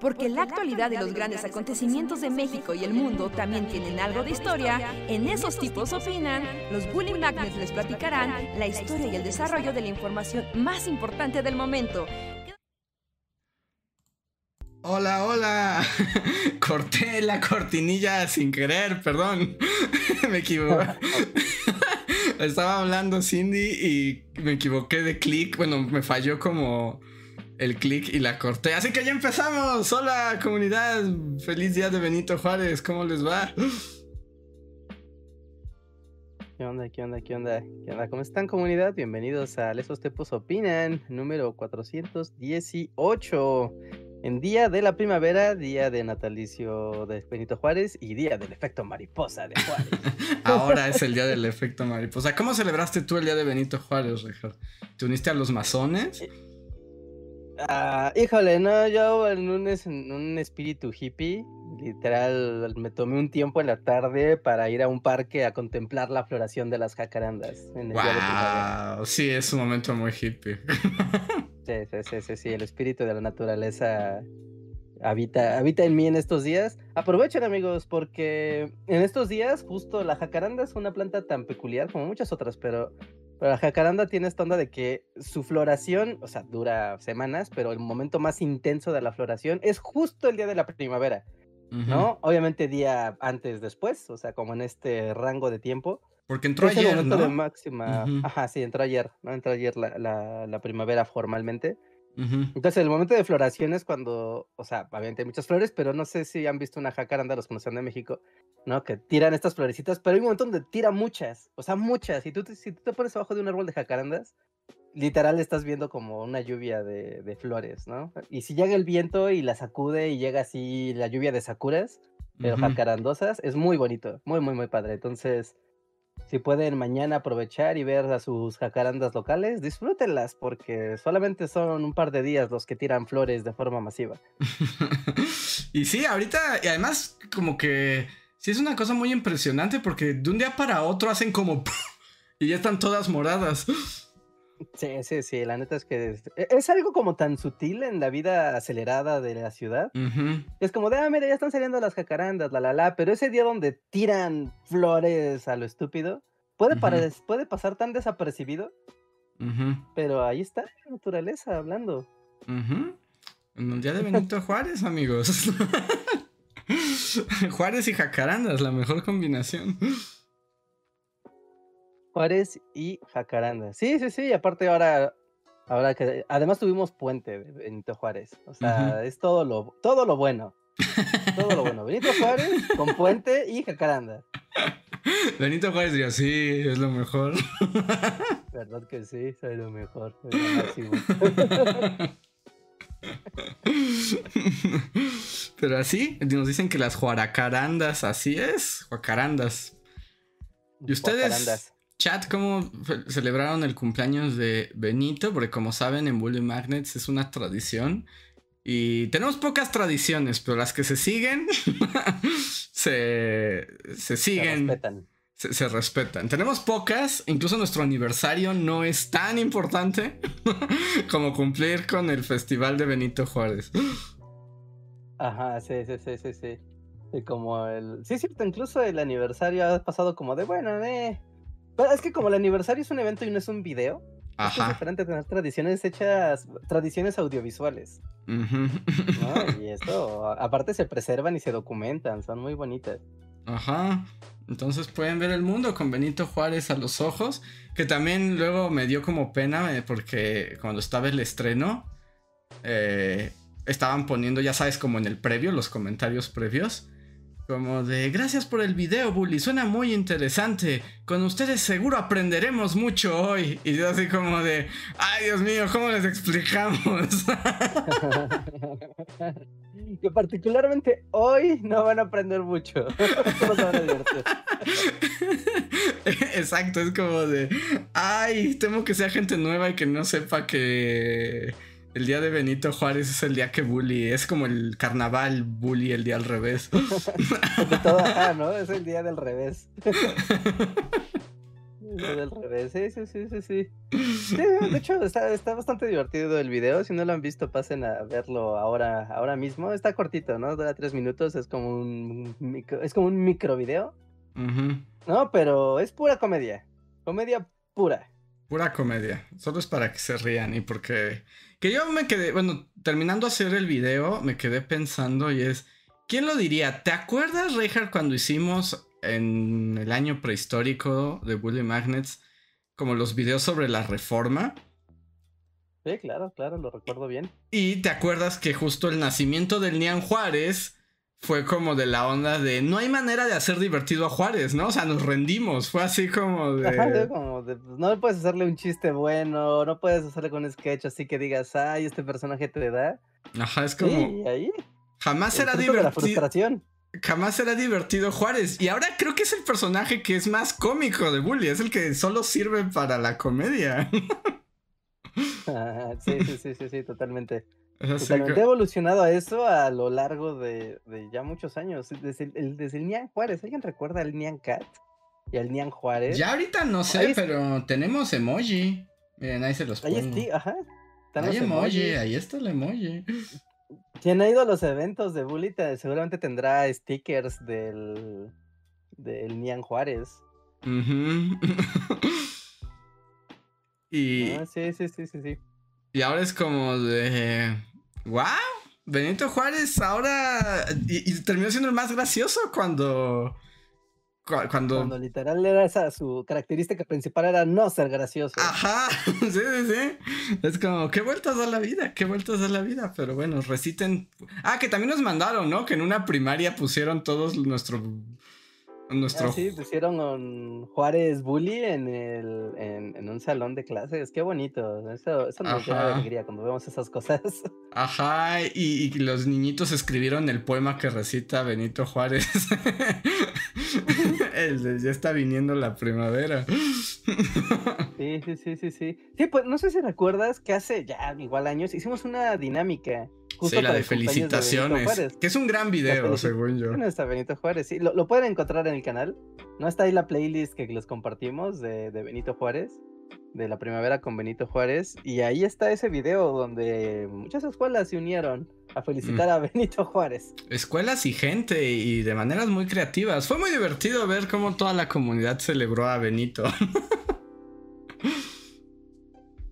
Porque la actualidad de los grandes acontecimientos de México y el mundo también tienen algo de historia, en esos tipos opinan, los Bully Magnets les platicarán la historia y el desarrollo de la información más importante del momento. Hola, hola. Corté la cortinilla sin querer, perdón. me equivoqué. Estaba hablando Cindy y me equivoqué de clic. Bueno, me falló como el clic y la corté. Así que ya empezamos. Hola comunidad. Feliz día de Benito Juárez. ¿Cómo les va? ¿Qué onda? ¿Qué onda? ¿Qué onda? ¿Qué onda? ¿Cómo están comunidad? Bienvenidos a Esos Tepos Opinan, número 418. En día de la primavera, día de natalicio de Benito Juárez y día del efecto mariposa de Juárez. Ahora es el día del efecto mariposa. ¿Cómo celebraste tú el día de Benito Juárez, Richard? ¿Te uniste a los masones? Eh, Ah, híjole, no, yo en un, en un espíritu hippie, literal, me tomé un tiempo en la tarde para ir a un parque a contemplar la floración de las jacarandas. En el wow, sí, es un momento muy hippie. Sí, sí, sí, sí, el espíritu de la naturaleza habita, habita en mí en estos días. Aprovechen amigos, porque en estos días justo la jacaranda es una planta tan peculiar como muchas otras, pero pero la jacaranda tiene esta onda de que su floración, o sea, dura semanas, pero el momento más intenso de la floración es justo el día de la primavera, ¿no? Obviamente día antes, después, o sea, como en este rango de tiempo. Porque entró ayer, el momento de máxima. Ajá, sí, entró ayer, ¿no? Entró ayer la, la primavera formalmente. Entonces, el momento de floración es cuando, o sea, obviamente hay muchas flores, pero no sé si han visto una jacaranda, los conocen de México, ¿no? Que tiran estas florecitas, pero hay un momento donde tira muchas, o sea, muchas. Y tú te, si tú te pones abajo de un árbol de jacarandas, literal estás viendo como una lluvia de, flores, ¿no? Y si llega el viento y la sacude y llega así la lluvia de sakuras, pero jacarandosas, es muy bonito, muy, muy, muy padre. Entonces, si pueden mañana aprovechar y ver a sus jacarandas locales, disfrútenlas porque solamente son un par de días los que tiran flores de forma masiva. y sí, ahorita, y además como que sí es una cosa muy impresionante porque de un día para otro hacen como... y ya están todas moradas. Sí, sí, sí, la neta es que e, es, algo como tan sutil en la vida acelerada de la ciudad. Es como de, ah, mira, ya están saliendo las jacarandas, la, la, la, pero ese día donde tiran flores a lo estúpido, puede, puede pasar tan desapercibido, pero ahí está la naturaleza hablando. En el día de Benito Juárez, amigos. Juárez y jacarandas, la mejor combinación. Juárez y Jacaranda. Sí, sí, sí. Aparte ahora, ahora que además tuvimos puente de Benito Juárez. O sea, es todo lo, todo lo bueno. Todo lo bueno. Benito Juárez con puente y Jacaranda. Benito Juárez diría, sí, es lo mejor. ¿Verdad que sí? Soy lo mejor. Pero así, nos dicen que las juaracarandas, así es, juacarandas. ¿Y ustedes? Chat, ¿cómo celebraron el cumpleaños de Benito? Porque como saben, en Bully Magnets es una tradición. Y tenemos pocas tradiciones, pero las que se siguen se, se siguen. Se respetan. Se, respetan. Tenemos pocas, incluso nuestro aniversario no es tan importante como cumplir con el festival de Benito Juárez. Ajá, sí, sí, sí, sí, sí. como el. Sí, cierto, incluso el aniversario ha pasado como de bueno, eh es que como el aniversario es un evento y no es un video, es diferente tener tradiciones hechas, tradiciones audiovisuales. Y esto, aparte se preservan y se documentan, son muy bonitas. Ajá. Entonces pueden ver el mundo con Benito Juárez a los ojos, que también luego me dio como pena eh, porque cuando estaba el estreno, eh, estaban poniendo, ya sabes, como en el previo, los comentarios previos como de, gracias por el video, Bully, suena muy interesante. Con ustedes seguro aprenderemos mucho hoy. Y yo así como de, ay Dios mío, ¿cómo les explicamos? que particularmente hoy no van a aprender mucho. Exacto, es como de, ay, temo que sea gente nueva y que no sepa que el día de Benito Juárez es el día que bully. Es como el carnaval bully, el día al revés. todo, ¿no? Es el día del revés. del revés, sí, sí, sí, sí, sí. de hecho, está, está, bastante divertido el video. Si no lo han visto, pasen a verlo ahora, ahora mismo. Está cortito, ¿no? Dura tres minutos, es como un micro, es como un micro video. No, pero es pura comedia. Comedia pura. Pura comedia. Solo es para que se rían y porque. Que yo me quedé. Bueno, terminando de hacer el video, me quedé pensando y es. ¿Quién lo diría? ¿Te acuerdas, Reinhardt, cuando hicimos en el año prehistórico de Bully Magnets como los videos sobre la reforma? Sí, claro, claro, lo recuerdo bien. Y te acuerdas que justo el nacimiento del Nian Juárez fue como de la onda de no hay manera de hacer divertido a Juárez, ¿no? O sea, nos rendimos. Fue así como de. como de pues, no puedes hacerle un chiste bueno, no puedes hacerle con un sketch así que digas, ay, este personaje te da. Ajá, es como. ahí. Jamás era divertido. Jamás era divertido Juárez. Y ahora creo que es el personaje que es más cómico de Bully. Es el que solo sirve para la comedia. sí, sí, sí, sí, sí, totalmente. Totalmente ha evolucionado a eso a lo largo de, ya muchos años. Desde el, desde el Nian Juárez. ¿Alguien recuerda al Nian Cat? Y al Nian Juárez. Ya ahorita no sé, pero tenemos emoji. Miren, ahí se los pongo. Ahí está, ajá. Hay emoji, ahí está el emoji. Quien ha ido a los eventos de Bully seguramente tendrá stickers del, del Nian Juárez. y. Ah, sí, sí, sí, sí, sí. Y ahora es como de. ¡Wow! Benito Juárez ahora. Y, terminó siendo el más gracioso cuando. Cuando... cuando literal era esa su característica principal era no ser gracioso. Ajá, sí, sí, sí. Es como, qué vueltas da la vida, qué vueltas da la vida. Pero bueno, reciten. Ah, que también nos mandaron, ¿no? Que en una primaria pusieron todos nuestro nuestro... Ah, sí, pusieron Juárez Bully en, el, en, un salón de clases. Qué bonito. Eso, eso nos da alegría cuando vemos esas cosas. Ajá, y, los niñitos escribieron el poema que recita Benito Juárez. ya está viniendo la primavera. sí, sí, sí, sí, sí. Sí, pues no sé si recuerdas que hace ya igual años hicimos una dinámica sí, la de felicitaciones. que es un gran video, según yo. está Benito Juárez, sí. Lo, pueden encontrar en el canal. No está ahí la playlist que les compartimos de, Benito Juárez. De la primavera con Benito Juárez. Y ahí está ese video donde muchas escuelas se unieron a felicitar mm. a Benito Juárez. Escuelas y gente, y de maneras muy creativas. Fue muy divertido ver cómo toda la comunidad celebró a Benito.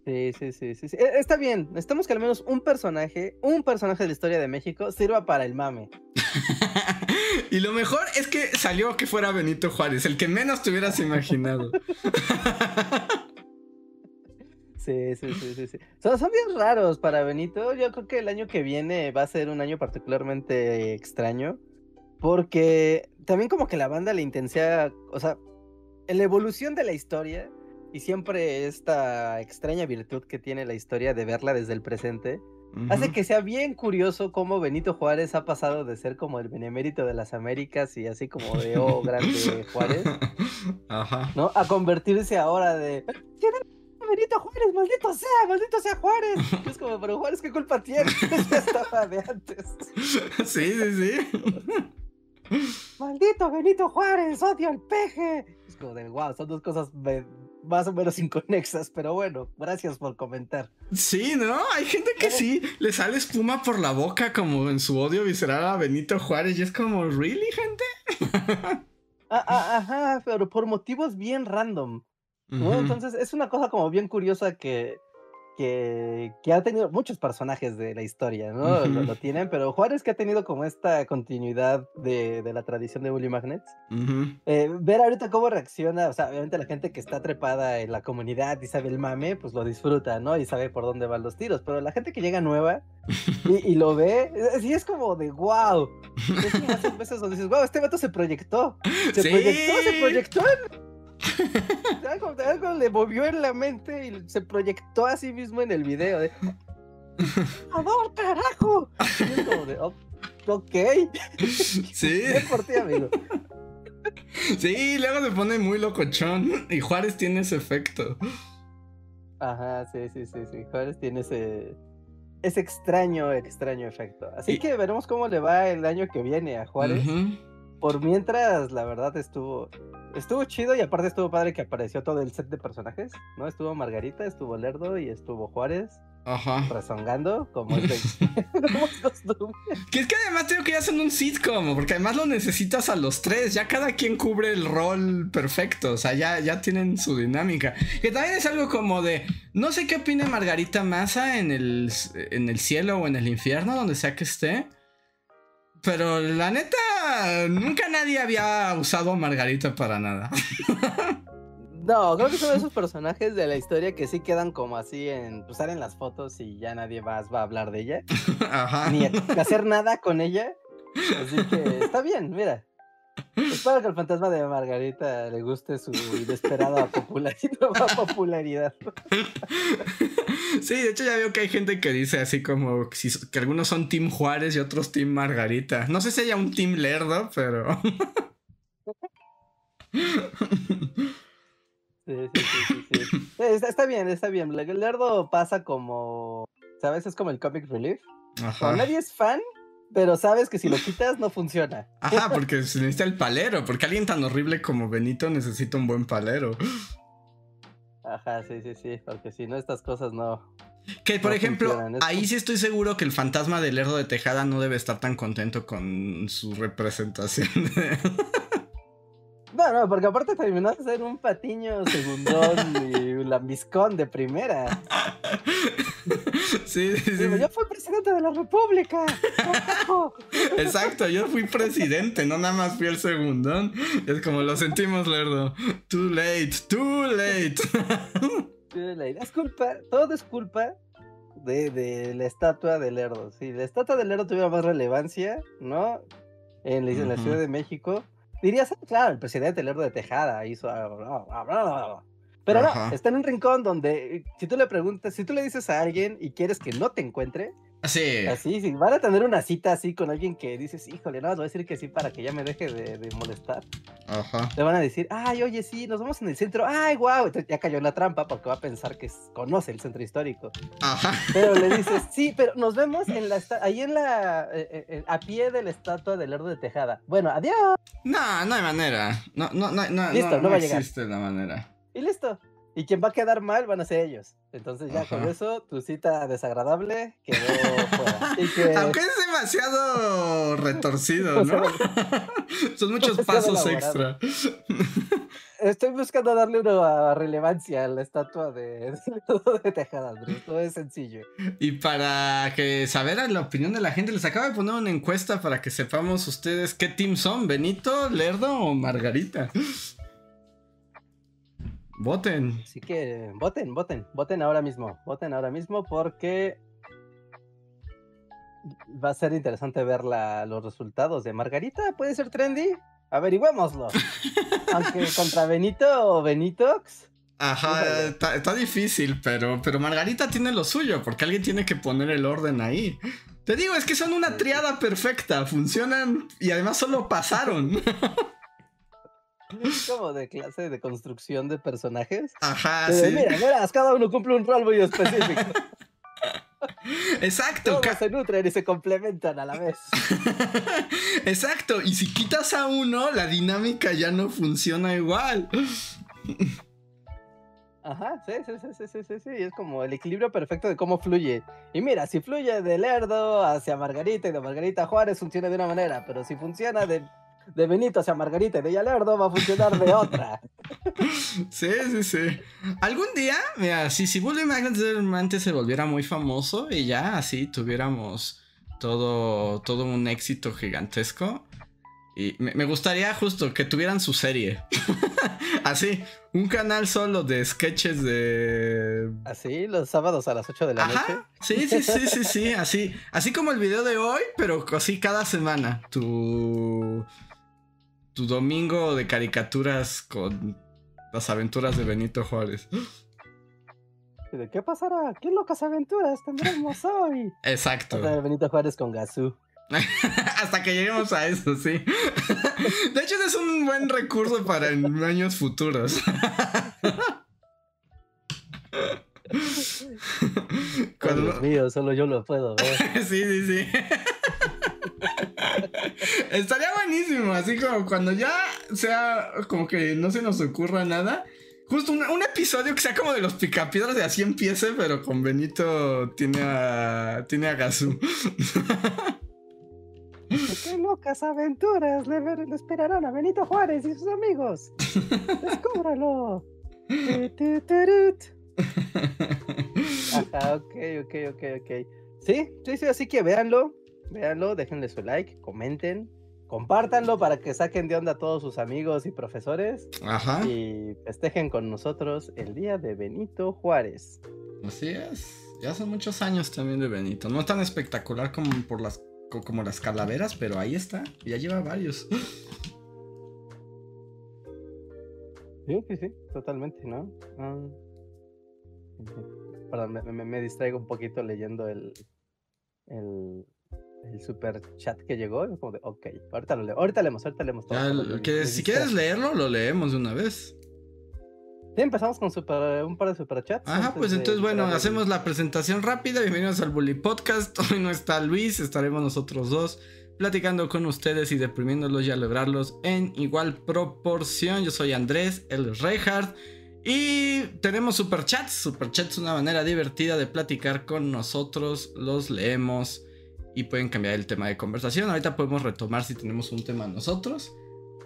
Sí, sí, sí, sí, e, Está bien, necesitamos que al menos un personaje, un personaje de la historia de México sirva para el mame. y lo mejor es que salió que fuera Benito Juárez, el que menos te hubieras imaginado. Sí, sí, sí, sí. Son, son, bien raros para Benito. Yo creo que el año que viene va a ser un año particularmente extraño. Porque también como que la banda la intensidad, o sea, en la evolución de la historia, y siempre esta extraña virtud que tiene la historia de verla desde el presente, hace que sea bien curioso cómo Benito Juárez ha pasado de ser como el benemérito de las Américas y así como de oh grande Juárez, ¿no? A convertirse ahora de Benito Juárez, maldito sea, maldito sea Juárez. Es como, pero Juárez, ¿qué culpa tiene? ya estaba de antes. Sí, sí, sí. Maldito Benito Juárez, odio al peje. Es como de, wow, son dos cosas más o menos inconexas, pero bueno, gracias por comentar. Sí, ¿no? Hay gente que sí le sale espuma por la boca como en su odio visceral a Benito Juárez y es como, ¿really, gente? Ah, ah, ajá, pero por motivos bien random. Entonces es una cosa como bien curiosa que que, ha tenido muchos personajes de la historia, ¿no? lo, tienen, pero Juárez que ha tenido como esta continuidad de, la tradición de Bully Magnets. Eh, ver ahorita cómo reacciona, o sea, obviamente la gente que está trepada en la comunidad y sabe el mame, pues lo disfruta, ¿no? Y sabe por dónde van los tiros, pero la gente que llega nueva y, lo ve, sí es como de wow. Es veces donde dices, wow, este vato se proyectó. Se proyectó, se proyectó algo, le movió en la mente y se proyectó a sí mismo en el video. De, ¡Amor, carajo! Y como de, oh, ok. Sí. por ti, amigo. Sí, luego se pone muy locochón y Juárez tiene ese efecto. Ajá, sí, sí, sí, sí. Juárez tiene ese, ese extraño, extraño efecto. Así que veremos cómo le va el año que viene a Juárez. Por mientras, la verdad estuvo estuvo chido y aparte estuvo padre que apareció todo el set de personajes, ¿no? Estuvo Margarita, estuvo Lerdo y estuvo Juárez. Ajá. Rezongando, como es, de... Que es que además tengo que ya son un sitcom, porque además lo necesitas a los tres, ya cada quien cubre el rol perfecto, o sea, ya, ya tienen su dinámica. Que también es algo como de, no sé qué opina Margarita Massa en el, en el cielo o en el infierno, donde sea que esté. Pero la neta, nunca nadie había usado a Margarita para nada. No, creo que son esos personajes de la historia que sí quedan como así en pues, en las fotos y ya nadie más va a hablar de ella. Ajá. Ni hacer nada con ella. Así que está bien, mira. Espero que el fantasma de Margarita le guste su inesperada popularidad. Sí, de hecho ya veo que hay gente que dice así como que algunos son Team Juárez y otros Team Margarita. No sé si haya un Team Lerdo, pero... Sí, sí, sí, sí, Está, bien, está bien. Lerdo pasa como, ¿sabes? Es como el comic relief. Ajá. nadie es fan, pero sabes que si lo quitas no funciona. Ajá, porque se necesita el palero, porque alguien tan horrible como Benito necesita un buen palero. Ajá, sí, sí, sí, porque si no estas cosas no... Que por ejemplo, ahí sí estoy seguro que el fantasma del Lerdo de Tejada no debe estar tan contento con su representación. No, no, porque aparte terminó de ser un patiño segundón y un lambiscón de primera. Sí, sí, sí. yo fui presidente de la República. Exacto, yo fui presidente, no nada más fui el segundón. Es como lo sentimos, Lerdo. Too late, too late. Too late. Es culpa, todo es culpa de, de la estatua de Lerdo. Si la estatua de Lerdo tuviera más relevancia, ¿no? En la, en la Ciudad de México, dirías, ah, claro, el presidente Lerdo de Tejada hizo... Pero no, está en un rincón donde eh, si tú le preguntas, si tú le dices a alguien y quieres que no te encuentre, Así. Así, sí, van a tener una cita así con alguien que dices, híjole, no, voy a decir que sí para que ya me deje de, molestar. Ajá. Le van a decir, ay, oye, sí, nos vamos en el centro, ay, guau, Entonces ya cayó en la trampa porque va a pensar que conoce el centro histórico. Ajá. Pero le dices, sí, pero nos vemos en la ahí en la, eh, eh, a pie de la estatua del Lerdo de Tejada. Bueno, adiós. No, no hay manera. No, no, no, no, listo, no, va a llegar. existe la manera. Y listo. Y quien va a quedar mal van a ser ellos. Entonces ya con eso, tu cita desagradable quedó fuera. Aunque es demasiado retorcido, ¿no? Son muchos pasos extra. Estoy buscando darle una relevancia a la estatua de, de Tejadas, Todo es sencillo. Y para que saber la opinión de la gente, les acabo de poner una encuesta para que sepamos ustedes qué team son, Benito, Lerdo o Margarita. Voten. Así que voten, voten, voten ahora mismo. Voten ahora mismo porque va a ser interesante ver los resultados de Margarita. ¿Puede ser trendy? Averigüémoslo. Aunque contra Benito o Benitox. Ajá, está, difícil, pero, pero Margarita tiene lo suyo, porque alguien tiene que poner el orden ahí. Te digo, es que son una triada perfecta, funcionan y además solo pasaron. Como de clase de construcción de personajes. Ajá, sí. Mira, verás, cada uno cumple un rol muy específico. Exacto. Todos se nutren y se complementan a la vez. Exacto. Y si quitas a uno, la dinámica ya no funciona igual. Ajá, sí, sí, sí, sí, sí, sí, es como el equilibrio perfecto de cómo fluye. Y mira, si fluye de Lerdo hacia Margarita y de Margarita a Juárez funciona de una manera, pero si funciona de de Benito hacia Margarita y de Yalerdo va a funcionar de otra. Sí, sí, sí. Algún día, mira, si, si Bully antes se volviera muy famoso y ya así tuviéramos todo, todo un éxito gigantesco. Y me, gustaría justo que tuvieran su serie. así, un canal solo de sketches de. Así, los sábados a las 8 de la noche. Sí, sí, sí, sí, sí. Así, así como el video de hoy, pero así cada semana. Tu tu domingo de caricaturas con las aventuras de Benito Juárez. ¿De qué pasará? ¿Qué locas aventuras tendremos hoy? Exacto. Benito Juárez con Gazú. Hasta que lleguemos a eso, sí. De hecho, es un buen recurso para en años futuros. Cuando... Dios mío, solo yo lo puedo ver. sí, sí, sí. Estaría buenísimo, así como cuando ya sea como que no se nos ocurra nada. Justo un, episodio que sea como de los picapiedras y así empiece, pero con Benito tiene a. tiene a Gazú. ¡Qué locas aventuras le, le, esperarán a Benito Juárez y sus amigos! ¡Descúbralo! Ajá, ok, ok, ok, ok. Sí, sí, sí, así que véanlo, véanlo, déjenle su like, comenten, compártanlo para que saquen de onda a todos sus amigos y profesores. Ajá. Y festejen con nosotros el día de Benito Juárez. Así es. Ya son muchos años también de Benito. No tan espectacular como por las como las calaveras, pero ahí está. Ya lleva varios. Sí, sí, sí, totalmente, ¿no? Ah, perdón, me, distraigo un poquito leyendo el, el, super chat que llegó. Como de, ok, ahorita lo leo, ahorita leemos, ahorita leemos todo. que, si quieres leerlo, lo leemos de una vez. Sí, empezamos con un par de superchats. Ajá, pues entonces, bueno, hacemos la presentación rápida. Bienvenidos al Bully Podcast. Hoy no está Luis, estaremos nosotros dos platicando con ustedes y deprimiéndolos y alegrarlos en igual proporción. Yo soy Andrés, el Reinhardt. Y tenemos superchats. Superchats es una manera divertida de platicar con nosotros. Los leemos y pueden cambiar el tema de conversación. Ahorita podemos retomar si tenemos un tema nosotros.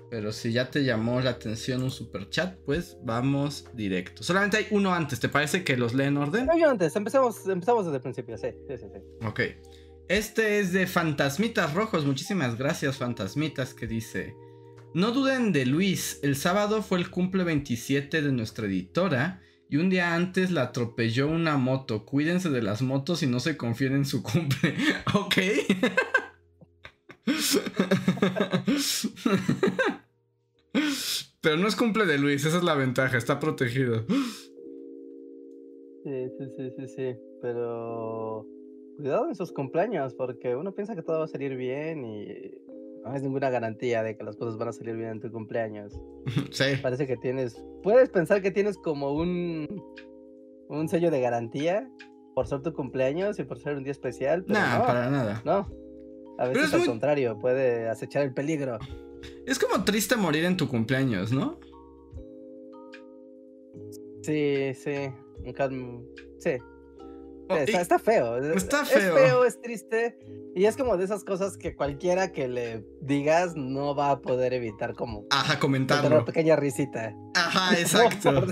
Pero si ya te llamó la atención un super chat, pues vamos directo. Solamente hay uno antes, ¿te parece que los lee en orden? No, yo antes, empezamos, empezamos desde el principio, sí, sí, sí, sí. Ok. Este es de Fantasmitas Rojos. Muchísimas gracias, Fantasmitas, que dice: No duden de Luis. El sábado fue el cumple 27 de nuestra editora. Y un día antes la atropelló una moto. Cuídense de las motos y no se confíen en su cumple. ok. Pero no es cumple de Luis, esa es la ventaja, está protegido. Sí, sí, sí, sí, sí. Pero cuidado en sus cumpleaños, porque uno piensa que todo va a salir bien y no es ninguna garantía de que las cosas van a salir bien en tu cumpleaños. Sí. Parece que tienes. Puedes pensar que tienes como un. un sello de garantía por ser tu cumpleaños y por ser un día especial. no, para nada. No, a veces al contrario, puede acechar el peligro. Es como triste morir en tu cumpleaños, ¿no? Sí, sí. Sí. Está, feo. Está feo. Es feo, es triste. Y es como de esas cosas que cualquiera que le digas no va a poder evitar como... Ajá, comentarlo. Una pequeña risita. Ajá, exacto.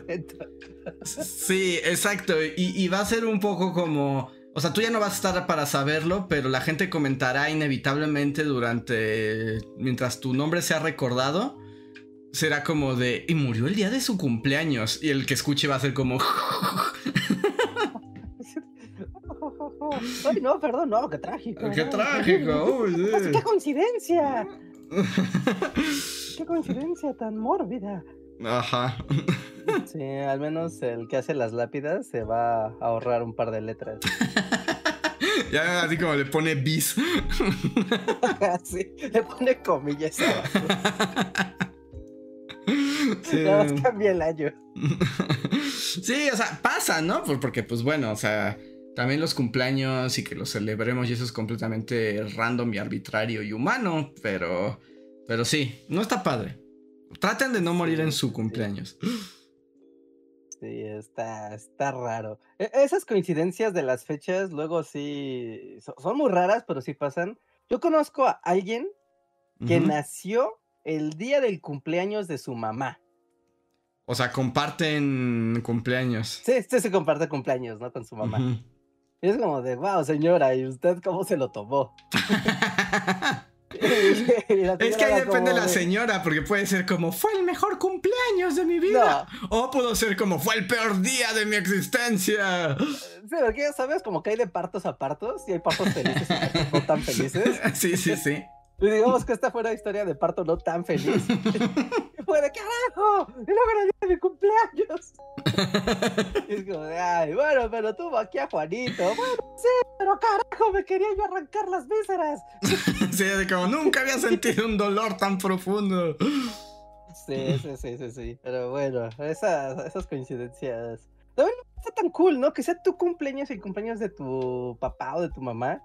sí, exacto. y va a ser un poco como o sea, tú ya no vas a estar para saberlo, pero la gente comentará inevitablemente durante. mientras tu nombre sea recordado. Será como de. Y murió el día de su cumpleaños. Y el que escuche va a ser como. Ay, no, perdón, no, qué trágico. Qué trágico, uy, ¡Qué coincidencia! ¡Qué coincidencia tan mórbida! Ajá. Sí, al menos el que hace las lápidas se va a ahorrar un par de letras. ya así como le pone bis. sí, le pone comillas Sí. Nada más cambia el año. sí, o sea, pasa, ¿no? Porque, pues bueno, o sea, también los cumpleaños y que los celebremos y eso es completamente random y arbitrario y humano, pero, pero sí, no está padre. Traten de no morir en su cumpleaños. Sí, está, está raro. E, esas coincidencias de las fechas luego sí son muy raras, pero sí pasan. Yo conozco a alguien que nació el día del cumpleaños de su mamá. O sea, comparten cumpleaños. Sí, sí se comparte cumpleaños, ¿no? Con su mamá. Y es como de, wow, señora, ¿y usted cómo se lo tomó? es que ahí depende de la señora, porque puede ser como fue el mejor cumpleaños de mi vida. O pudo ser como fue el peor día de mi existencia. Sí, porque ya sabes, como que hay de partos a partos y hay partos felices y partos no tan felices. Sí, sí, sí. Y digamos que esta fue una historia de parto no tan feliz. Fue de carajo, y luego era el día de mi cumpleaños. y es como de, ay, bueno, pero tuvo aquí a Juanito. Bueno, sí, pero carajo, me quería yo arrancar las vísceras. sí, de como nunca había sentido un dolor tan profundo. Sí, sí, sí, sí, sí. Pero bueno, esas, esas coincidencias. También no está tan cool, ¿no? Que sea tu cumpleaños y el cumpleaños de tu papá o de tu mamá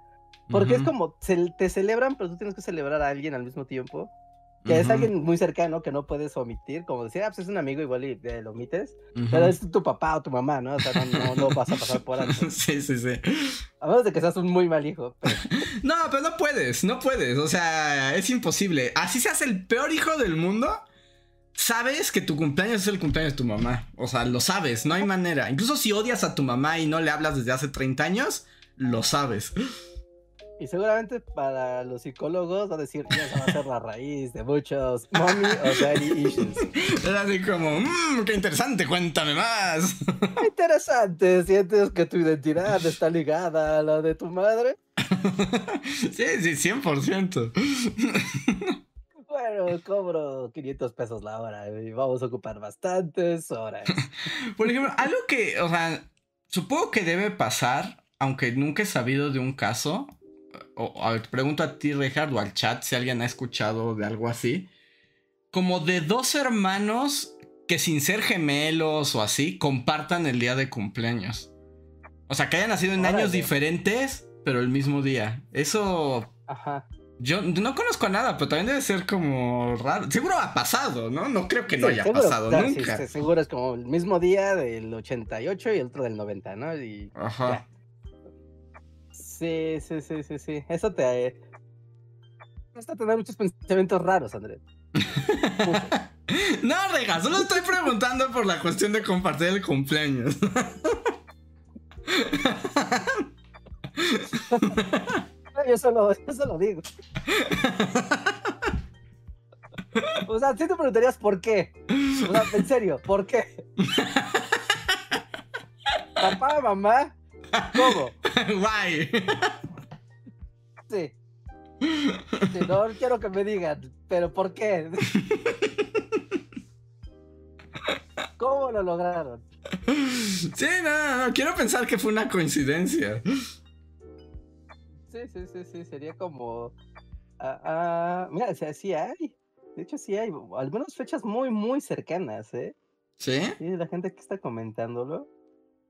Porque es como, te celebran, pero tú tienes que celebrar a alguien al mismo tiempo que es alguien muy cercano que no puedes omitir, como decir, ah, pues es un amigo igual y lo omites, pero es tu papá o tu mamá, ¿no? O sea, no, no, vas a pasar por alto. sí, sí, sí. A menos de que seas un muy mal hijo. no, pero no puedes, no puedes, o sea, es imposible. Así seas el peor hijo del mundo, sabes que tu cumpleaños es el cumpleaños de tu mamá. O sea, lo sabes, no hay manera. Incluso si odias a tu mamá y no le hablas desde hace 30 años, lo sabes. Y seguramente para los psicólogos va a decir, que esa va a ser la raíz de muchos mommy o daddy issues. Era así como, mmm, qué interesante, cuéntame más. Interesante, ¿sientes que tu identidad está ligada a la de tu madre? sí, sí, 100%. Bueno, cobro 500 pesos la hora y vamos a ocupar bastantes horas. Por ejemplo, algo que, o sea, supongo que debe pasar, aunque nunca he sabido de un caso, o, te pregunto a ti, Richard, o al chat si alguien ha escuchado de algo así, como de dos hermanos que sin ser gemelos o así, compartan el día de cumpleaños. O sea, que hayan nacido en años diferentes, pero el mismo día. Eso... Ajá. Yo no conozco nada, pero también debe ser como raro. Seguro ha pasado, ¿no? No creo que no haya pasado nunca. seguro es como el mismo día del 88 y el otro del 90, ¿no? Y Ajá. Sí, sí, sí, sí, sí. Eso te. Eh... Esto tener muchos pensamientos raros, Andrés. no, Rega, solo estoy preguntando por la cuestión de compartir el cumpleaños. yo, solo, yo solo digo. O sea, si te preguntarías por qué. O sea, en serio, ¿por qué? Papá, mamá, ¿Cómo? Guay. Sí. No quiero que me digan, pero ¿por qué? ¿Cómo lo lograron? Sí, no, no, quiero pensar que fue una coincidencia. Sí, sí, sí, sí, sería como... Ah, ah, mira, sí hay. De hecho, sí hay algunas fechas muy, muy cercanas, ¿eh? ¿Sí? Sí, la gente que está comentándolo.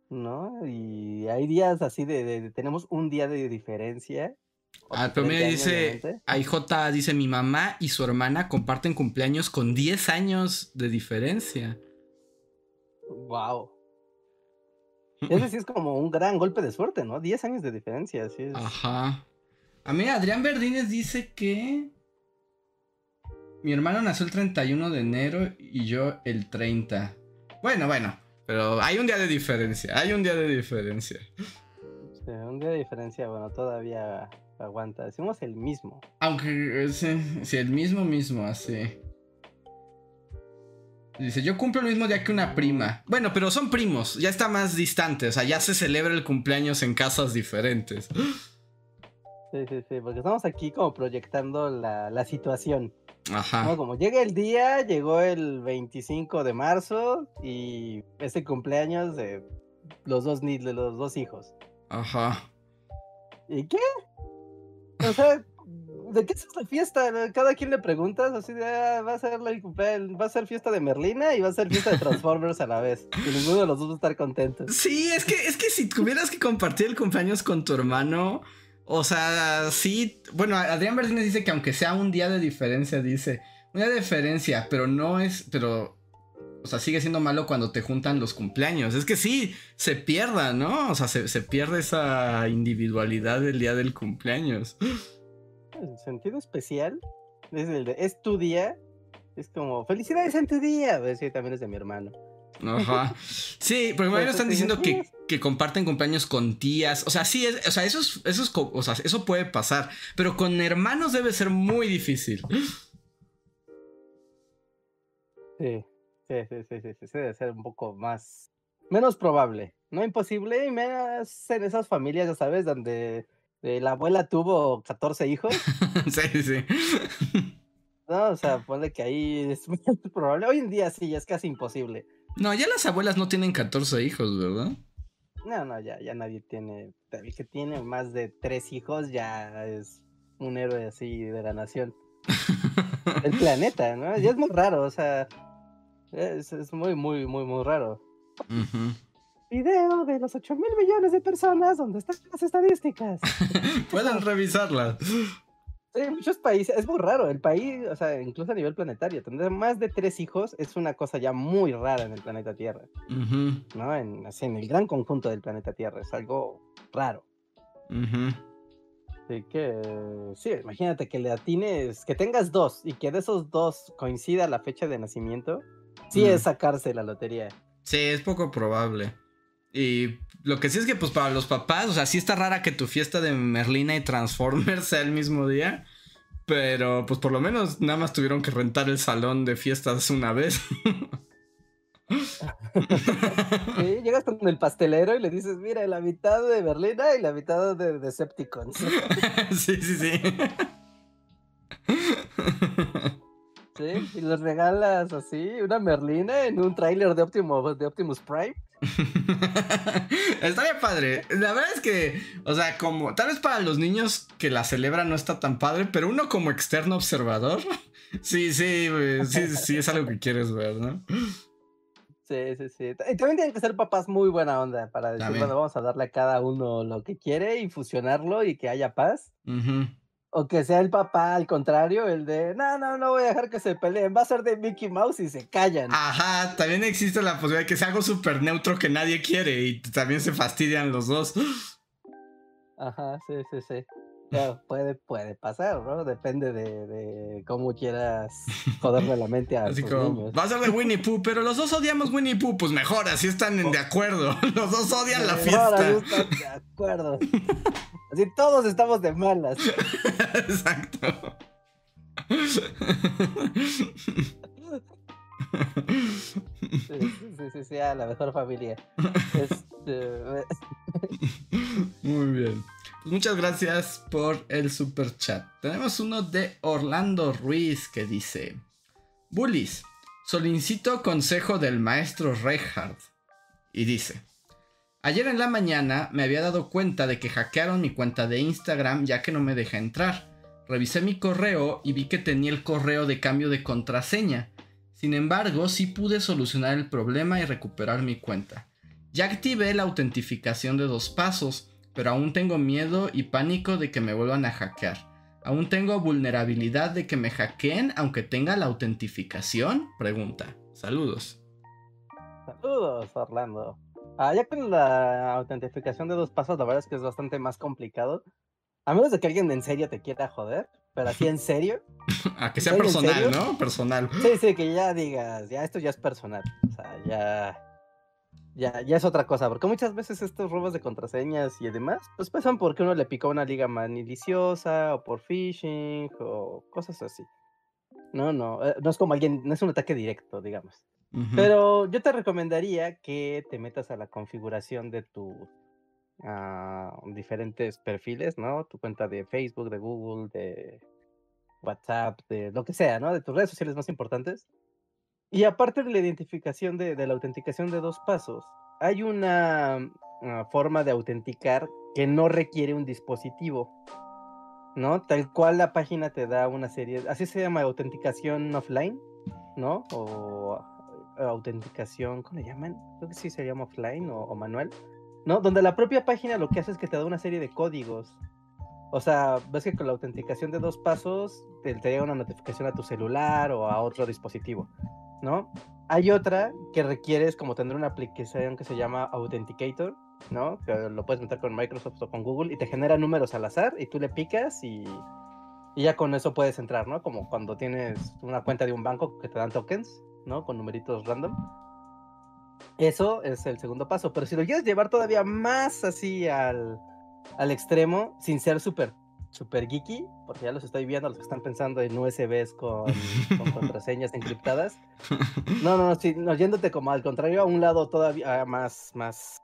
¿No? Y hay días así de, tenemos un día de diferencia. Ah, pero me dice, J dice, mi mamá y su hermana comparten cumpleaños con 10 años de diferencia. Wow. Eso sí es como un gran golpe de suerte, ¿no? 10 años de diferencia, así es. Ajá. A mí Adrián Verdines dice que mi hermano nació el 31 de enero y yo el 30. Bueno, bueno. Pero hay un día de diferencia, hay un día de diferencia. Sí, un día de diferencia, bueno, todavía aguanta. Decimos el mismo. Aunque, eh, sí, sí, el mismo mismo, así. Dice, yo cumplo el mismo día que una prima. Bueno, pero son primos, ya está más distante, o sea, ya se celebra el cumpleaños en casas diferentes. Sí, sí, sí, porque estamos aquí como proyectando la, la situación. Ajá. Como llega el día, llegó el 25 de marzo y ese cumpleaños de los dos de los dos hijos. Ajá. ¿Y qué? O sea, ¿de qué es esta fiesta? Cada quien le preguntas, así de, ah, va a ser la va a ser fiesta de Merlina y va a ser fiesta de Transformers a la vez. Y ninguno de los dos va a estar contento. Sí, es que, es que si tuvieras que compartir el cumpleaños con tu hermano, o sea, sí. Bueno, Adrián Martínez dice que aunque sea un día de diferencia, dice. Una diferencia, pero no es. Pero. O sea, sigue siendo malo cuando te juntan los cumpleaños. Es que sí, se pierda, ¿no? O sea, se, pierde esa individualidad del día del cumpleaños. El sentido especial es el de. Es tu día. Es como, felicidades en tu día. A ver si también es de mi hermano. Ajá. Sí, porque me están diciendo que, que, comparten cumpleaños con tías. O sea, sí, es, o sea, eso es, eso es, o sea, eso puede pasar. Pero con hermanos debe ser muy difícil. Sí, sí, sí, sí, sí, sí, debe ser un poco más, menos probable. No imposible, y menos en esas familias, ya sabes, donde eh, la abuela tuvo 14 hijos. sí, sí. No, o sea, pone que ahí es muy probable. Hoy en día sí, ya es casi imposible. No, ya las abuelas no tienen 14 hijos, ¿verdad? No, no, ya, ya nadie tiene. El que tiene más de tres hijos ya es un héroe así de la nación. El planeta, ¿no? Ya es muy raro, o sea. Es, muy, muy, muy, muy raro. video de los 8 mil millones de personas donde están las estadísticas. Pueden revisarlas. Sí, muchos países, es muy raro, el país, o sea, incluso a nivel planetario, tener más de tres hijos es una cosa ya muy rara en el planeta Tierra, ¿no? En, así, en el gran conjunto del planeta Tierra, es algo raro. Así que, sí, imagínate que le atines, que tengas dos y que de esos dos coincida la fecha de nacimiento, sí es sacarse la lotería. Sí, es poco probable. Y lo que sí es que, pues, para los papás, o sea, sí está rara que tu fiesta de Merlina y Transformers sea el mismo día. Pero, pues, por lo menos nada más tuvieron que rentar el salón de fiestas una vez. sí, llegas con el pastelero y le dices, mira, la mitad de Merlina y la mitad de Decepticons. sí, sí, sí. Sí, y les regalas así una Merlina en un tráiler de Optimus, de Optimus Prime. Estaría padre. La verdad es que, o sea, como tal vez para los niños que la celebran no está tan padre, pero uno como externo observador, sí, sí, sí, sí es algo que quieres ver, ¿no? Sí, sí, sí. Y también tienen que ser papás muy buena onda para decir, bueno, vamos a darle a cada uno lo que quiere y fusionarlo y que haya paz. O que sea el papá al contrario, el de, no, no, no voy a dejar que se peleen, va a ser de Mickey Mouse y se callan. Ajá, también existe la posibilidad de que sea algo súper neutro que nadie quiere y también se fastidian los dos. Ajá, sí, sí, sí. Puede, puede pasar, ¿no? Depende de, cómo quieras joderle la mente a así como, Va a ser de Winnie Pooh, pero los dos odiamos Winnie Pooh, pues mejor, así están de acuerdo. Los dos odian la fiesta. Están de acuerdo. Así todos estamos de malas. Exacto. Sí, sí, sí, sí, a la mejor familia. Este... Muy bien. Muchas gracias por el super chat. Tenemos uno de Orlando Ruiz que dice: Bullies, solicito consejo del maestro Reinhardt. Y dice: Ayer en la mañana me había dado cuenta de que hackearon mi cuenta de Instagram ya que no me deja entrar. Revisé mi correo y vi que tenía el correo de cambio de contraseña. Sin embargo, sí pude solucionar el problema y recuperar mi cuenta. Ya activé la autentificación de dos pasos, pero aún tengo miedo y pánico de que me vuelvan a hackear. ¿Aún tengo vulnerabilidad de que me hackeen aunque tenga la autentificación? Pregunta. Saludos. Saludos, Orlando. Ah, ya con la autentificación de dos pasos, la verdad es que es bastante más complicado. A menos de que alguien en serio te quiera joder, pero así en serio. A que sea personal, ¿no? Personal. Sí, sí, que ya digas, ya esto ya es personal. O sea, ya. Ya, ya es otra cosa, porque muchas veces estos robos de contraseñas y demás, pues pasan porque uno le picó una liga maliciosa, o por phishing, o cosas así. No, no, eh, no es como alguien, no es un ataque directo, digamos. Pero yo te recomendaría que te metas a la configuración de tus ah, diferentes perfiles, ¿no? Tu cuenta de Facebook, de Google, de WhatsApp, de lo que sea, ¿no? De tus redes sociales más importantes. Y aparte de la identificación de, la autenticación de dos pasos, hay una ah, forma de autenticar que no requiere un dispositivo, ¿no? Tal cual la página te da una serie, así se llama autenticación offline, ¿no? O autenticación, ¿cómo le llaman? Creo que sí se llama offline o, manual, ¿no? Donde la propia página lo que hace es que te da una serie de códigos. O sea, ves que con la autenticación de dos pasos te, te llega una notificación a tu celular o a otro dispositivo, ¿no? Hay otra que requieres como tener una aplicación que se llama Authenticator, ¿no? Que lo puedes meter con Microsoft o con Google y te genera números al azar y tú le picas y, y ya con eso puedes entrar, ¿no? Como cuando tienes una cuenta de un banco que te dan tokens, ¿no? Con numeritos random. Eso es el segundo paso. Pero si lo quieres llevar todavía más así al, al extremo, sin ser súper super geeky, porque ya los estoy viendo, los que están pensando en USBs con, con contraseñas encriptadas. No, no, sí, no, yéndote como al contrario, a un lado todavía más, más,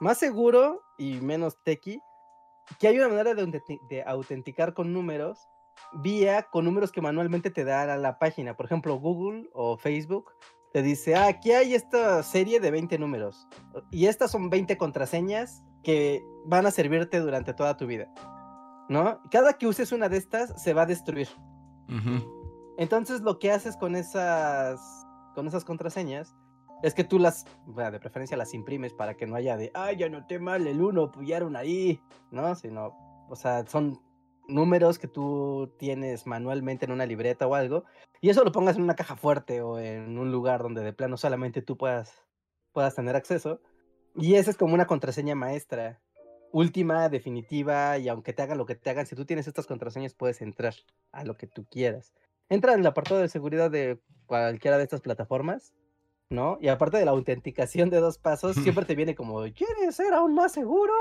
más seguro y menos techy, que hay una manera de, de autenticar con números vía con números que manualmente te dan a la página. Por ejemplo, Google o Facebook te dice, ah, aquí hay esta serie de 20 números y estas son 20 contraseñas que van a servirte durante toda tu vida. ¿No? Cada que uses una de estas se va a destruir. Entonces lo que haces con esas con esas contraseñas es que tú las, de preferencia las imprimes para que no haya de, ay, ya noté mal el uno, puyaron ahí, ¿no? Sino, o sea, son números que tú tienes manualmente en una libreta o algo, y eso lo pongas en una caja fuerte o en un lugar donde de plano solamente tú puedas, puedas tener acceso. Y esa es como una contraseña maestra, última, definitiva, y aunque te hagan lo que te hagan, si tú tienes estas contraseñas puedes entrar a lo que tú quieras. Entra en el apartado de seguridad de cualquiera de estas plataformas, ¿no? Y aparte de la autenticación de dos pasos, siempre te viene como, ¿quieres ser aún más seguro?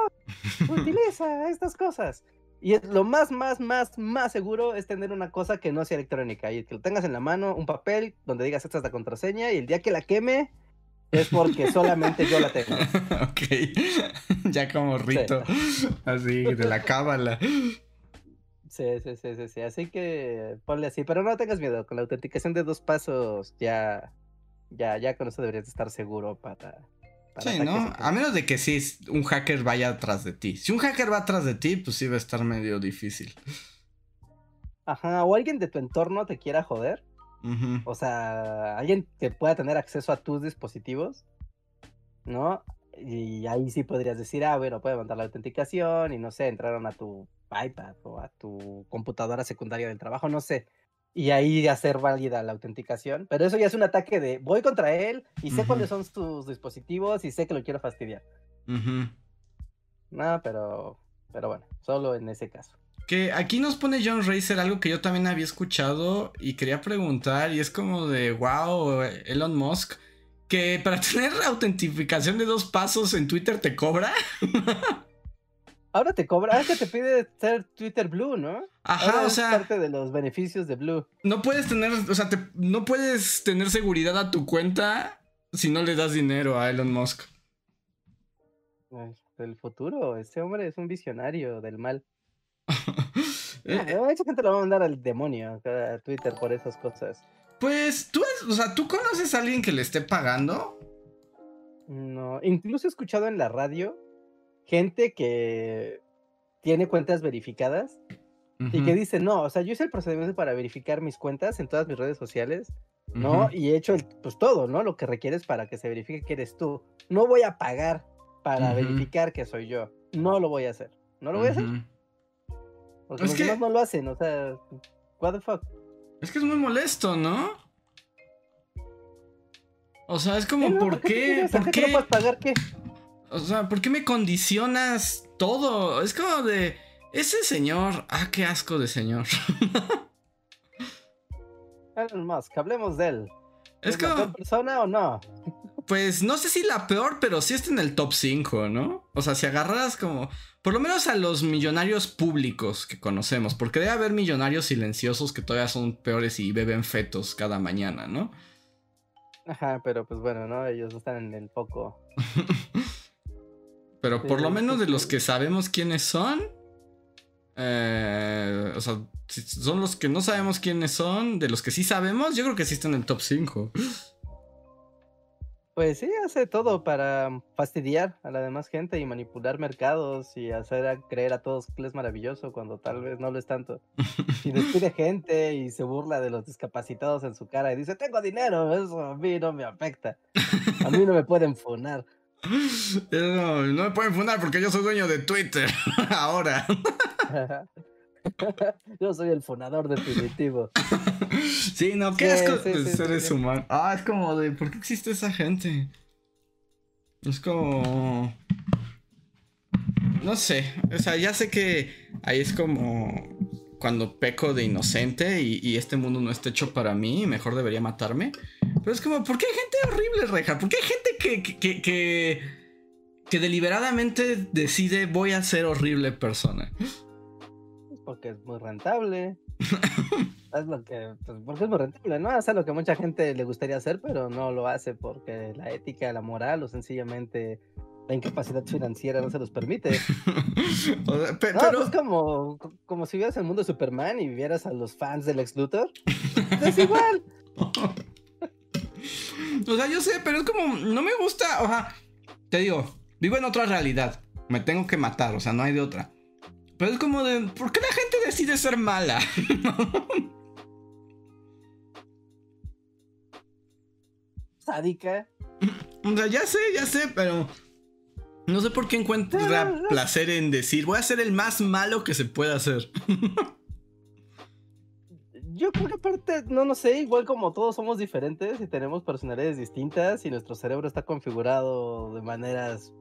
Utiliza estas cosas. Y es lo más, más, más, más seguro es tener una cosa que no sea electrónica y que lo tengas en la mano, un papel donde digas esta es la contraseña y el día que la queme es porque solamente yo la tengo. ok, ya como rito, así, de la cábala. Sí, sí, sí, sí, sí, así que ponle así, pero no tengas miedo, con la autenticación de dos pasos ya, ya, ya con eso deberías estar seguro para, sí, ¿no? A menos de que sí un hacker vaya atrás de ti. Si un hacker va atrás de ti, pues sí va a estar medio difícil. Ajá, o alguien de tu entorno te quiera joder. O sea, alguien que pueda tener acceso a tus dispositivos, ¿no? Y ahí sí podrías decir, ah, bueno, puede mandar la autenticación y no sé, entraron a tu iPad o a tu computadora secundaria del trabajo, no sé y ahí hacer válida la autenticación. Pero eso ya es un ataque de voy contra él y sé cuáles son sus dispositivos y sé que lo quiero fastidiar. No, pero, pero bueno, solo en ese caso. Que aquí nos pone John Racer algo que yo también había escuchado y quería preguntar y es como de wow, Elon Musk, que para tener autentificación de dos pasos en Twitter te cobra. Ahora te cobra, es que te pide ser Twitter Blue, ¿no? Ajá, o sea. Es parte de los beneficios de Blue. No puedes tener, o sea, no puedes tener seguridad a tu cuenta si no le das dinero a Elon Musk. El futuro, este hombre es un visionario del mal. eh, mucha gente lo va a mandar al demonio a Twitter por esas cosas. Pues, tú, o sea, ¿tú conoces a alguien que le esté pagando? No, incluso he escuchado en la radio gente que tiene cuentas verificadas y que dice, no, o sea, yo hice el procedimiento para verificar mis cuentas en todas mis redes sociales, ¿no? Y he hecho el, pues todo, ¿no? Lo que requieres para que se verifique que eres tú. No voy a pagar para verificar que soy yo. No lo voy a hacer. No lo voy a hacer. Porque los demás no lo hacen, o sea, what the fuck. Es que es muy molesto, ¿no? O sea, es como, ¿por, qué? ¿Por qué? ¿No puedes pagar qué? O sea, ¿por qué me condicionas todo? Es como de. Ese señor. Ah, qué asco de señor. Elon Musk, hablemos de él. ¿Es, como... la persona o no? Pues no sé si la peor, pero sí está en el top 5, ¿no? O sea, si agarras como. Por lo menos a los millonarios públicos que conocemos, porque debe haber millonarios silenciosos que todavía son peores y beben fetos cada mañana, ¿no? Ajá, pero pues bueno, ¿no? Ellos están en el foco. Pero por lo menos de los que sabemos quiénes son. Eh, o sea, son los que no sabemos quiénes son. De los que sí sabemos, yo creo que sí están en el top 5. Pues sí, hace todo para fastidiar a la demás gente y manipular mercados y hacer creer a todos que es maravilloso cuando tal vez no lo es tanto. Y despide gente y se burla de los discapacitados en su cara y dice, tengo dinero, eso a mí no me afecta. A mí no me pueden fonar. No, no me pueden fundar porque yo soy dueño de Twitter ahora. Yo soy el fonador definitivo. Sí, no, qué asco de seres humanos. Ah, es como de, ¿por qué existe esa gente? Es como... No sé, o sea, ya sé que ahí es como cuando peco de inocente y, este mundo no está hecho para mí, mejor debería matarme. Pero es como, ¿por qué hay gente horrible, Reja? ¿Por qué hay gente que, que, que, que, deliberadamente decide voy a ser horrible persona? Porque es muy rentable. es lo que, pues, porque es muy rentable, ¿no? Hace lo que mucha gente le gustaría hacer, pero no lo hace porque la ética, la moral o sencillamente la incapacidad financiera no se los permite. pero... es como, como si vieras el mundo de Superman y vieras a los fans del ex Luthor. es igual. o sea, yo sé, pero es como, no me gusta, o sea, te digo, vivo en otra realidad. Me tengo que matar, o sea, no hay de otra. Pero es como de, ¿por qué la gente decide ser mala? Sádica. O sea, ya sé, ya sé, pero no sé por qué encuentra placer en decir, voy a ser el más malo que se pueda hacer. Yo creo que aparte, no, no sé, igual como todos somos diferentes y tenemos personalidades distintas y nuestro cerebro está configurado de maneras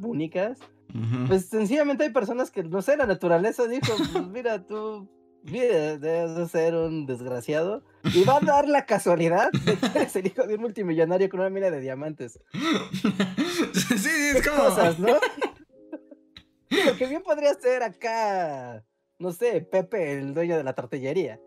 únicas, pues sencillamente hay personas que, no sé, la naturaleza dijo, pues mira, tú Mira, debes de ser un desgraciado. Y va a dar la casualidad de que eres el hijo de un multimillonario con una mina de diamantes. sí, es como. Cosas, ¿no? Lo que bien podría ser acá, no sé, Pepe, el dueño de la tortillería.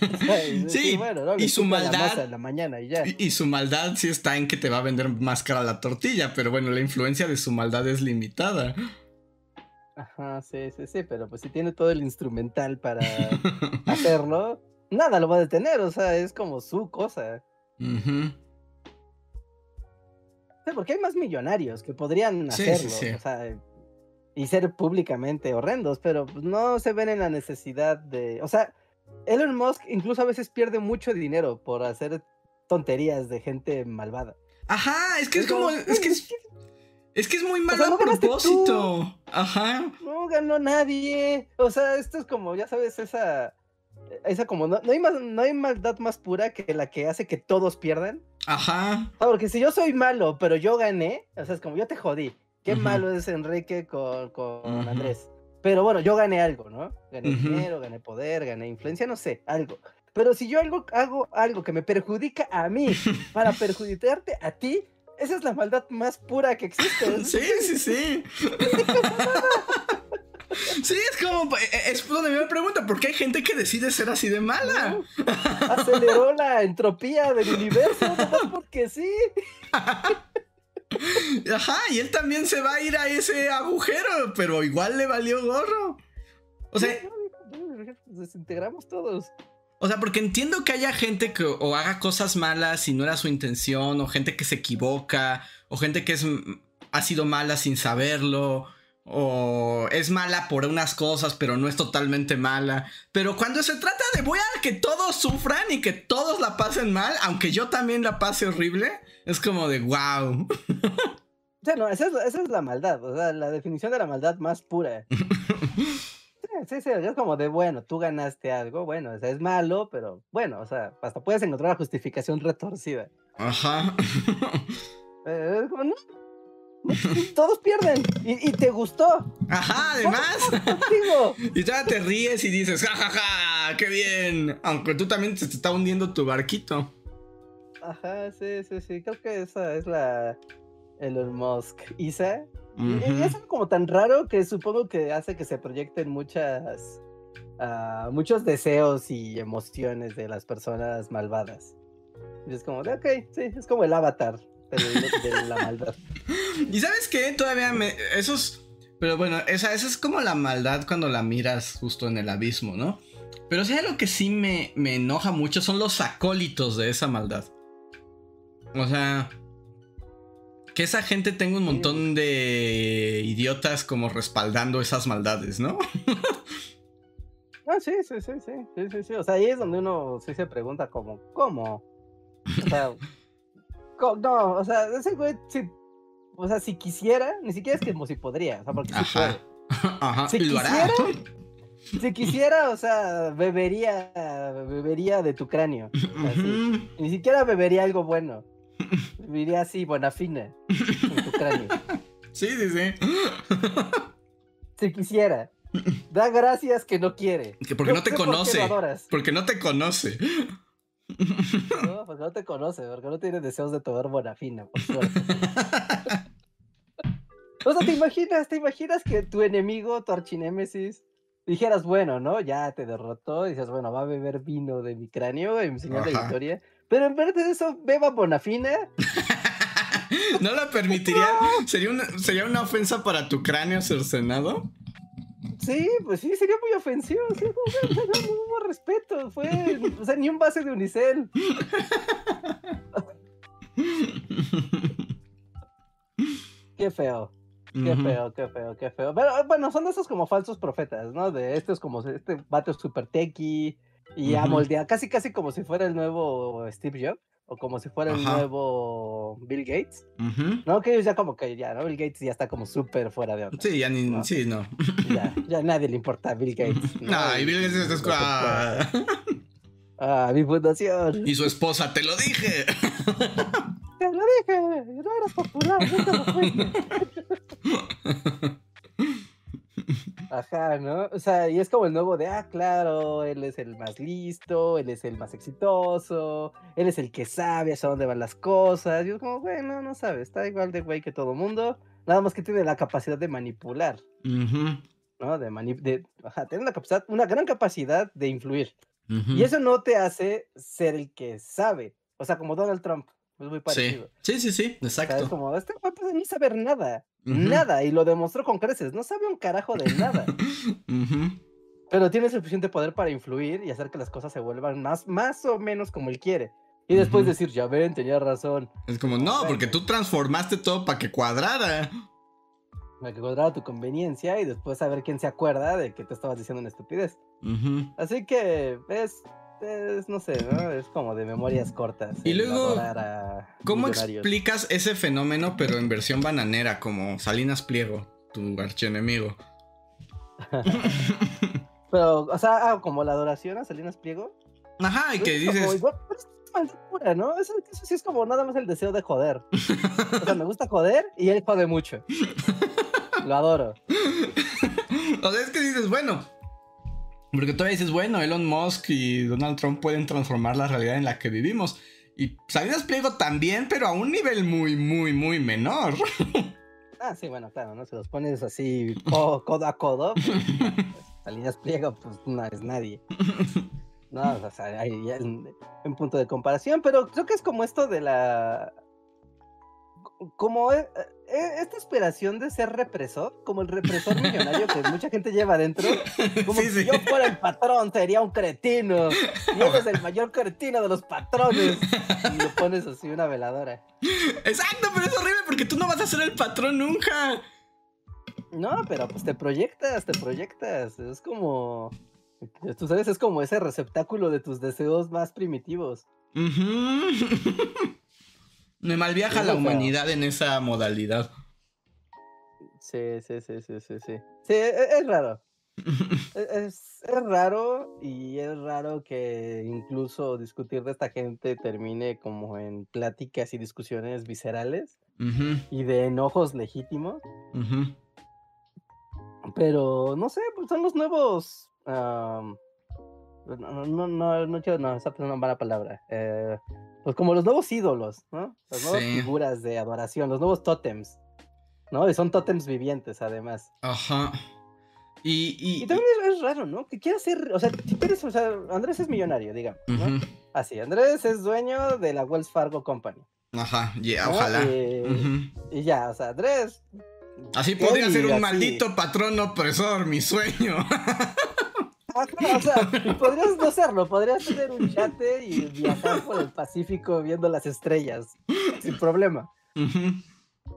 sí, bueno, y su maldad. en la mañana y, ya. y su maldad sí está en que te va a vender más cara la tortilla, pero bueno, la influencia de su maldad es limitada. Ajá, sí, sí, sí, pero pues si tiene todo el instrumental para hacerlo, nada lo va a detener, o sea, es como su cosa. sí, porque hay más millonarios que podrían hacerlo, o sea, y ser públicamente horrendos, pero pues, no se ven en la necesidad de, o sea, Elon Musk incluso a veces pierde mucho dinero por hacer tonterías de gente malvada. Ajá, es que es, como, es que es, es que es muy malo a propósito. Ajá. No ganó nadie. O sea, esto es como, ya sabes, esa. Esa como, no, hay, más, no hay maldad más pura que la que hace que todos pierdan. Ajá. Ah, porque si yo soy malo, pero yo gané, o sea, es como yo te jodí. Qué malo es Enrique con, con Andrés. Pero bueno, yo gané algo, ¿no? Gané dinero, gané poder, gané influencia, no sé, algo. Pero si yo algo, hago algo que me perjudica a mí para perjudicarte a ti, esa es la maldad más pura que existe. Sí, sí, sí. Sí, es como, eh, eh, es donde me pregunta, ¿por qué hay gente que decide ser así de mala? aceleró la entropía del universo, no porque sí. Ajá, y él también se va a ir a ese agujero, pero igual le valió gorro. O sea, desintegramos todos. O sea, porque entiendo que haya gente que o haga cosas malas y no era su intención, o gente que se equivoca, o gente que es, ha sido mala sin saberlo, o es mala por unas cosas, pero no es totalmente mala. Pero cuando se trata de voy a que todos sufran y que todos la pasen mal, aunque yo también la pase horrible, es como de wow. O sea, no, esa es, esa es la maldad, o sea, la definición de la maldad más pura. Sí, sí, es como de, bueno, tú ganaste algo, bueno, o sea, es malo, pero bueno, o sea, hasta puedes encontrar una justificación retorcida. Ajá. Eh, como, no, todos pierden y, te gustó. Ajá, además. y ya te ríes y dices, jajaja, qué bien. Aunque tú también te está hundiendo tu barquito. Ajá, sí, sí, sí. Creo que esa es la Elon Musk. Isa, y es como tan raro que supongo que hace que se proyecten muchas, uh, muchos deseos y emociones de las personas malvadas. Y es como de, ok, sí, es como el avatar de, la maldad. Y sabes qué, todavía me... Esos... Pero bueno, esa, esa es como la maldad cuando la miras justo en el abismo, ¿no? Pero si lo que sí me, me enoja mucho son los acólitos de esa maldad. O sea, que esa gente tenga un montón de idiotas como respaldando esas maldades, ¿no? ah, sí, sí, sí, sí, sí, sí, O sea, ahí es donde uno sí se pregunta como, ¿cómo? O sea, no, o sea, ese güey, si, o sea, si quisiera, ni siquiera es que como si podría, o sea, porque sí puede. Ajá, si quisiera, si quisiera, o sea, bebería, bebería de tu cráneo. Ni siquiera bebería algo bueno. Diría así, buena fina. En tu cráneo. Sí, sí, sí. Si quisiera. Da gracias que no quiere. Que porque no, te conoce. porque no te conoce. No, porque no te conoce, porque no tiene deseos de tomar buena fina, por suerte. O sea, ¿te imaginas, te imaginas que tu enemigo, tu archinémesis, dijeras, bueno, ¿no? Ya te derrotó, y dices, bueno, va a beber vino de mi cráneo en señal de victoria. Pero en vez de eso, beba Bonafina. ¿No la permitiría? ¿Sería una, ¿Sería una ofensa para tu cráneo cercenado? Sí, pues sí, sería muy ofensivo. Sí, no, hubo respeto. Fue, o sea, ni un base de unicel. qué feo. Qué feo, qué feo, qué feo. Pero bueno, son esos como falsos profetas, ¿no? De este es como este vato super techy y a moldear, casi casi como si fuera el nuevo Steve Jobs. o como si fuera el nuevo Bill Gates. No, que ya como que ya, ¿no? Bill Gates ya está como súper fuera de onda. Sí, ya ni, sí, no. Ya, ya nadie le importa a Bill Gates. No, y Bill Gates está... Ah, mi fundación. Y su esposa, te lo dije. Te lo dije, no eras popular, no te Ajá, ¿no? O sea, y es como el nuevo de, ah, claro, él es el más listo, él es el más exitoso, él es el que sabe hacia dónde van las cosas. Y yo como, bueno, no sabe, está igual de güey que todo mundo, nada más que tiene la capacidad de manipular, ¿no? De, mani de ajá, tiene la capacidad, una gran capacidad de influir. Y eso no te hace ser el que sabe, o sea, como Donald Trump. Es muy parecido. Sí, sí, sí, exacto. es como, este güey puede ni saber nada. Nada. Y lo demostró con creces. No sabe un carajo de nada. Pero tiene suficiente poder para influir y hacer que las cosas se vuelvan más, más o menos como él quiere. Y después decir, ya ven, tenía razón. Es como, no, porque tú transformaste todo para que cuadrara. Para que cuadrara tu conveniencia y después saber quién se acuerda de que te estabas diciendo una estupidez. Así que es es, no sé, ¿no? Es como de memorias cortas. Y luego, ¿cómo explicas ese fenómeno, pero en versión bananera, como Salinas Pliego, tu archienemigo? pero, o sea, ah, como la adoración a Salinas Pliego. Ajá, y que dices. Como, ¿no? Eso, sí es como nada más el deseo de joder. o sea, me gusta joder y él jode mucho. Lo adoro. o sea, es que dices, bueno, porque todavía dices, bueno, Elon Musk y Donald Trump pueden transformar la realidad en la que vivimos. Y Salinas Pliego también, pero a un nivel muy, muy, muy menor. Ah, sí, bueno, claro, ¿no? Se los pones así codo a codo. Pues, pues, Salinas Pliego, pues no es nadie. No, o sea, hay un punto de comparación, pero creo que es como esto de la como e, esta aspiración de ser represor, como el represor millonario que mucha gente lleva adentro, como si yo fuera el patrón, sería un cretino, y eres el mayor cretino de los patrones, y lo pones así una veladora. Exacto, pero es horrible porque tú no vas a ser el patrón nunca. No, pero pues te proyectas, te proyectas, es como, tú sabes, es como ese receptáculo de tus deseos más primitivos. Me malviaja la humanidad en esa modalidad. Sí, sí, sí, sí, sí, sí. Sí, e, e, es, raro. E, es, raro y es raro que incluso discutir de esta gente termine como en pláticas y discusiones viscerales y de enojos legítimos. Pero no sé, pues son los nuevos. no, no, no, no, quiero, no, esa es una mala palabra. Eh, pues como los nuevos ídolos, ¿no? Las nuevas figuras de adoración, los nuevos tótems, ¿no? Y son tótems vivientes, además. Ajá. Y, y, también es, raro, ¿no? Que quiera ser, o sea, si eres, o sea, Andrés es millonario, digamos, ¿no? Así, Andrés es dueño de la Wells Fargo Company. Ajá, ya, ojalá. Y, ya, o sea, Andrés. Así podría ser un maldito patrón opresor, mi sueño. o sea, podrías no serlo, podrías tener un yate y viajar por el Pacífico viendo las estrellas, sin problema.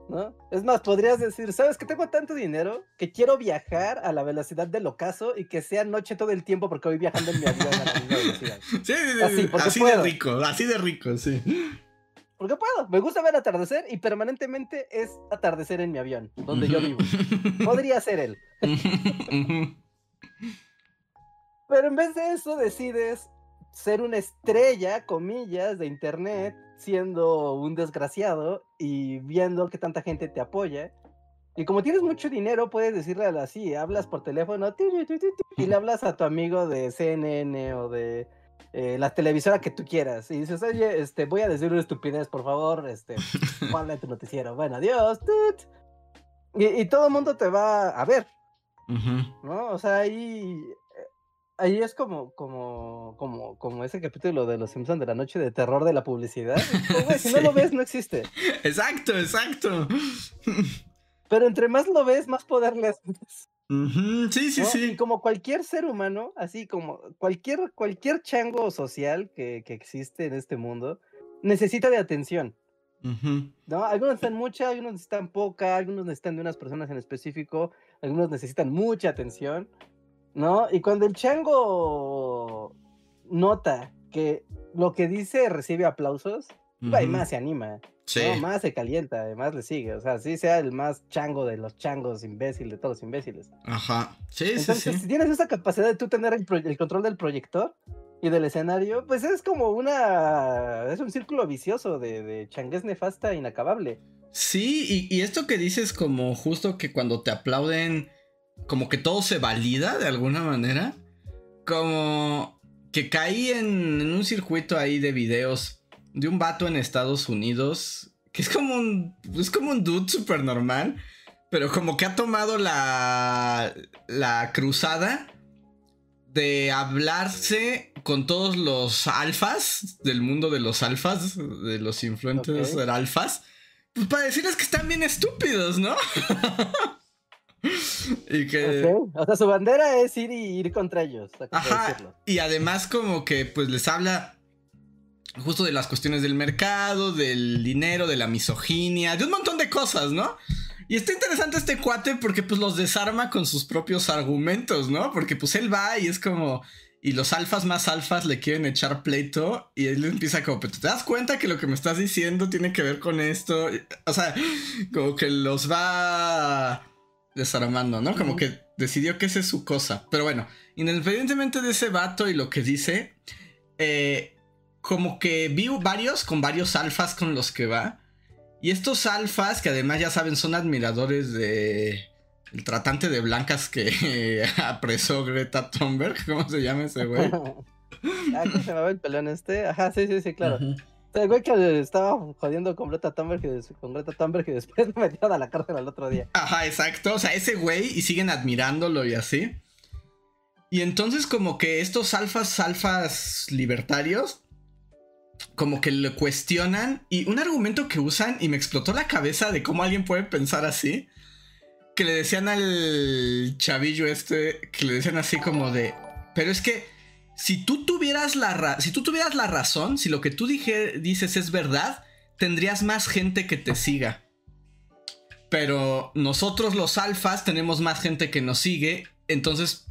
¿No? Es más, podrías decir, ¿sabes que tengo tanto dinero que quiero viajar a la velocidad del ocaso y que sea noche todo el tiempo porque voy viajando en mi avión a la misma velocidad? Sí, así, así de rico, así de rico, sí. Porque puedo, me gusta ver atardecer y permanentemente es atardecer en mi avión, donde yo vivo. Podría ser él. Pero en vez de eso decides ser una estrella, comillas, de internet, siendo un desgraciado y viendo que tanta gente te apoya. Y como tienes mucho dinero, puedes decirle así, hablas por teléfono y le hablas a tu amigo de CNN o de eh, la televisora que tú quieras. Y dices, oye, este, voy a decir una estupidez, por favor, este, ponle tu noticiero. Bueno, adiós. Y, todo el mundo te va a ver. ¿No? O sea, ahí ahí es como, como, como, como ese capítulo de Los Simpsons de la noche de terror de la publicidad. si no lo ves, no existe. Exacto, exacto. Pero entre más lo ves, más poder le haces. Sí, sí, sí. Y como cualquier ser humano, así como cualquier, cualquier chango social que, que existe en este mundo, necesita de atención. ¿No? Algunos necesitan mucha, algunos necesitan poca, algunos necesitan de unas personas en específico, algunos necesitan mucha atención. ¿No? Y cuando el chango nota que lo que dice recibe aplausos, más se anima. más se calienta, más le sigue. O sea, sí sea el más chango de los changos, imbécil de todos los imbéciles. Ajá. Sí, sí, sí. Si tienes esa capacidad de tú tener el, control del proyector y del escenario, pues es como una. Es un círculo vicioso de, de changuez nefasta inacabable. Sí, y, esto que dices, como justo que cuando te aplauden, como que todo se valida de alguna manera. Como que caí en, en un circuito ahí de videos de un vato en Estados Unidos que es como un, es como un dude súper normal, pero como que ha tomado la, la cruzada de hablarse con todos los alfas del mundo de los alfas, de los influencers alfas, pues para decirles que están bien estúpidos, ¿no? y que... O sea, su bandera es ir y ir contra ellos. Ajá. Y además como que pues les habla justo de las cuestiones del mercado, del dinero, de la misoginia, de un montón de cosas, ¿no? Y está interesante este cuate porque pues los desarma con sus propios argumentos, ¿no? Porque pues él va y es como... Y los alfas más alfas le quieren echar pleito y él empieza como, pero te das cuenta que lo que me estás diciendo tiene que ver con esto. O sea, como que los va desarmando, ¿no? Como que decidió que esa es su cosa. Pero bueno, independientemente de ese vato y lo que dice, eh, como que vi varios con varios alfas con los que va. Y estos alfas, que además ya saben, son admiradores de el tratante de blancas que apresó Greta Thunberg. ¿Cómo se llama ese güey? ah, ¿cómo se llamaba el pelón este? Ajá, sí, sí, sí, claro. El güey que estaba jodiendo con Greta Thunberg y, con Greta Thunberg y después me metieron a la cárcel al otro día. Ajá, exacto. O sea, ese güey y siguen admirándolo y así. Y entonces como que estos alfas, alfas libertarios, como que le cuestionan y un argumento que usan y me explotó la cabeza de cómo alguien puede pensar así, que le decían al chavillo este, que le decían así como de, pero es que si tú tuvieras la, si tú tuvieras la razón, si lo que tú dije, dices es verdad, tendrías más gente que te siga. Pero nosotros los alfas tenemos más gente que nos sigue, entonces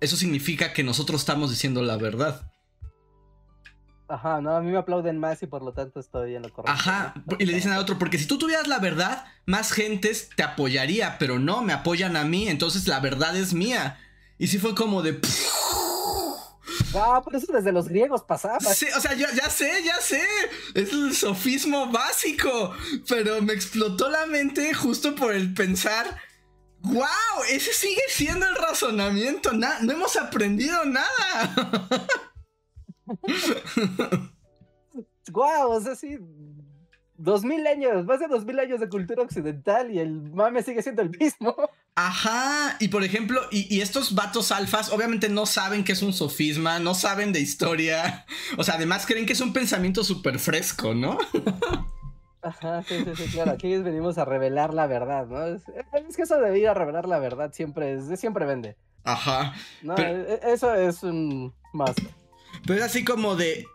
eso significa que nosotros estamos diciendo la verdad. Ajá, no, a mí me aplauden más y por lo tanto estoy en lo correcto. Ajá, y le dicen a otro, porque si tú tuvieras la verdad, más gentes te apoyaría, pero no, me apoyan a mí, entonces la verdad es mía. Y sí fue como de... Ah, por eso desde los griegos pasaba. Sí, o sea, ya, ya sé, ya sé. Es el sofismo básico. Pero me explotó la mente justo por el pensar. ¡Wow! Ese sigue siendo el razonamiento. no hemos aprendido nada. Guau, o sea, sí. Dos mil años, más de dos mil años de cultura occidental y el mame sigue siendo el mismo. Ajá, y por ejemplo, y, estos vatos alfas obviamente no saben que es un sofisma, no saben de historia. O sea, además creen que es un pensamiento súper fresco, ¿no? Ajá, sí, sí, sí, claro. Aquí venimos a revelar la verdad, ¿no? Es, que eso de ir a revelar la verdad siempre, es, siempre vende. Ajá. No, e, e, eso es un must. Pero es así como de.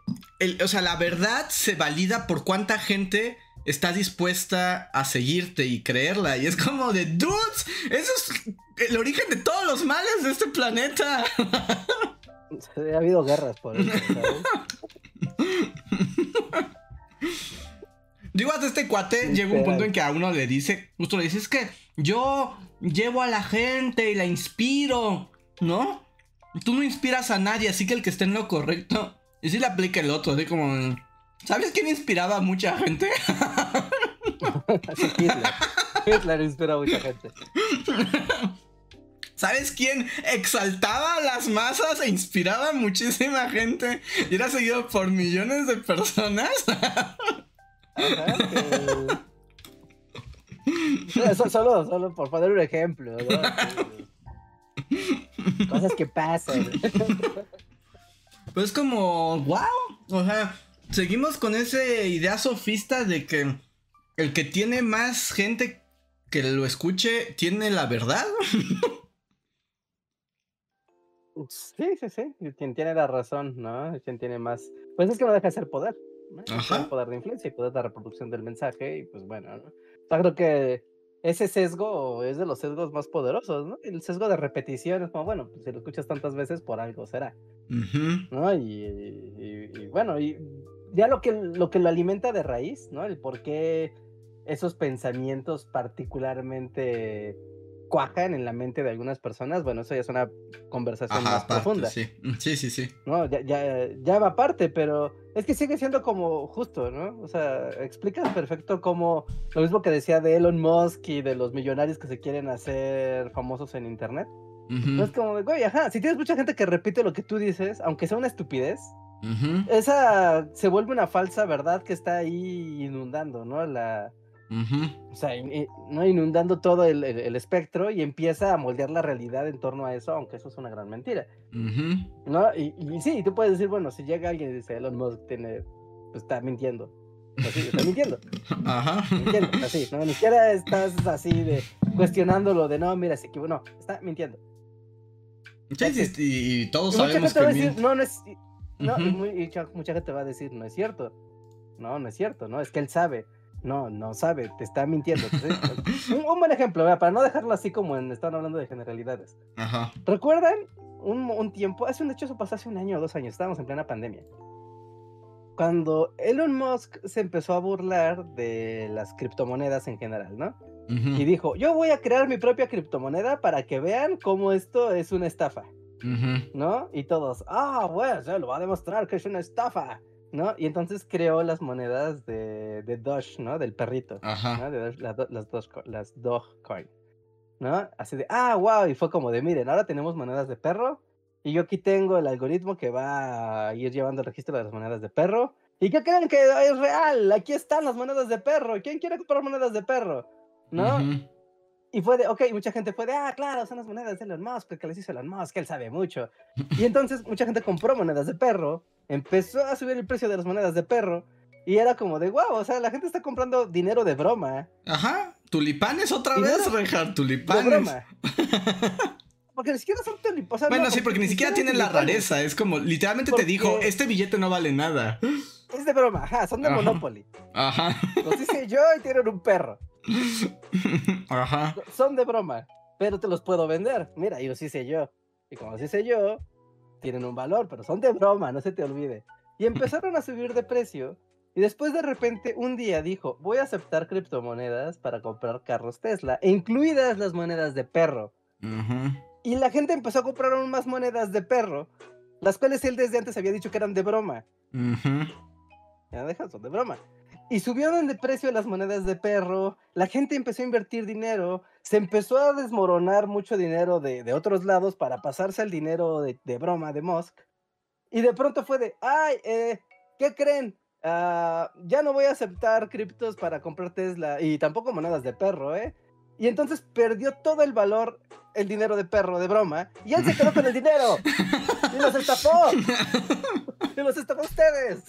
o sea, la verdad se valida por cuánta gente está dispuesta a seguirte y creerla. Y es como de, dudes, eso es el origen de todos los males de este planeta. ha habido guerras por eso, Digo, hasta este cuate llega un punto en que a uno le dice, justo le dice, es que yo llevo a la gente y la inspiro, ¿no? Tú no inspiras a nadie, así que el que esté en lo correcto. Y si le aplica el otro, así como. ¿Sabes quién inspiraba a mucha gente? Hitler. Hitler inspira a mucha gente. ¿Sabes quién exaltaba a las masas e inspiraba a muchísima gente? Y era seguido por millones de personas. solo, solo por poner un ejemplo. ¿no? Cosas que pasan. Pues como, wow. O sea, seguimos con esa idea sofista de que el que tiene más gente que lo escuche tiene la verdad. Sí, sí, sí. Quien tiene la razón, ¿no? Quien tiene más. Pues es que no deja de ser poder. ¿no? Poder de influencia y poder de reproducción del mensaje. Y pues bueno, ¿no? creo que ese sesgo es de los sesgos más poderosos, ¿no? El sesgo de repetición es como, bueno, pues si lo escuchas tantas veces, por algo será. ¿No? Y, bueno, y ya lo que, lo que lo alimenta de raíz, ¿no? El por qué esos pensamientos particularmente cuajan en la mente de algunas personas, bueno, eso ya es una conversación más profunda. Sí, mm, sí, sí. sí. No, ya, ya, ya, va aparte, pero es que sigue siendo como justo, ¿no? O sea, explicas perfecto como lo mismo que decía de Elon Musk y de los millonarios que se quieren hacer famosos en Internet. No es como, güey, ajá, si tienes mucha gente que repite lo que tú dices, aunque sea una estupidez, esa se vuelve una falsa verdad que está ahí inundando, ¿no? La, o sea, ¿no? inundando todo el, espectro y empieza a moldear la realidad en torno a eso, aunque eso es una gran mentira. ¿No? Y, y, sí, tú puedes decir, bueno, si llega alguien y dice Elon Musk tiene, pues está mintiendo. Pues está mintiendo. Ajá. Mintiendo, así, ¿no? Ni siquiera estás así de cuestionándolo de no, mira, sí que no, está mintiendo. Sí, sí, y, todos sabemos que decir, no, no es, no, y, mucha gente va a decir, no es cierto. No, no es cierto, ¿no? Es que él sabe. No, no sabe, te está mintiendo. un, buen ejemplo, para no dejarlo así como en, están hablando de generalidades. Ajá. ¿Recuerdan un, un, tiempo? Hace un hecho, eso pasó hace un año o dos años, estábamos en plena pandemia. Cuando Elon Musk se empezó a burlar de las criptomonedas en general, ¿no? Y dijo, yo voy a crear mi propia criptomoneda para que vean cómo esto es una estafa. ¿No? Y todos, ah, bueno, se lo va a demostrar que es una estafa. ¿No? Y entonces creó las monedas de, de Doge, ¿no? Del perrito, Ajá. De las, dos, las Dogecoin, ¿no? Así de, ah, wow, y fue como de, miren, ahora tenemos monedas de perro, y yo aquí tengo el algoritmo que va a ir llevando el registro de las monedas de perro, ¿y qué creen que es real? Aquí están las monedas de perro, ¿quién quiere comprar monedas de perro? ¿No? Y fue de, ok, mucha gente fue de, ah, claro, son las monedas de Elon Musk, que les hizo Elon Musk, él sabe mucho. Y entonces mucha gente compró monedas de perro, empezó a subir el precio de las monedas de perro, y era como de, wow, o sea, la gente está comprando dinero de broma. Ajá, tulipanes otra vez, Rejar, tulipanes. De broma. porque ni siquiera son tulipanes. bueno, sí, porque ni siquiera tienen la rareza, es como, literalmente te dijo, este billete no vale nada. Es de broma, ajá, son de Monopoly. Ajá. Los hice yo y tienen un perro. Ajá. Son de broma, pero te los puedo vender. Mira, y los hice yo. Y como los hice yo, tienen un valor, pero son de broma, no se te olvide. Y empezaron a subir de precio. Y después de repente un día dijo, voy a aceptar criptomonedas para comprar carros Tesla, incluidas las monedas de perro. Y la gente empezó a comprar aún más monedas de perro, las cuales él desde antes había dicho que eran de broma. Ya dejan, son de broma. Y subieron de precio las monedas de perro, la gente empezó a invertir dinero, se empezó a desmoronar mucho dinero de, de otros lados para pasarse al dinero de, de, broma de Musk. Y de pronto fue de, ay, eh, ¿qué creen? Uh, ya no voy a aceptar criptos para comprar Tesla y tampoco monedas de perro, ¿eh? Y entonces perdió todo el valor el dinero de perro de broma y él se quedó con el dinero y los estafó. Y los estafó a ustedes.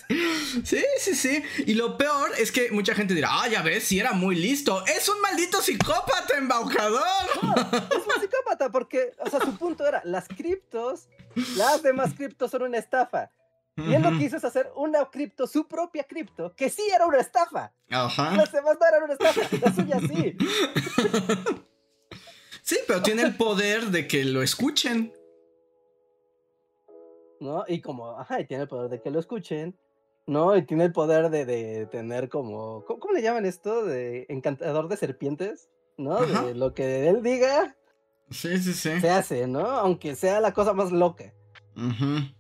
Sí, sí, sí. Y lo peor es que mucha gente dirá, ah, ya ves, si era muy listo. Es un maldito psicópata, embaucador. es un psicópata porque, o sea, su punto era, las criptos, las demás criptos son una estafa. Y él lo que hizo es hacer una cripto, su propia cripto, que sí era una estafa. Ajá. Las demás no eran una estafa, la suya sí. Sí, pero tiene el poder de que lo escuchen. ¿No? Y como, ajá, y tiene el poder de que lo escuchen, ¿no? Y tiene el poder de, tener como, ¿cómo, le llaman esto? De encantador de serpientes, ¿no? De lo que él diga. Sí, sí, sí. Se hace, ¿no? Aunque sea la cosa más loca.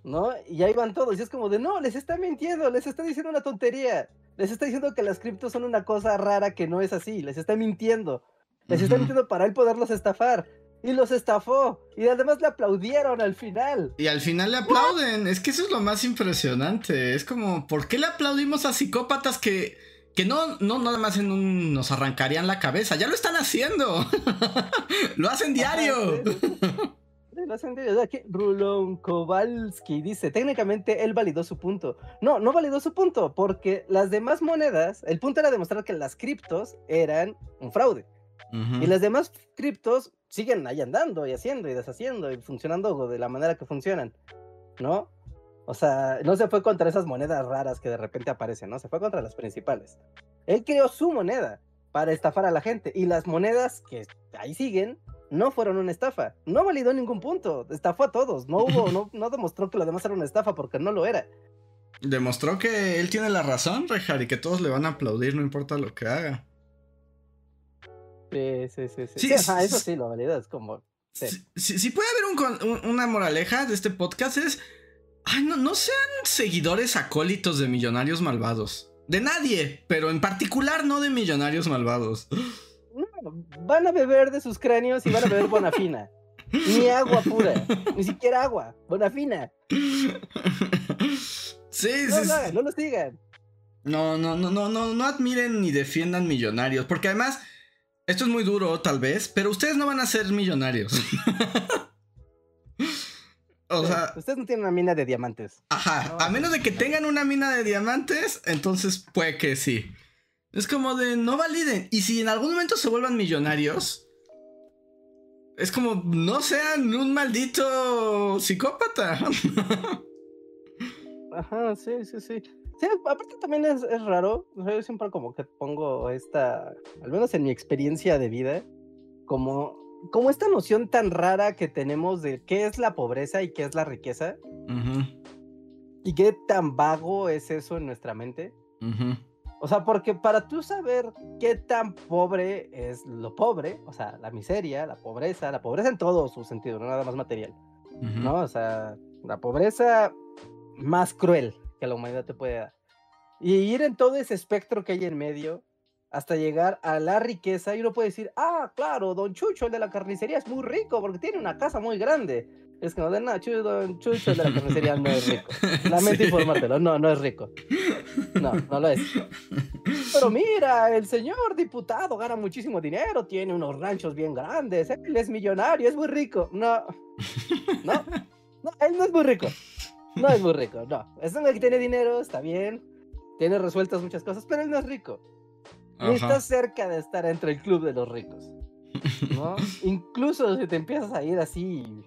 ¿No? Y ahí van todos. Y es como de, no, les está mintiendo, les está diciendo una tontería. Les está diciendo que las criptos son una cosa rara que no es así. Les está mintiendo. Les está mintiendo para él poderlos estafar. Y los estafó. Y además le aplaudieron al final. Y al final le aplauden. Es que eso es lo más impresionante. Es como, ¿por qué le aplaudimos a psicópatas que, que no, no nada más en un, nos arrancarían la cabeza? Ya lo están haciendo. lo hacen diario. lo hacen diario. Rulon Kowalski dice, técnicamente él validó su punto. No, no validó su punto, porque las demás monedas, el punto era demostrar que las criptos eran un fraude. Y las demás criptos siguen ahí andando y haciendo y deshaciendo y funcionando de la manera que funcionan, ¿no? O sea, no se fue contra esas monedas raras que de repente aparecen, ¿no? Se fue contra las principales. Él creó su moneda para estafar a la gente y las monedas que ahí siguen no fueron una estafa. No validó ningún punto. Estafó a todos. No hubo, no, no demostró que lo demás era una estafa porque no lo era. Demostró que él tiene la razón, Rejar, y que todos le van a aplaudir, no importa lo que haga. Sí, sí, sí. sí. eso sí, la realidad es como. Si, puede haber una moraleja de este podcast es. Ay, no, no sean seguidores acólitos de millonarios malvados. De nadie, pero en particular no de millonarios malvados. van a beber de sus cráneos y van a beber bonafina. Ni agua pura, ni siquiera agua, bonafina. Sí, no, sí, no, no lo sigan. No, no, no, no, no, no admiren ni defiendan millonarios, porque además, esto es muy duro tal vez, pero ustedes no van a ser millonarios. o sea, ustedes no tienen una mina de diamantes. Ajá, a menos de que tengan una mina de diamantes, entonces puede que sí. Es como de no validen. Y si en algún momento se vuelvan millonarios, es como no sean un maldito psicópata. Ajá, sí, sí, sí. Sí, aparte también es, raro. Yo siempre como que pongo esta, al menos en mi experiencia de vida, como, como esta noción tan rara que tenemos de qué es la pobreza y qué es la riqueza. Y qué tan vago es eso en nuestra mente. O sea, porque para tú saber qué tan pobre es lo pobre, o sea, la miseria, la pobreza, la pobreza en todo su sentido, no nada más material, ¿no? O sea, la pobreza más cruel que la humanidad te puede dar. Y ir en todo ese espectro que hay en medio hasta llegar a la riqueza y uno puede decir, ah, claro, don Chucho, el de la carnicería, es muy rico porque tiene una casa muy grande. Es que no de nada, don Chucho, el de la carnicería no es rico. Lamento informártelo, no, no es rico. No, no lo es. Pero mira, el señor diputado gana muchísimo dinero, tiene unos ranchos bien grandes, él es millonario, es muy rico. No, no, no, él no es muy rico. No es muy rico, no. Es un que tiene dinero, está bien. Tiene resueltas muchas cosas, pero él no es rico. Ni está cerca de estar entre el club de los ricos. ¿No? Incluso si te empiezas a ir así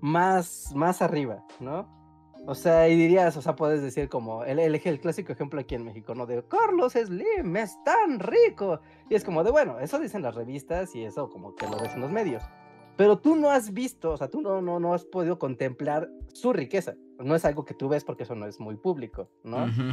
más, más arriba, ¿no? O sea, y dirías, o sea, puedes decir como, el, el, el, clásico ejemplo aquí en México, ¿no? De Carlos Slim es tan rico. Y es como de, bueno, eso dicen las revistas y eso como que lo ves en los medios. Pero tú no has visto, o sea, tú no, no, no has podido contemplar su riqueza no es algo que tú ves porque eso no es muy público, ¿no? sí,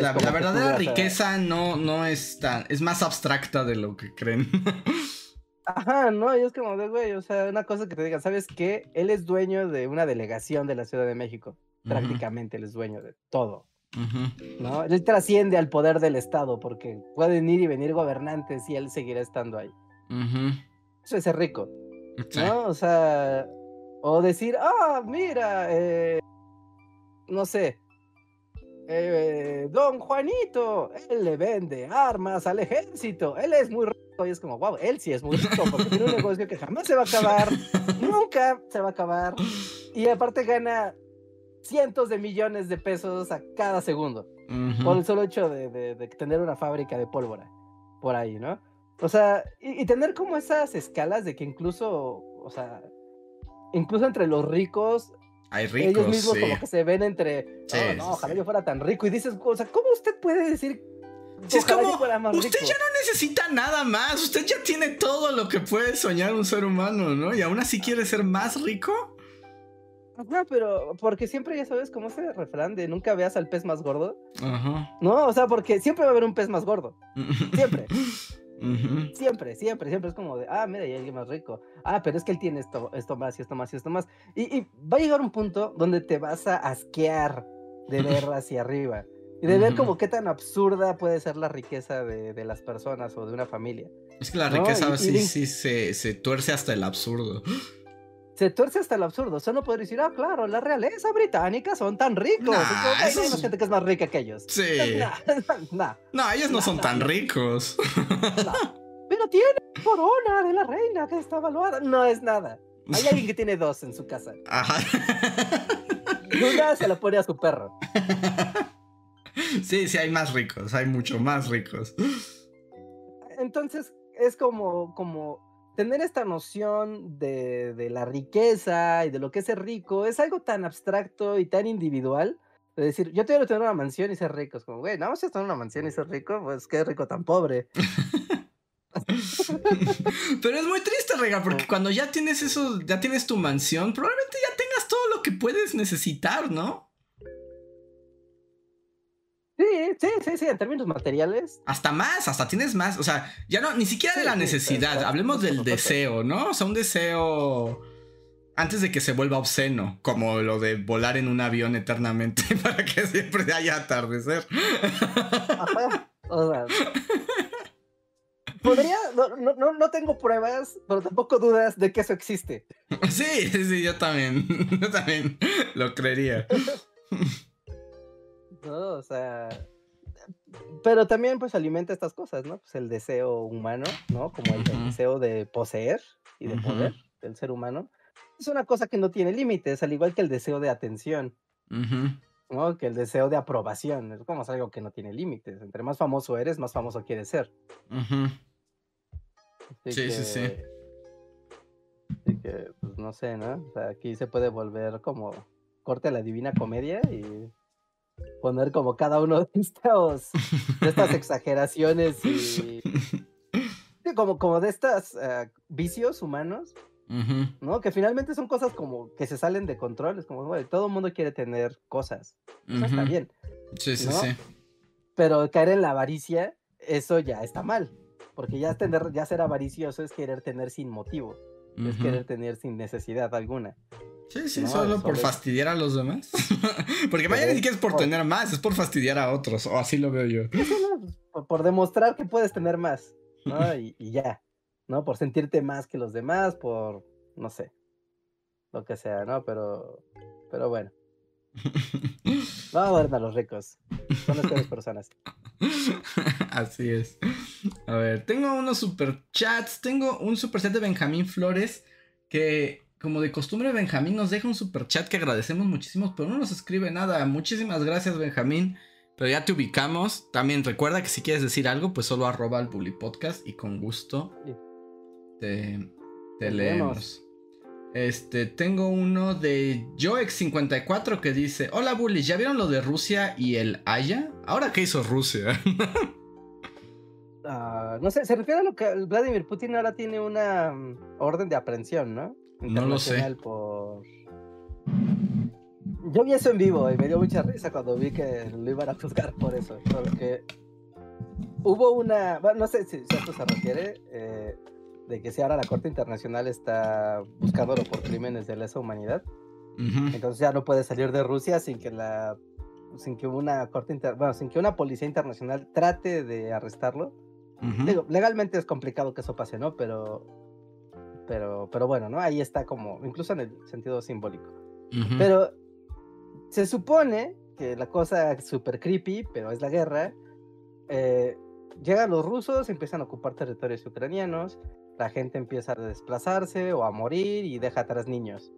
la, verdadera riqueza no, no es tan, es más abstracta de lo que creen. Ajá, no, y es como de, güey, o sea, una cosa que te digan, ¿sabes qué? Él es dueño de una delegación de la Ciudad de México, prácticamente él es dueño de todo, ¿no? Él trasciende al poder del Estado porque pueden ir y venir gobernantes y él seguirá estando ahí. Eso es ser rico, ¿no? O sea, o decir, ah, mira, eh, no sé, eh, don Juanito, él le vende armas al ejército, él es muy rico y es como, wow, él sí es muy rico porque tiene un negocio que jamás se va a acabar, nunca se va a acabar y aparte gana cientos de millones de pesos a cada segundo por el solo hecho de, tener una fábrica de pólvora por ahí, ¿no? O sea, y, y tener como esas escalas de que incluso, o sea, incluso entre los ricos hay ricos, Ellos mismos como que se ven entre, oh, no, ojalá yo fuera tan rico. Y dices, o sea, ¿cómo usted puede decir es como, usted ya no necesita nada más, usted ya tiene todo lo que puede soñar un ser humano, ¿no? Y aún así quiere ser más rico. No, pero porque siempre ya sabes cómo se refrán de nunca veas al pez más gordo. Ajá. No, o sea, porque siempre va a haber un pez más gordo. Siempre. Siempre, siempre, siempre es como de, ah, mira, hay alguien más rico. Ah, pero es que él tiene esto, esto más y esto más y esto más. Y, va a llegar un punto donde te vas a asquear de ver hacia arriba y de ver como qué tan absurda puede ser la riqueza de, las personas o de una familia. Es que la riqueza sí, sí se, se tuerce hasta el absurdo se tuerce hasta el absurdo. O sea, no poder decir, ah, claro, la realeza británica son tan ricos. hay gente que es más rica que ellos. Sí. No, ellos no, son tan ricos. Pero tiene corona de la reina que está evaluada. No es nada. Hay alguien que tiene dos en su casa. Ajá. Una se la pone a su perro. Sí, sí, hay más ricos, hay mucho más ricos. Entonces, es como, como tener esta noción de, la riqueza y de lo que es ser rico es algo tan abstracto y tan individual. Es decir, yo quiero tener una mansión y ser rico. Es como, güey, no, si tener una mansión y ser rico, pues qué rico tan pobre. Pero es muy triste, Rega, porque cuando ya tienes eso, ya tienes tu mansión, probablemente ya tengas todo lo que puedes necesitar, ¿no? Sí, sí, sí, en términos materiales. Hasta más, hasta tienes más. O sea, ya no, ni siquiera de la necesidad. Hablemos del deseo, ¿no? O sea, un deseo antes de que se vuelva obsceno, como lo de volar en un avión eternamente para que siempre haya atardecer. O sea, podría, no, no, no, tengo pruebas, pero tampoco dudas de que eso existe. Sí, sí, yo también, yo también lo creería. No, o sea, pero también pues alimenta estas cosas, ¿no? Pues el deseo humano, ¿no? Como el, deseo de poseer y de poder del ser humano. Es una cosa que no tiene límites, al igual que el deseo de atención. ¿no? Que el deseo de aprobación. Es como algo que no tiene límites. Entre más famoso eres, más famoso quieres ser. Sí, sí, sí. Así que, pues no sé, ¿no? O sea, aquí se puede volver como corte a la divina comedia y poner como cada uno de estos de estas exageraciones y como, como de estos eh, vicios humanos ¿no? Que finalmente son cosas como que se salen de control, es como, güey, todo el mundo quiere tener cosas, eso está bien. Sí, sí, sí. Pero caer en la avaricia, eso ya está mal, porque ya, tener, ya ser avaricioso es querer tener sin motivo, es querer tener sin necesidad alguna. Sí, sí, solo por fastidiar a los demás. Porque vaya ni siquiera es por, tener más, es por fastidiar a otros, o así lo veo yo. Pues, por, demostrar que puedes tener más, ¿no? y, ya. ¿no? Por sentirte más que los demás, por, no sé, lo que sea, ¿no? Pero, pero bueno. Vamos a ver a los ricos. Son las personas. Así es. A ver, tengo unos super chats. Tengo un super chat de Benjamín Flores que, como de costumbre, Benjamín nos deja un super chat que agradecemos muchísimo, pero no nos escribe nada. Muchísimas gracias, Benjamín. Pero ya te ubicamos. También recuerda que si quieres decir algo, pues solo arroba al Bully Podcast y con gusto te, leemos. Este, tengo uno de Joex54 que dice: Hola bullies, ¿ya vieron lo de Rusia y el Haya? ¿Ahora qué hizo Rusia? Ah, no sé, se refiere a lo que Vladimir Putin ahora tiene una mm, orden de aprehensión, ¿no? No lo sé. Por... Yo vi eso en vivo y me dio mucha risa cuando vi que lo iban a juzgar por eso. Porque hubo una. Bueno, no sé si, a esto se refiere. Eh, de que si ahora la Corte Internacional está buscándolo por crímenes de lesa humanidad, entonces ya no puede salir de Rusia sin que la sin que una corte bueno, sin que una policía internacional trate de arrestarlo. Digo, legalmente es complicado que eso pase, ¿no? Pero pero pero bueno, ¿no? Ahí está como incluso en el sentido simbólico. Pero se supone que la cosa es súper creepy, pero es la guerra. Eh, llegan los rusos, empiezan a ocupar territorios ucranianos, la gente empieza a desplazarse o a morir y deja atrás niños.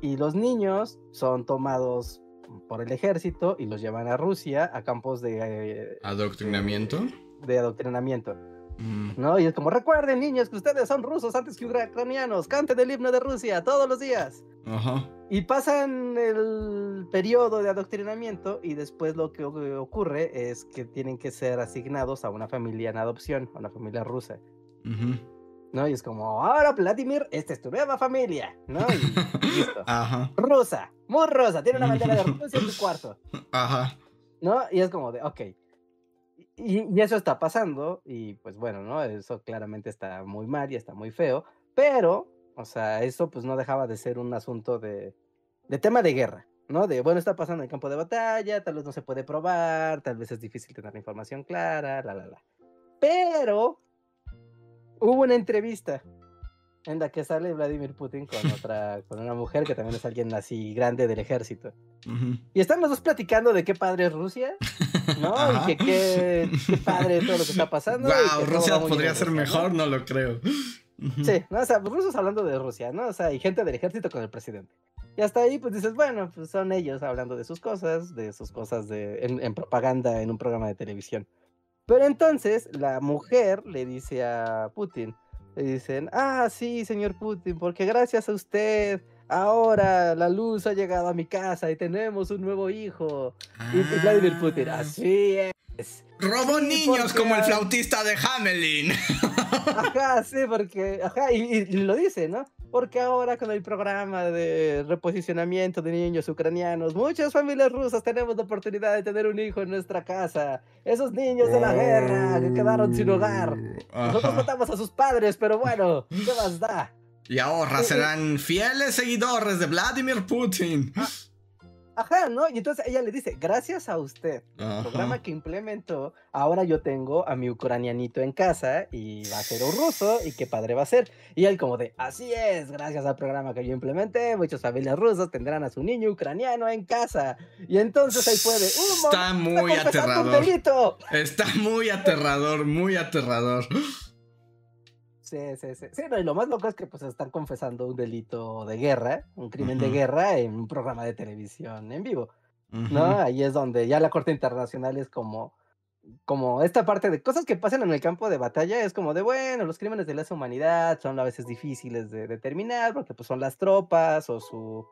Y los niños son tomados por el ejército y los llevan a Rusia a campos de... Eh, ¿Adoctrinamiento? De, adoctrinamiento. Mm. ¿No? Y es como, recuerden niños que ustedes son rusos antes que ucranianos, canten el himno de Rusia todos los días. Ajá. Y pasan el periodo de adoctrinamiento y después lo que ocurre es que tienen que ser asignados a una familia en adopción, a una familia rusa. ¿no? Y es como, ahora Vladimir, esta es tu nueva familia, ¿no? Y, listo. Ajá. Rusa, muy rosa, tiene una bandera de Rusia en tu cuarto. Ajá. ¿No? Y es como de, ok. Y, eso está pasando, y pues bueno, ¿no? Eso claramente está muy mal y está muy feo, pero, o sea, eso pues no dejaba de ser un asunto de, de tema de guerra, ¿no? De, bueno, está pasando en el campo de batalla, tal vez no se puede probar, tal vez es difícil tener la información clara, la, la, la. Pero hubo una entrevista en la que sale Vladimir Putin con otra, con una mujer que también es alguien así grande del ejército. Y están los dos platicando de qué padre es Rusia, ¿no? Y que qué, padre todo lo que está pasando. Wow, Rusia podría ser mejor, ¿no? lo creo. Sí, ¿no? o sea, rusos hablando de Rusia, ¿no? O sea, y gente del ejército con el presidente. Y hasta ahí, pues dices, bueno, pues son ellos hablando de sus cosas, de sus cosas de, en propaganda en un programa de televisión. Pero entonces la mujer le dice a Putin, le dicen, ah, sí, señor Putin, porque gracias a usted ahora la luz ha llegado a mi casa y tenemos un nuevo hijo. Y Vladimir Putin, ah. así es. Robó niños como el flautista de Hamelin. Ajá, sí, porque, ajá, y, lo dice, ¿no? porque ahora con el programa de reposicionamiento de niños ucranianos, muchas familias rusas tenemos la oportunidad de tener un hijo en nuestra casa. Esos niños de la guerra que quedaron sin hogar. Nosotros matamos a sus padres, pero bueno, ¿qué más da? Y ahora serán fieles seguidores de Vladimir Putin. Ah, Ajá, ¿no? Y entonces ella le dice, gracias a usted, el programa que implementó, ahora yo tengo a mi ucranianito en casa y va a ser un ruso y qué padre va a ser. Y él como de, así es, gracias al programa que yo implementé, muchas familias rusas tendrán a su niño ucraniano en casa. Y entonces ahí puede, está muy aterrador. Está muy aterrador, muy aterrador. Sí, sí, sí. Sí, y lo más loco es que pues están confesando un delito de guerra, un crimen de guerra en un programa de televisión en vivo. ¿No? Ahí es donde ya la Corte Internacional es como, como esta parte de cosas que pasan en el campo de batalla, es como de, bueno, los crímenes de lesa humanidad son a veces difíciles de determinar porque pues son las tropas o su...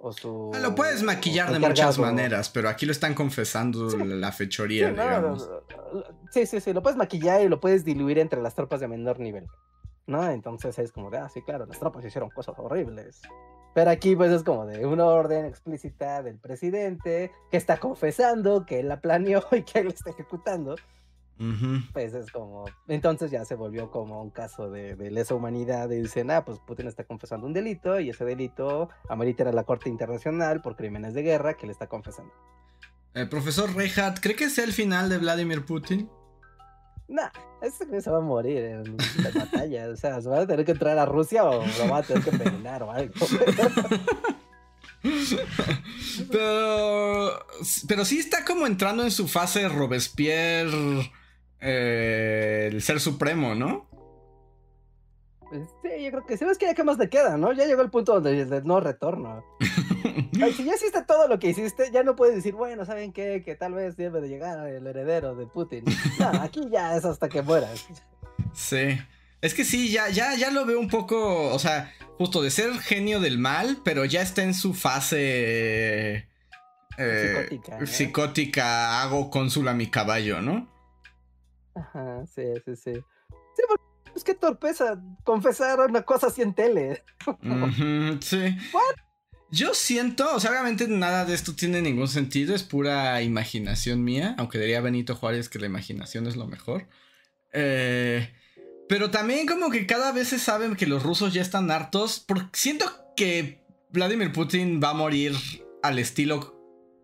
O su ah, lo puedes maquillar de muchas maneras, pero aquí lo están confesando la fechoría, digamos. sí, sí, sí, lo puedes maquillar y lo puedes diluir entre las tropas de menor nivel. ¿no? Entonces es como de, ah, sí, claro, las tropas hicieron cosas horribles. Pero aquí pues es como de una orden explícita del presidente que está confesando que él la planeó y que él la está ejecutando. Pues es como, entonces ya se volvió como un caso de, lesa humanidad y dicen, ah, pues Putin está confesando un delito y ese delito amerita a la Corte Internacional por crímenes de guerra que le está confesando. El profesor Rehat, ¿cree que sea el final de Vladimir Putin? Nah, ese se va a morir en la batalla. O sea, se va a tener que entrar a Rusia o lo va a tener que envenenar o algo. pero, pero sí está como entrando en su fase Robespierre, eh, el ser supremo, ¿no? Pues sí, yo creo que sí, ves que ya qué más le queda, ¿no? Ya llegó el punto donde no retorno. si ya hiciste todo lo que hiciste, ya no puedes decir, bueno, ¿saben qué? Que tal vez debe de llegar el heredero de Putin. No, aquí ya es hasta que mueras. Sí. Es que sí, ya, ya, ya lo veo un poco, o sea, justo de ser genio del mal, pero ya está en su fase eh, psicótica, psicótica, hago cónsul a mi caballo, ¿no? Ajá, sí, sí, sí. Sí, porque es que torpeza confesar una cosa así en tele. sí. Yo siento, o sea, obviamente nada de esto tiene ningún sentido, es pura imaginación mía, aunque diría Benito Juárez que la imaginación es lo mejor. Eh, pero también como que cada vez se sabe que los rusos ya están hartos, porque siento que Vladimir Putin va a morir al estilo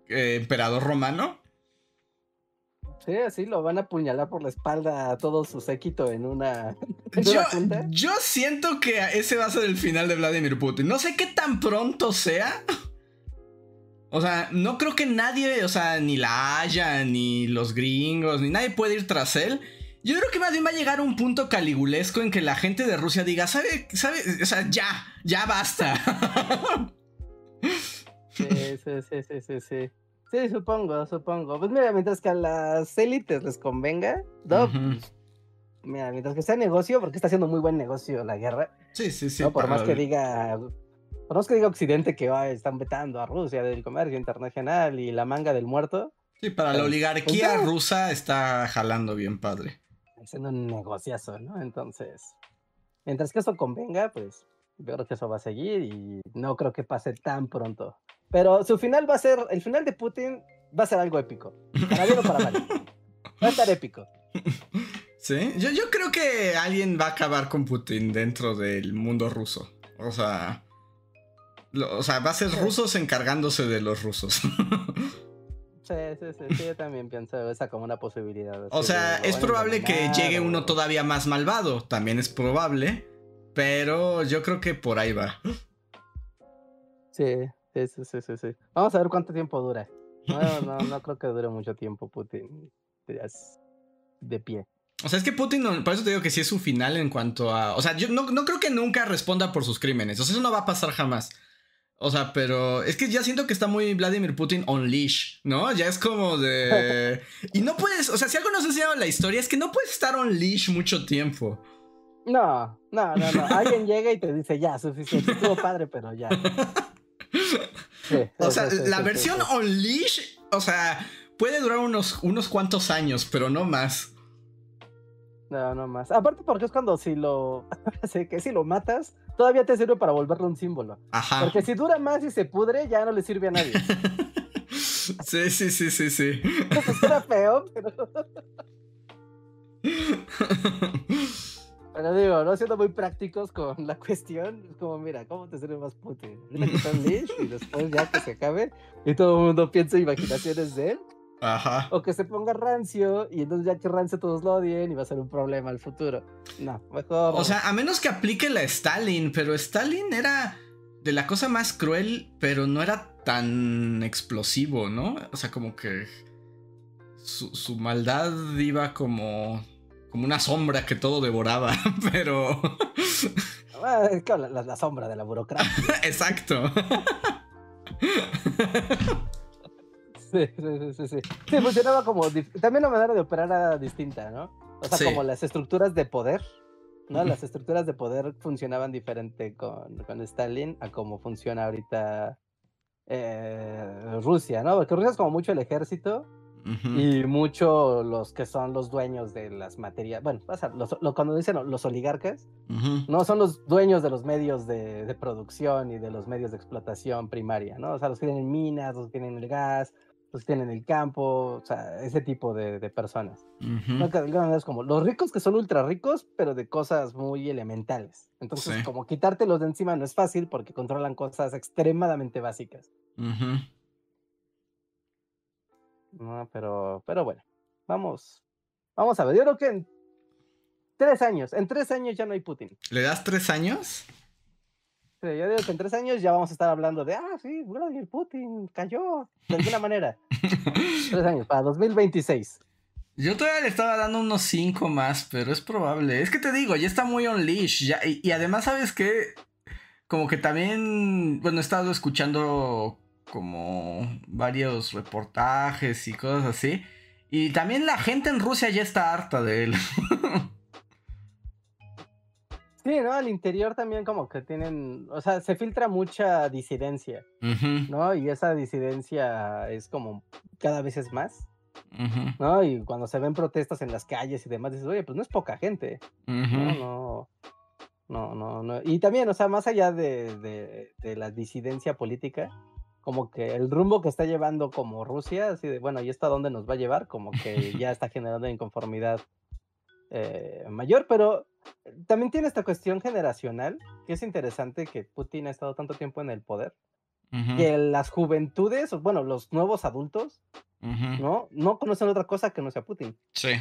eh, emperador romano. Sí, así lo van a apuñalar por la espalda a todo su séquito en una. yo, siento que ese va a ser el final de Vladimir Putin. No sé qué tan pronto sea. O sea, no creo que nadie, o sea, ni la Haya, ni los gringos, ni nadie puede ir tras él. Yo creo que más bien va a llegar un punto caligulesco en que la gente de Rusia diga, ¿sabe? ¿Sabe? O sea, ya, ya basta. sí, sí, sí, sí, sí. Sí, supongo, supongo. Pues mira, mientras que a las élites les convenga, ¿no? Pues, mira, mientras que sea negocio, porque está haciendo muy buen negocio la guerra. Sí, sí, sí. Por más que diga, por más que diga Occidente que están vetando a Rusia del comercio internacional y la manga del muerto. Sí, para la pues, oligarquía pues, rusa está jalando bien padre. Haciendo un negociazo, ¿no? Entonces, mientras que eso convenga, pues yo creo que eso va a seguir y no creo que pase tan pronto. Pero su final va a ser, el final de Putin va a ser algo épico. Para bien o para mal. Va a estar épico. Sí, yo, yo creo que alguien va a acabar con Putin dentro del mundo ruso. O sea, o sea, va a ser rusos encargándose de los rusos. Sí, sí, sí, sí, yo también pienso esa como una posibilidad. O sea, es probable que llegue uno todavía más malvado, también es probable, pero yo creo que por ahí va. Sí, Sí, sí, sí, sí, Vamos a ver cuánto tiempo dura. No, no, no creo que dure mucho tiempo Putin de pie. O sea, es que Putin, por eso te digo que sí es su final en cuanto a... O sea, yo no, no creo que nunca responda por sus crímenes. O sea, eso no va a pasar jamás. O sea, pero es que ya siento que está muy Vladimir Putin on leash, ¿no? Ya es como de... Y no puedes, o sea, si algo nos ha enseñado la historia es que no puedes estar on leash mucho tiempo. No, no, no, no. Alguien llega y te dice, ya, suficiente, estuvo padre, pero ya. o sea, la versión Unleash, o sea, puede durar unos, unos cuantos años, pero no más. No, no más. Aparte porque es cuando si lo, que si lo matas, todavía te sirve para volverlo un símbolo. Ajá. Porque si dura más y se pudre, ya no le sirve a nadie. sí, sí, sí, sí, sí. Eso era feo, pero. Pero digo, no siendo muy prácticos con la cuestión, es como, mira, ¿cómo te sirve más Putin? y después ya que se acabe y todo el mundo piensa imaginaciones de él. Ajá. O que se ponga rancio y entonces ya que rancio todos lo odien y va a ser un problema al futuro. No, mejor. O sea, a menos que aplique la Stalin, pero Stalin era de la cosa más cruel, pero no era tan explosivo, ¿no? O sea, como que su, su maldad iba como como una sombra que todo devoraba, pero... Ah, es la, la, sombra de la burocracia. Exacto. Sí, sí, sí, sí. Sí, funcionaba como... También la manera de operar era distinta, ¿no? O sea, como las estructuras de poder, ¿no? Las estructuras de poder funcionaban diferente con, con Stalin a cómo funciona ahorita eh, Rusia, ¿no? Porque Rusia es como mucho el ejército y mucho los que son los dueños de las materias, bueno, los, lo, cuando dicen los oligarcas, no son los dueños de los medios de, producción y de los medios de explotación primaria, ¿no? O sea, los que tienen minas, los que tienen el gas, los que tienen el campo, o sea, ese tipo de, personas. es como los ricos que son ultra ricos, pero de cosas muy elementales. Entonces, como quitártelos de encima no es fácil porque controlan cosas extremadamente básicas. No, pero, pero bueno, vamos, vamos a ver. Yo creo que en tres años, en tres años ya no hay Putin. ¿Le das tres años? Sí, yo digo que en tres años ya vamos a estar hablando de, ah, sí, Vladimir Putin cayó de alguna manera. tres años, para 2026. Yo todavía le estaba dando unos cinco más, pero es probable. Es que te digo, ya está muy on leash. Ya, y, y además, ¿sabes qué? Como que también, bueno, he estado escuchando como varios reportajes y cosas así. Y también la gente en Rusia ya está harta de él. Sí, ¿no? Al interior también como que tienen, o sea, se filtra mucha disidencia, ¿no? Y esa disidencia es como cada vez es más, ¿no? Y cuando se ven protestas en las calles y demás, dices, oye, pues no es poca gente, ¿no? No, no, no, Y también, o sea, más allá de la disidencia política, como que el rumbo que está llevando como Rusia, así de, bueno, ¿y esto a dónde nos va a llevar? Como que ya está generando inconformidad eh, mayor, pero también tiene esta cuestión generacional, que es interesante que Putin ha estado tanto tiempo en el poder, que las juventudes, bueno, los nuevos adultos, ¿no? No conocen otra cosa que no sea Putin. Sí.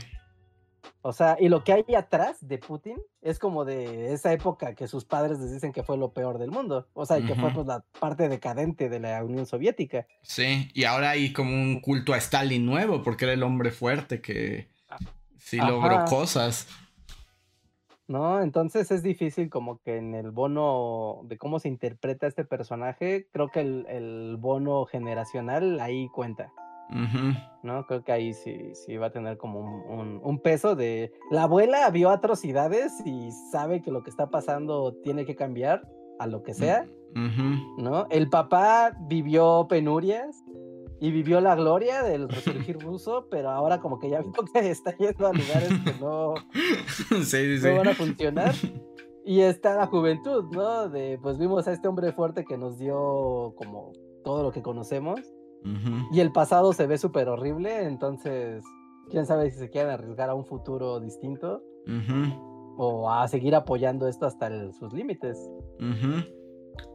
O sea, y lo que hay atrás de Putin es como de esa época que sus padres les dicen que fue lo peor del mundo. O sea, que fue pues, la parte decadente de la Unión Soviética. Sí, y ahora hay como un culto a Stalin nuevo, porque era el hombre fuerte que ah, sí logró cosas. ¿no? Entonces es difícil como que en el bono de cómo se interpreta este personaje, creo que el, el bono generacional ahí cuenta. ¿No? Creo que ahí sí, sí va a tener como un, peso de... La abuela vio atrocidades y sabe que lo que está pasando tiene que cambiar a lo que sea, ¿no? El papá vivió penurias y vivió la gloria del resurgir ruso, pero ahora como que ya vio que está yendo a lugares que no, no van a funcionar. Y está la juventud, ¿no? De, pues vimos a este hombre fuerte que nos dio como todo lo que conocemos y el pasado se ve súper horrible, entonces, quién sabe si se quieren arriesgar a un futuro distinto o a seguir apoyando esto hasta sus límites.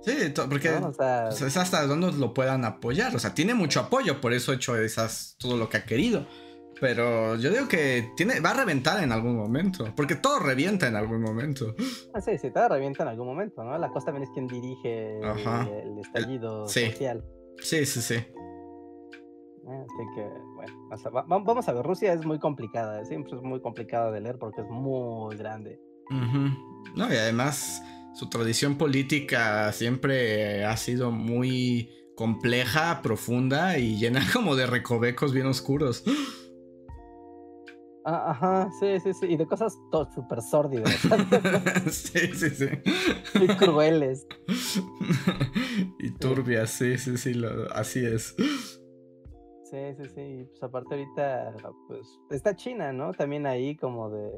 Sí, porque pues, es hasta donde lo puedan apoyar. O sea, tiene mucho apoyo, por eso ha hecho esas, todo lo que ha querido. Pero yo digo que tiene, va a reventar en algún momento. Porque todo revienta en algún momento. Ah, sí, sí, todo revienta en algún momento, ¿no? La cosa también es quien dirige el, estallido social. Sí, sí, sí. Así que, bueno, vamos a ver, Rusia es muy complicada, siempre es muy complicada de leer porque es muy grande. No, y además su tradición política siempre ha sido muy compleja, profunda y llena como de recovecos bien oscuros. Ah, ajá, sí, sí, sí, y de cosas súper sórdidas. sí, sí, sí. Y crueles. y turbias, sí, sí, sí, así es. Sí, sí, sí. Pues aparte ahorita, pues está China, ¿no? También ahí como de...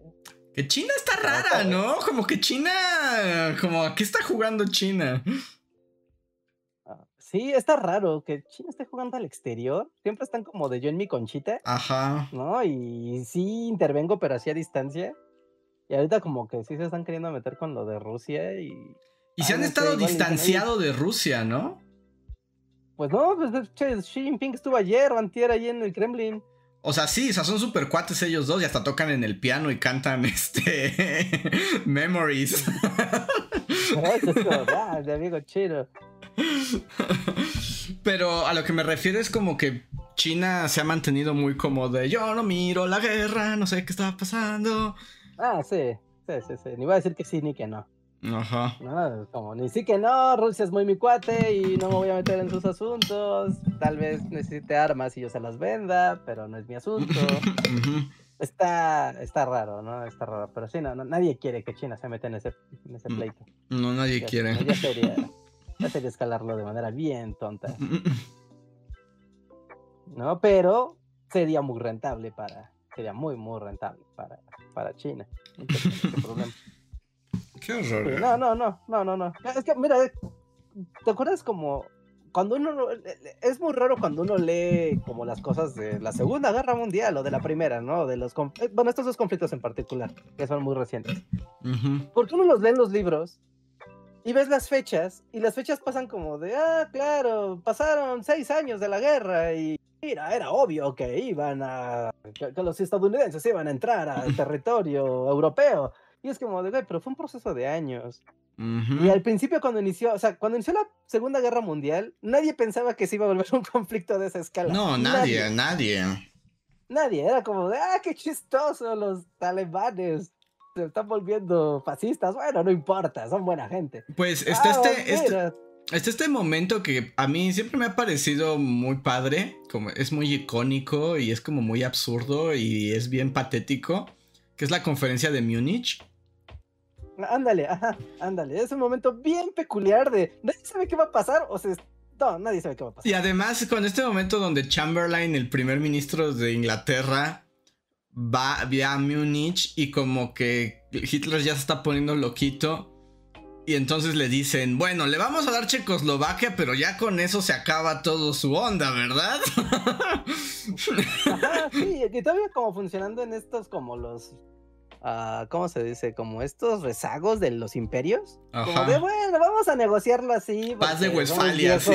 Que China está rara, ¿no? Como que China. Como, ¿a qué está jugando China? Ah, sí, está raro que China esté jugando al exterior. Siempre están como de yo en mi conchita. Ajá. ¿No? Y sí intervengo, pero así a distancia. Y ahorita como que sí se están queriendo meter con lo de Rusia y... Y se han estado distanciado de Rusia, ¿no? Pues no, pues Xi Jinping estuvo ayer o antier ahí en el Kremlin. O sea, sí, o sea, son super cuates ellos dos y hasta tocan en el piano y cantan este Memories. ah, de amigo chino. Pero a lo que me refiero es como que China se ha mantenido muy como de yo no miro la guerra, no sé qué está pasando. Ah, sí, sí, sí, sí. Ni voy a decir que sí ni que no. Ajá. No, como ni sí que no, Rusia es muy mi cuate y no me voy a meter en sus asuntos. Tal vez necesite armas y yo se las venda, pero no es mi asunto. está, está raro, ¿no? Está raro. Pero sí, no, nadie quiere que China se meta en ese, en ese mm, pleito. No, nadie quiere. Ya sería, ya sería escalarlo de manera bien tonta. ¿No? Pero sería muy rentable para. Sería muy, muy rentable para, para China. No problema. Qué horror. No, no, no, no, no, no. Es que, mira, ¿te acuerdas como cuando uno es muy raro cuando uno lee como las cosas de la Segunda Guerra Mundial o de la Primera, ¿no? De los eh, bueno, estos dos conflictos en particular, que son muy recientes. Porque uno los lee en los libros y ves las fechas y las fechas pasan como de, ah, claro, pasaron seis años de la guerra y mira, era obvio que iban a, que, que los estadounidenses iban a entrar al territorio europeo y es como de, güey, pero fue un proceso de años. Y al principio cuando inició, o sea, cuando inició la Segunda Guerra Mundial, nadie pensaba que se iba a volver un conflicto de esa escala. No, nadie, nadie. Nadie, era como de, ah, qué chistoso, los talibanes se están volviendo fascistas. Bueno, no importa, son buena gente. Pues está ah, este, este, está este momento que a mí siempre me ha parecido muy padre, como es muy icónico y es como muy absurdo y es bien patético que es la conferencia de Múnich. Ándale, ajá, ándale. Es un momento bien peculiar de nadie sabe qué va a pasar o sea, no, nadie sabe qué va a pasar. Y además, con este momento donde Chamberlain, el primer ministro de Inglaterra, va, a Múnich y como que Hitler ya se está poniendo loquito. Y entonces le dicen, bueno, le vamos a dar Checoslovaquia, pero ya con eso se acaba todo su onda, ¿verdad? Ajá, sí, y todavía como funcionando en estos como los Ah, ¿cómo se dice? Como estos rezagos de los imperios. Como de, bueno, vamos a negociarlo así. Paz de Westfalia, sí.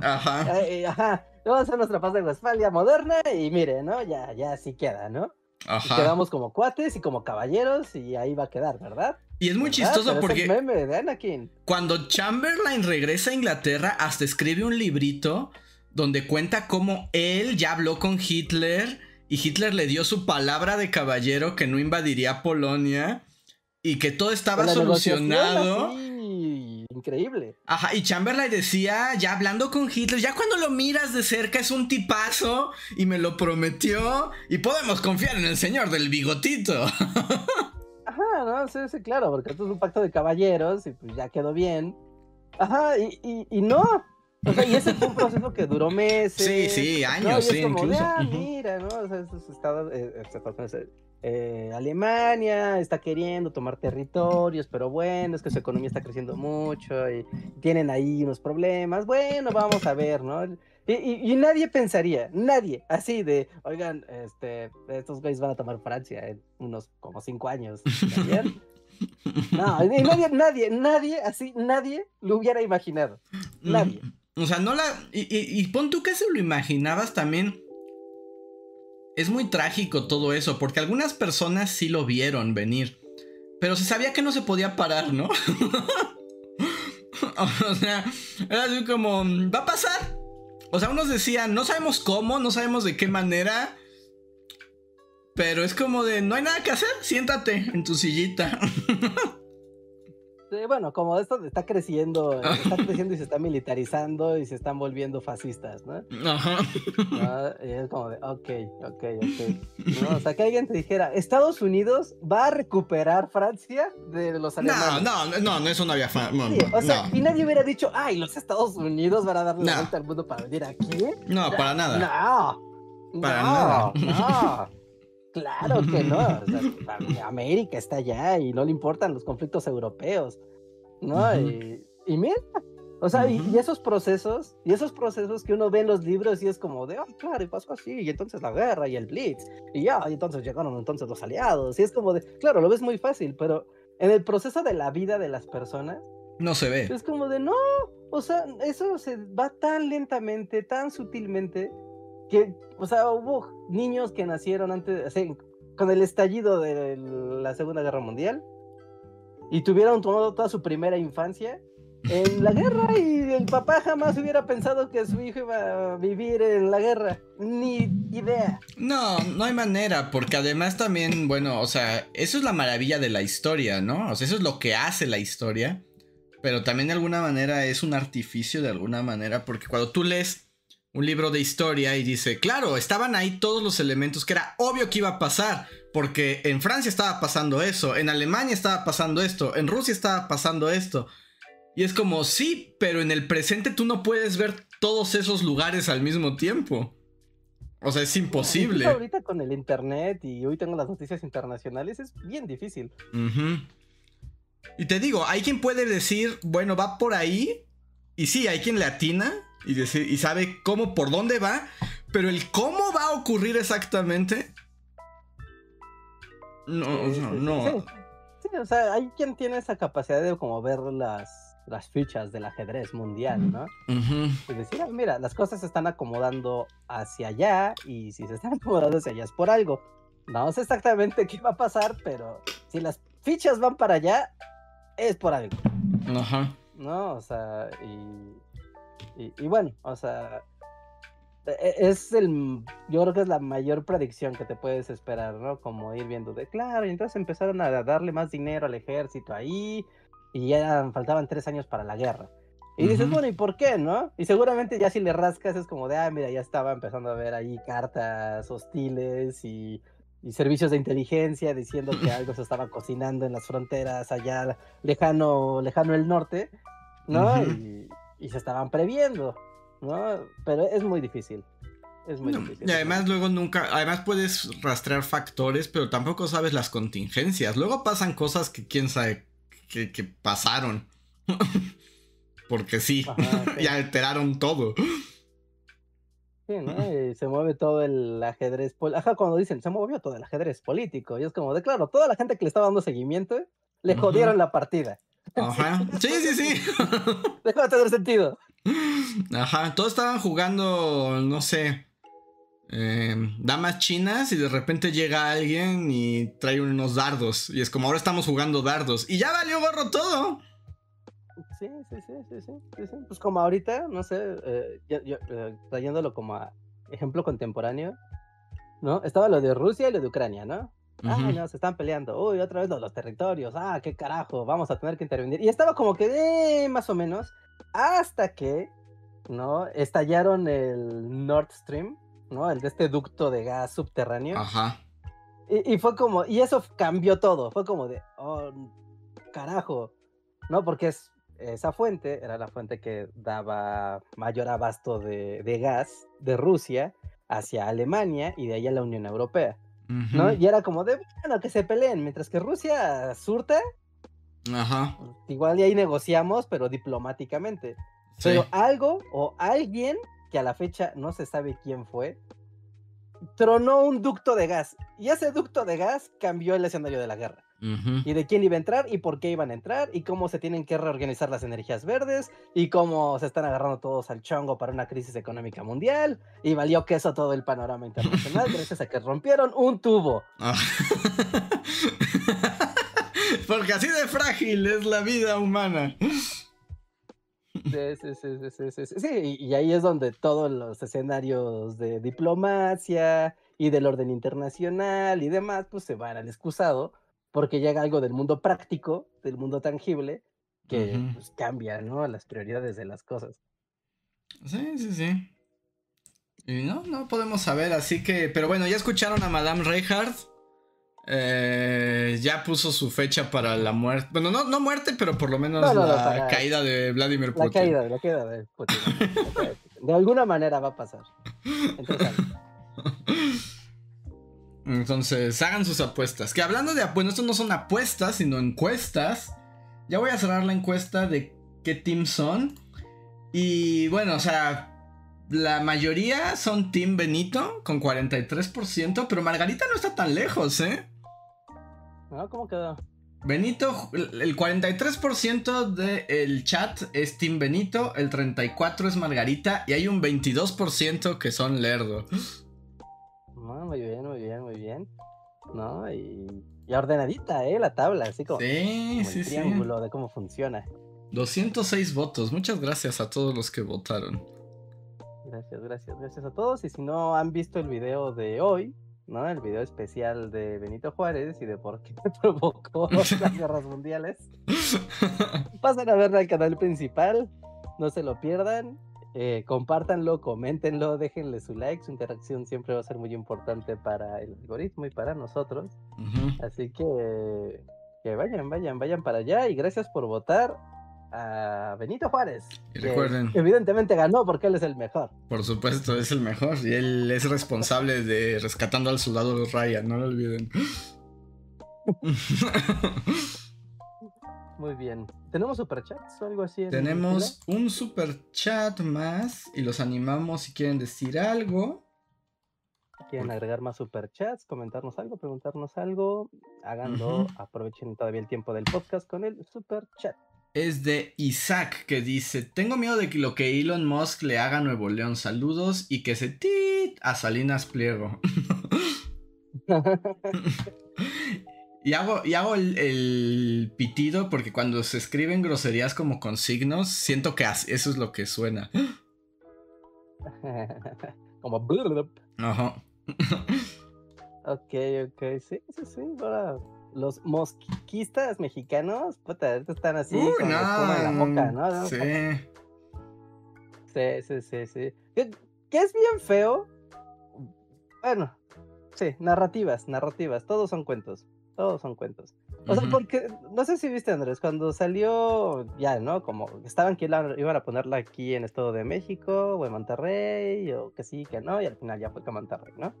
Ajá. Eh, ajá. Vamos a hacer nuestra paz de Westfalia moderna y mire, ¿no? Ya, ya así queda, ¿no? Ajá. quedamos como cuates y como caballeros y ahí va a quedar, ¿verdad? Y es muy chistoso porque meme de Anakin. cuando Chamberlain regresa a Inglaterra, hasta escribe un librito donde cuenta cómo él ya habló con Hitler y Hitler le dio su palabra de caballero que no invadiría Polonia y que todo estaba solucionado. increíble. Ajá, y Chamberlain decía, ya hablando con Hitler, ya cuando lo miras de cerca es un tipazo y me lo prometió y podemos confiar en el señor del bigotito. Ajá, no, sí, sí, claro, porque esto es un pacto de caballeros y pues ya quedó bien. Ajá, y, y no, o sea, y ese fue un proceso que duró meses. Sí, sí, años, sí, incluso. ah, mira, ¿no? O sea, estos estados, eh, eh, Alemania está queriendo tomar territorios, pero bueno, es que su economía está creciendo mucho y tienen ahí unos problemas. Bueno, vamos a ver, ¿no? Y, y, nadie pensaría, nadie, así de, oigan, este, estos güeyes van a tomar Francia en unos como cinco años. No, nadie, nadie, nadie, así, nadie lo hubiera imaginado. Nadie. O sea, no la. Y, pon tú que se lo imaginabas también. Es muy trágico todo eso, porque algunas personas sí lo vieron venir. Pero se sabía que no se podía parar, ¿no? o sea, era así como. Va a pasar. O sea, unos decían, no sabemos cómo, no sabemos de qué manera. Pero es como de, no hay nada que hacer, siéntate en tu sillita. bueno, como esto está creciendo, está creciendo y se está militarizando y se están volviendo fascistas, ¿no? Ajá. Y es como de, ok, ok, ok. O sea, que alguien te dijera, Estados Unidos va a recuperar Francia de los alemanes. No, no, no, no eso no había... o sea, y nadie hubiera dicho, ay, los Estados Unidos van a darle la vuelta al mundo para venir aquí. No, para nada. No. Para nada. No. Claro que no. América está allá y no le importan los conflictos europeos. ¿No? y, mira, o sea, y, esos procesos, y esos procesos que uno ve en los libros y es como de, ah, claro, y pasó así, y entonces la guerra y el Blitz, y ya, y entonces llegaron entonces los aliados, y es como de, claro, lo ves muy fácil, pero en el proceso de la vida de las personas, no se ve. Es como de, no, o sea, eso se va tan lentamente, tan sutilmente, que, o sea, hubo niños que nacieron antes, con el estallido de la Segunda Guerra Mundial, y tuvieron toda su primera infancia en la guerra y el papá jamás hubiera pensado que su hijo iba a vivir en la guerra. Ni idea. No, no hay manera, porque además también, bueno, o sea, eso es la maravilla de la historia, ¿no? O sea, eso es lo que hace la historia, pero también de alguna manera es un artificio de alguna manera, porque cuando tú lees un libro de historia y dice, claro, estaban ahí todos los elementos que era obvio que iba a pasar, porque en Francia estaba pasando eso, en Alemania estaba pasando esto, en Rusia estaba pasando esto. Y es como, sí, pero en el presente tú no puedes ver todos esos lugares al mismo tiempo. O sea, es imposible. ahorita con el internet y hoy tengo las noticias internacionales, es bien difícil. Y te digo, hay quien puede decir, bueno, va por ahí. Y sí, hay quien le atina y, decir, y sabe cómo, por dónde va. Pero el cómo va a ocurrir exactamente. No, no, no. sí, o sea, hay quien tiene esa capacidad de como ver las las fichas del ajedrez mundial, ¿no? Y decir, mira, las cosas se están acomodando hacia allá y si se están acomodando hacia allá es por algo. No sé exactamente qué va a pasar, pero si las fichas van para allá, es por algo. Ajá. ¿No? O sea, y, y, y bueno, o sea, e, e, es el, yo creo que es la mayor predicción que te puedes esperar, ¿no? Como ir viendo de, claro, y entonces empezaron a darle más dinero al ejército ahí, y ya faltaban tres años para la guerra. Y dices, bueno, ¿y por qué, no? Y seguramente ya si le rascas es como de, ah, mira, ya estaba empezando a ver ahí cartas hostiles y, servicios de inteligencia diciendo que algo se estaba cocinando en las fronteras allá lejano, lejano el norte, ¿no? y, se estaban previendo, ¿no? Pero es muy difícil. Es muy difícil. Y además luego nunca, además puedes rastrear factores, pero tampoco sabes las contingencias. Luego pasan cosas que quién sabe que, pasaron. Porque sí, y alteraron todo. Sí, ¿no? se mueve todo el ajedrez. Ajá, cuando dicen, se movió todo el ajedrez político. Y es como de, claro, toda la gente que le estaba dando seguimiento, le jodieron la partida. Ajá. Sí, sí, sí. Dejó de tener sentido. Ajá, todos estaban jugando, no sé, Em, damas chinas y de repente llega alguien y trae unos dardos. Y es como ahora estamos jugando dardos. Y ya valió gorro todo. Sí, sí, sí, sí, sí. Pues como ahorita, no sé, eh, eh, trayéndolo como a ejemplo contemporáneo, ¿no? Estaba lo de Rusia y lo de Ucrania, ¿no? Ah, no, se están peleando. Uy, otra vez los, territorios. Ah, qué carajo, vamos a tener que intervenir. Y estaba como que de más o menos hasta que, ¿no? Estallaron el Nord Stream ¿no? El de este ducto de gas subterráneo. Ajá. Y, fue como, y eso cambió todo, fue como de, oh, carajo, ¿no? Porque es, esa fuente era la fuente que daba mayor abasto de, gas de Rusia hacia Alemania y de ahí a la Unión Europea, ¿no? Y era como de, bueno, que se peleen, mientras que Rusia surta, Ajá. igual y ahí negociamos, pero diplomáticamente. Pero algo o alguien que a la fecha no se sabe quién fue, tronó un ducto de gas. Y ese ducto de gas cambió el escenario de la guerra. Y de quién iba a entrar y por qué iban a entrar y cómo se tienen que reorganizar las energías verdes y cómo se están agarrando todos al chongo para una crisis económica mundial y valió queso todo el panorama internacional gracias a que rompieron un tubo. Ah. Porque así de frágil es la vida humana. Sí, sí, sí, sí, sí, sí, y ahí es donde todos los escenarios de diplomacia y del orden internacional y demás, pues se van al excusado, porque llega algo del mundo práctico, del mundo tangible, que pues, cambia, ¿no? Las prioridades de las cosas. Sí, sí, sí. Y no, no podemos saber, así que, pero bueno, ya escucharon a Madame Reinhardt. Eh, ya puso su fecha para la muerte. Bueno, no, no muerte, pero por lo menos la caída de Vladimir Putin. La caída, la caída de Putin. de alguna manera va a pasar. Entonces, hagan sus apuestas. Que hablando de apuestas, esto no son apuestas, sino encuestas. Ya voy a cerrar la encuesta de qué team son. Y bueno, o sea, la mayoría son Team Benito con 43%, pero Margarita no está tan lejos, ¿eh? No, ¿cómo quedó? Benito, el 43% del chat es Team Benito, el 34% es Margarita y hay un 22% que son Lerdo. Muy bien, muy bien, muy bien. ¿No? Y, ordenadita, ¿eh? La tabla, así como, sí, sí, el triángulo de cómo funciona. 206 votos, muchas gracias a todos los que votaron. Gracias, gracias, gracias a todos. Y si no han visto el video de hoy, ¿no? El video especial de Benito Juárez y de por qué provocó las guerras mundiales. Pasen a verlo al canal principal, no se lo pierdan. Eh, compártanlo, coméntenlo, déjenle su like, su interacción siempre va a ser muy importante para el algoritmo y para nosotros. Así que, que vayan, vayan, vayan para allá y gracias por votar a Benito Juárez. recuerden. Evidentemente ganó porque él es el mejor. Por supuesto, es el mejor. Y él es responsable de rescatando al soldado Ryan, no lo olviden. Muy bien. ¿Tenemos superchats o algo así? Tenemos un superchat más y los animamos si quieren decir algo. Quieren agregar más superchats, comentarnos algo, preguntarnos algo, háganlo, aprovechen todavía el tiempo del podcast con el superchat es de Isaac que dice, tengo miedo de que lo que Elon Musk le haga a Nuevo León, saludos y que se tit a Salinas Pliego. y hago, y hago el, pitido porque cuando se escriben groserías como con signos, siento que eso es lo que suena. como Ajá. ok, ok, sí, sí, sí, los mosquistas mexicanos, puta, están así Uy, con la boca, ¿no? Sí. Sí, sí, sí, sí. Que, es bien feo. Bueno, sí, narrativas, narrativas, todos son cuentos, todos son cuentos. O sea, porque, no sé si viste, Andrés, cuando salió, ya, ¿no? Como estaban que iban a ponerla aquí en Estado de México o en Monterrey, o que sí, que no, y al final ya fue que Monterrey, ¿no?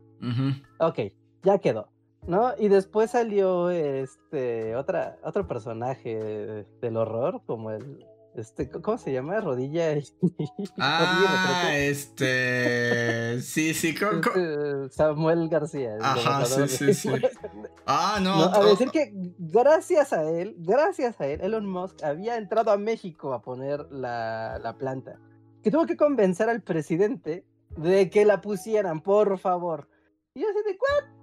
Ok, ya quedó. ¿no? Y después salió este otra, otro personaje del horror, como el este, ¿cómo se llama? Rodilla y... Ah, este... Sí, sí, este, Samuel García. Ajá, sí, sí, sí. Ah, no. A decir que gracias a él, gracias a él, Elon Musk había entrado a México a poner la, la planta. Que tuvo que convencer al presidente de que la pusieran, por favor. Y yo así de, ¿cuál?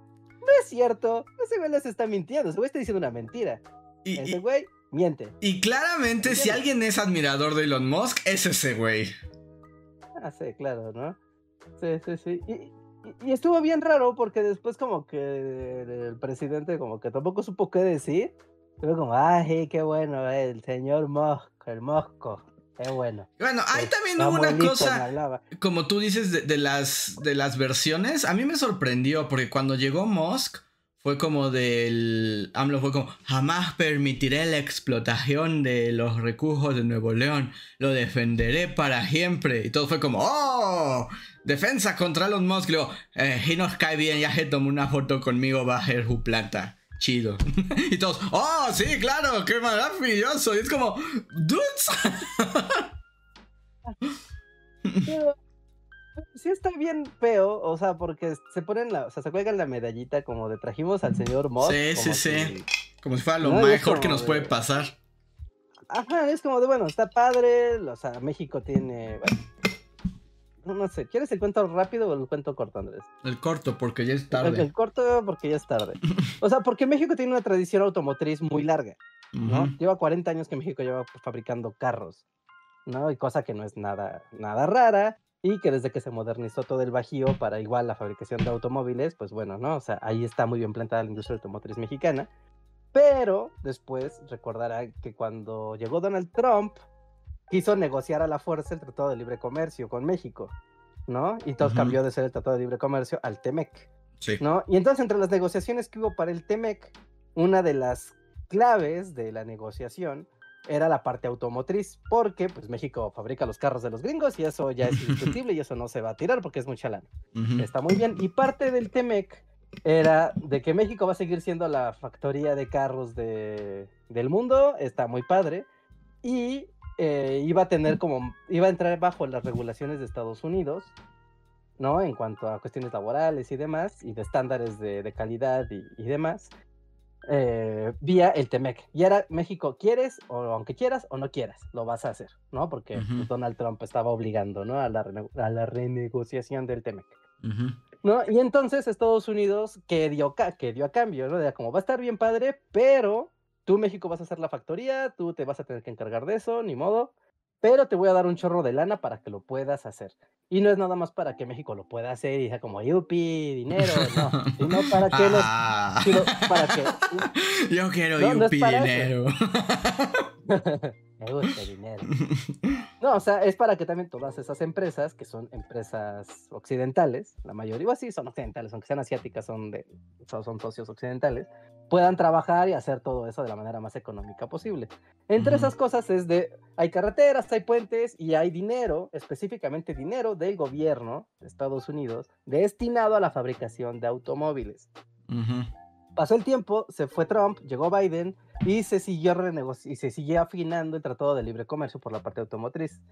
no es cierto, ese güey les está mintiendo, ese güey está diciendo una mentira. Y, ese güey miente. Y claramente, si alguien es admirador de Elon Musk, es ese güey. Ah, sí, claro, ¿no? Sí, sí, sí. Y, estuvo bien raro porque después como que el presidente como que tampoco supo qué decir. Pero como, ay, qué bueno, el señor Musk, el Mosco. Es bueno. Bueno, hay también una cosa, como tú dices, de, las, de las versiones. A mí me sorprendió porque cuando llegó Musk fue como del... AMLO fue como, jamás permitiré la explotación de los recursos de Nuevo León. Lo defenderé para siempre. Y todo fue como, ¡oh! Defensa contra los Musk. Y eh, nos cae bien, ya se tomó una foto conmigo, va a ser su planta chido. y todos, oh, sí, claro, qué maravilloso. Y es como, dudes. sí está bien feo, o sea, porque se ponen la, o sea, se cuelgan la medallita como de trajimos al señor Moss. Sí, sí, sí. Como si fuera lo mejor que nos puede pasar. Ajá, es como de, bueno, está padre, o sea, México tiene, no sé, ¿quieres el cuento rápido o el cuento corto, Andrés? El corto, porque ya es tarde. El, corto, porque ya es tarde. o sea, porque México tiene una tradición automotriz muy larga, ¿no? Lleva 40 años que México lleva fabricando carros, ¿no? Y cosa que no es nada, nada rara, y que desde que se modernizó todo el Bajío para igual la fabricación de automóviles, pues bueno, ¿no? O sea, ahí está muy bien plantada la industria automotriz mexicana. Pero después recordará que cuando llegó Donald Trump, quiso negociar a la fuerza el Tratado de Libre Comercio con México, ¿no? Y todo cambió de ser el Tratado de Libre Comercio al TEMEC, sí. ¿no? Y entonces entre las negociaciones que hubo para el TEMEC, una de las claves de la negociación era la parte automotriz, porque pues México fabrica los carros de los gringos y eso ya es indiscutible y eso no se va a tirar porque es mucha lana. Está muy bien. Y parte del TEMEC era de que México va a seguir siendo la factoría de carros de, del mundo, está muy padre, y eh, iba a tener como, iba a entrar bajo las regulaciones de Estados Unidos, ¿no? En cuanto a cuestiones laborales y demás, y de estándares de, calidad y, demás, eh, vía el TEMEC. Y era México, ¿quieres? O aunque quieras o no quieras, lo vas a hacer, ¿no? Porque Donald Trump estaba obligando, ¿no? A la, a la renegociación del TEMEC. ¿No? Y entonces Estados Unidos, que dio, que dio a cambio, ¿no? Era como, va a estar bien padre, pero tú México vas a hacer la factoría, tú te vas a tener que encargar de eso, ni modo, pero te voy a dar un chorro de lana para que lo puedas hacer. Y no es nada más para que México lo pueda hacer y sea como, yupi, dinero, no, sino para que los... Ah. para que... Yo quiero yupi, dinero. Me gusta el dinero. No, o sea, es para que también todas esas empresas, que son empresas occidentales, la mayoría, sí son occidentales, aunque sean asiáticas, son, de, son socios occidentales, puedan trabajar y hacer todo eso de la manera más económica posible. Entre esas cosas es de, hay carreteras, hay puentes y hay dinero, específicamente dinero del gobierno de Estados Unidos, destinado a la fabricación de automóviles. Pasó el tiempo, se fue Trump, llegó Biden y se siguió y se siguió afinando el Tratado de Libre Comercio por la parte automotriz,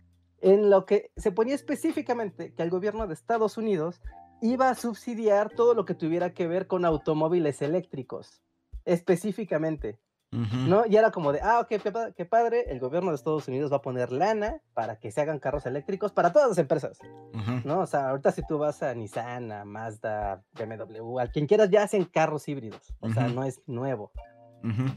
en lo que se ponía específicamente que el gobierno de Estados Unidos iba a subsidiar todo lo que tuviera que ver con automóviles eléctricos, específicamente. ¿No? Y era como de, ah, ok, qué, padre, el gobierno de Estados Unidos va a poner lana para que se hagan carros eléctricos para todas las empresas, ¿no? O sea, ahorita si tú vas a Nissan, a Mazda, BMW, a quien quieras, ya hacen carros híbridos, o sea, no es nuevo,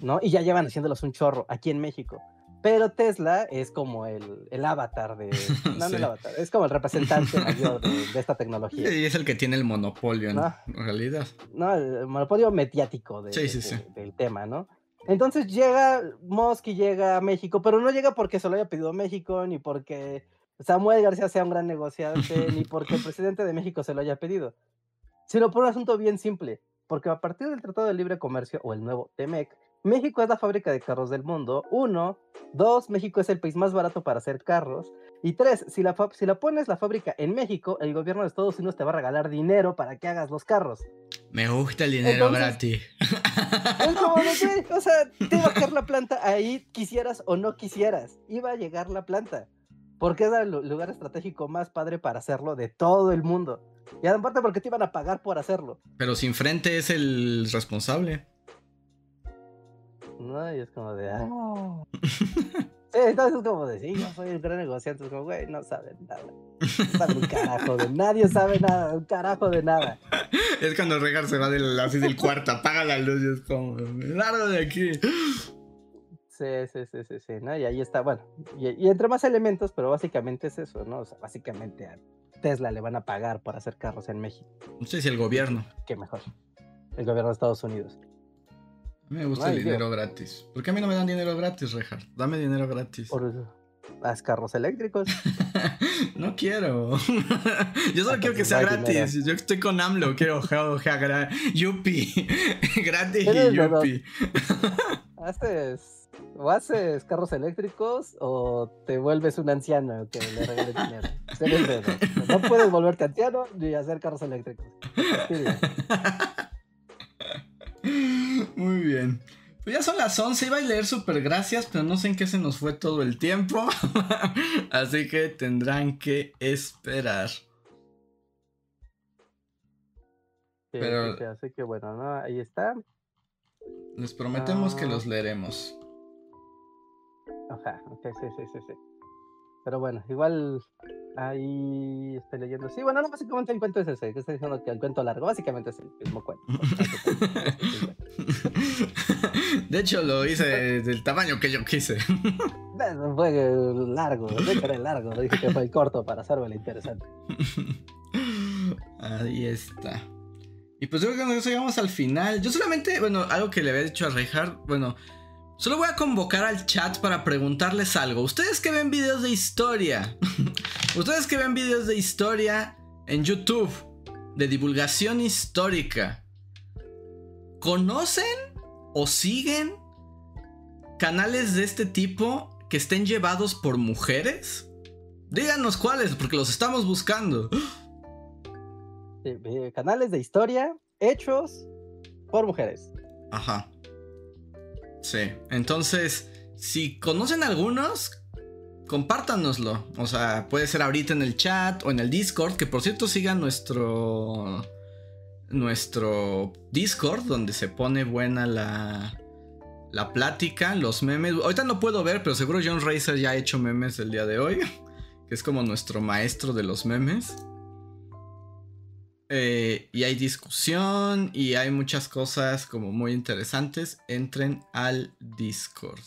¿no? Y ya llevan haciéndolos un chorro aquí en México. Pero Tesla es como el, el avatar de. No, no el avatar, es como el representante mayor de, esta tecnología. Y es el que tiene el monopolio en, realidad. No, el monopolio mediático de, del tema, ¿no? Entonces llega Musk y llega a México, pero no llega porque se lo haya pedido México, ni porque Samuel García sea un gran negociante, ni porque el presidente de México se lo haya pedido, sino por un asunto bien simple, porque a partir del Tratado de Libre Comercio o el nuevo TEMEC, México es la fábrica de carros del mundo, uno, dos, México es el país más barato para hacer carros, y tres, si la, si la pones la fábrica en México, el gobierno de Estados Unidos te va a regalar dinero para que hagas los carros. Me gusta el dinero gratis. Es como o sea, te va a caer la planta ahí, quisieras o no quisieras. Iba a llegar la planta. Porque es el lugar estratégico más padre para hacerlo de todo el mundo. Y aparte porque te iban a pagar por hacerlo. Pero sin frente es el responsable. No, y es como de... Ah. Sí, entonces es como de, sí, yo soy un gran negociante. Es como, güey, no saben nada. No saben un carajo de nadie sabe nada, un carajo de nada. Es cuando Regar se va del, así del cuarto, apaga la luz y es como, largo de aquí. Sí, sí, sí, sí, sí, ¿no? Y ahí está, bueno, y, entre más elementos, pero básicamente es eso, ¿no? O sea, básicamente a Tesla le van a pagar por hacer carros en México. No sé si el gobierno. Qué mejor. El gobierno de Estados Unidos. Me gusta el dinero gratis. ¿Por qué a mí no me dan dinero gratis, Rejar? Dame dinero gratis. Por eso. Haz carros eléctricos. no quiero. Yo solo quiero que sea gratis. Yo estoy con AMLO. Quiero ja, yupi. gratis y yupi. haces, o haces carros eléctricos o te vuelves un anciano que le regale dinero. No puedes volverte anciano ni hacer carros eléctricos. Muy bien. Pues ya son las 11, iba a leer super gracias, pero no sé en qué se nos fue todo el tiempo. Así que tendrán que esperar. pero así que bueno, ahí está. Les prometemos que ah. los leeremos. Ajá, ok, sí, sí, sí, sí. Pero bueno, igual ahí estoy leyendo. Sí, bueno, no, básicamente el cuento es ese. Que estoy diciendo que el cuento largo, básicamente es el mismo cuento. De hecho, lo hice del tamaño que yo quise. fue largo, no que largo. Dije que fue corto para hacerlo interesante. Ahí está. Y pues yo creo que nos llegamos al final. Yo solamente, bueno, algo que le había dicho a Reinhardt, bueno, Solo voy a convocar al chat para preguntarles algo. Ustedes que ven videos de historia, ustedes que ven videos de historia en YouTube, de divulgación histórica, ¿conocen o siguen canales de este tipo que estén llevados por mujeres? Díganos cuáles, porque los estamos buscando. canales de historia hechos por mujeres. Ajá. Sí, entonces, si conocen algunos, compártanoslo. O sea, puede ser ahorita en el chat o en el Discord, que por cierto sigan nuestro nuestro Discord donde se pone buena la la plática, los memes. Ahorita no puedo ver, pero seguro John Racer ya ha hecho memes el día de hoy, que es como nuestro maestro de los memes. Eh, y hay discusión y hay muchas cosas como muy interesantes. Entren al Discord.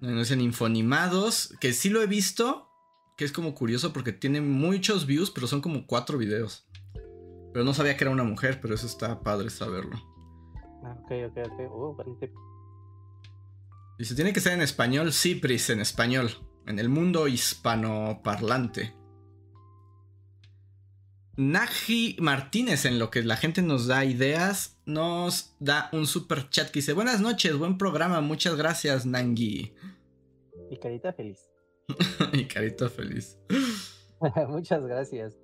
No es en Infonimados, que sí lo he visto, que es como curioso porque tiene muchos views, pero son como cuatro videos. Pero no sabía que era una mujer, pero eso está padre saberlo. Ah, ok, ok, ok. Oh, y se tiene que ser en español, sí, Pris, en español. En el mundo hispanoparlante. Naji Martínez, en lo que la gente nos da ideas, nos da un super chat que dice: Buenas noches, buen programa, muchas gracias, Nangi. Y carita feliz. y carita feliz. muchas gracias.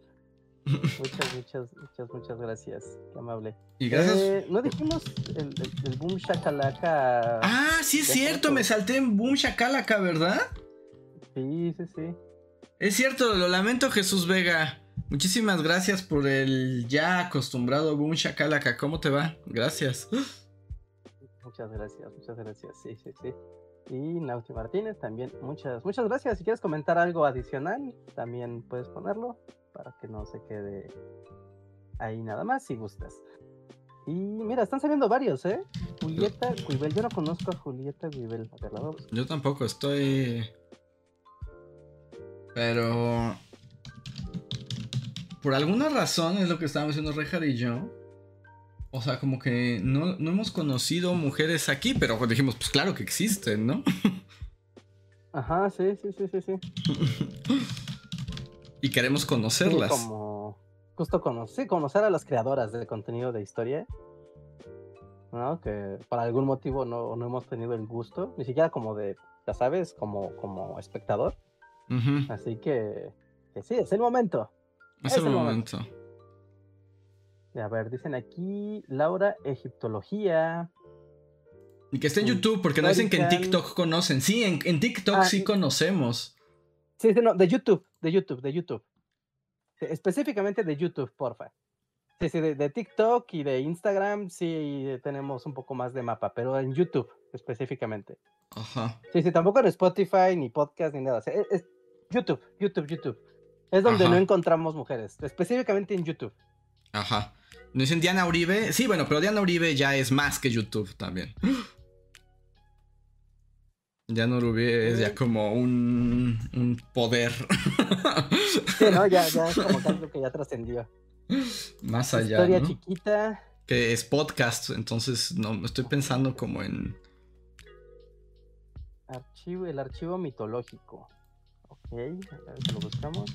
Muchas, muchas, muchas, muchas gracias. Qué amable. Y gracias. Eh, no dijimos el, el, boom shakalaka. Ah, sí es cierto, me salté en boom shakalaka, ¿verdad? Sí, sí, sí. Es cierto, lo lamento, Jesús Vega. Muchísimas gracias por el ya acostumbrado boom shakalaka. ¿Cómo te va? Gracias. Muchas gracias, muchas gracias. Sí, sí, sí. Y Nauti Martínez también, muchas, muchas gracias. Si quieres comentar algo adicional, también puedes ponerlo para que no se quede ahí nada más si gustas. Y mira, están saliendo varios, ¿eh? Julieta Guibel, yo no conozco a Julieta Guibel. Yo tampoco, estoy... Pero... Por alguna razón es lo que estábamos haciendo Rejar y yo. O sea, como que no, no hemos conocido mujeres aquí, pero dijimos, pues claro que existen, ¿no? Ajá, sí, sí, sí, sí, sí. y queremos conocerlas. como justo conocer, conocer a las creadoras de contenido de historia. ¿no? Que por algún motivo no, no, hemos tenido el gusto, ni siquiera como de, ya sabes, como, como espectador. Así que, que, sí, es el momento. Es, el, momento. A ver, dicen aquí Laura Egiptología. Y que está en YouTube, porque no dicen que en TikTok conocen. Sí, en, en TikTok ah, sí conocemos. Sí, sí, no, de YouTube, de YouTube, de YouTube. Específicamente de YouTube, porfa. Sí, sí, de, TikTok y de Instagram sí tenemos un poco más de mapa, pero en YouTube específicamente. Ajá. Sí, sí, tampoco en Spotify, ni podcast, ni nada. es, YouTube, YouTube, YouTube. Es donde no encontramos mujeres, específicamente en YouTube. Ajá. ¿No dicen Diana Uribe? Sí, bueno, pero Diana Uribe ya es más que YouTube también. No Uribe es ya como un, un poder. Sí, ¿no? Ya, ya es como algo que ya trascendió. Más allá. Historia chiquita. Que es podcast, entonces no, estoy pensando como en. Archivo, el archivo mitológico. Ok, a ver si lo buscamos.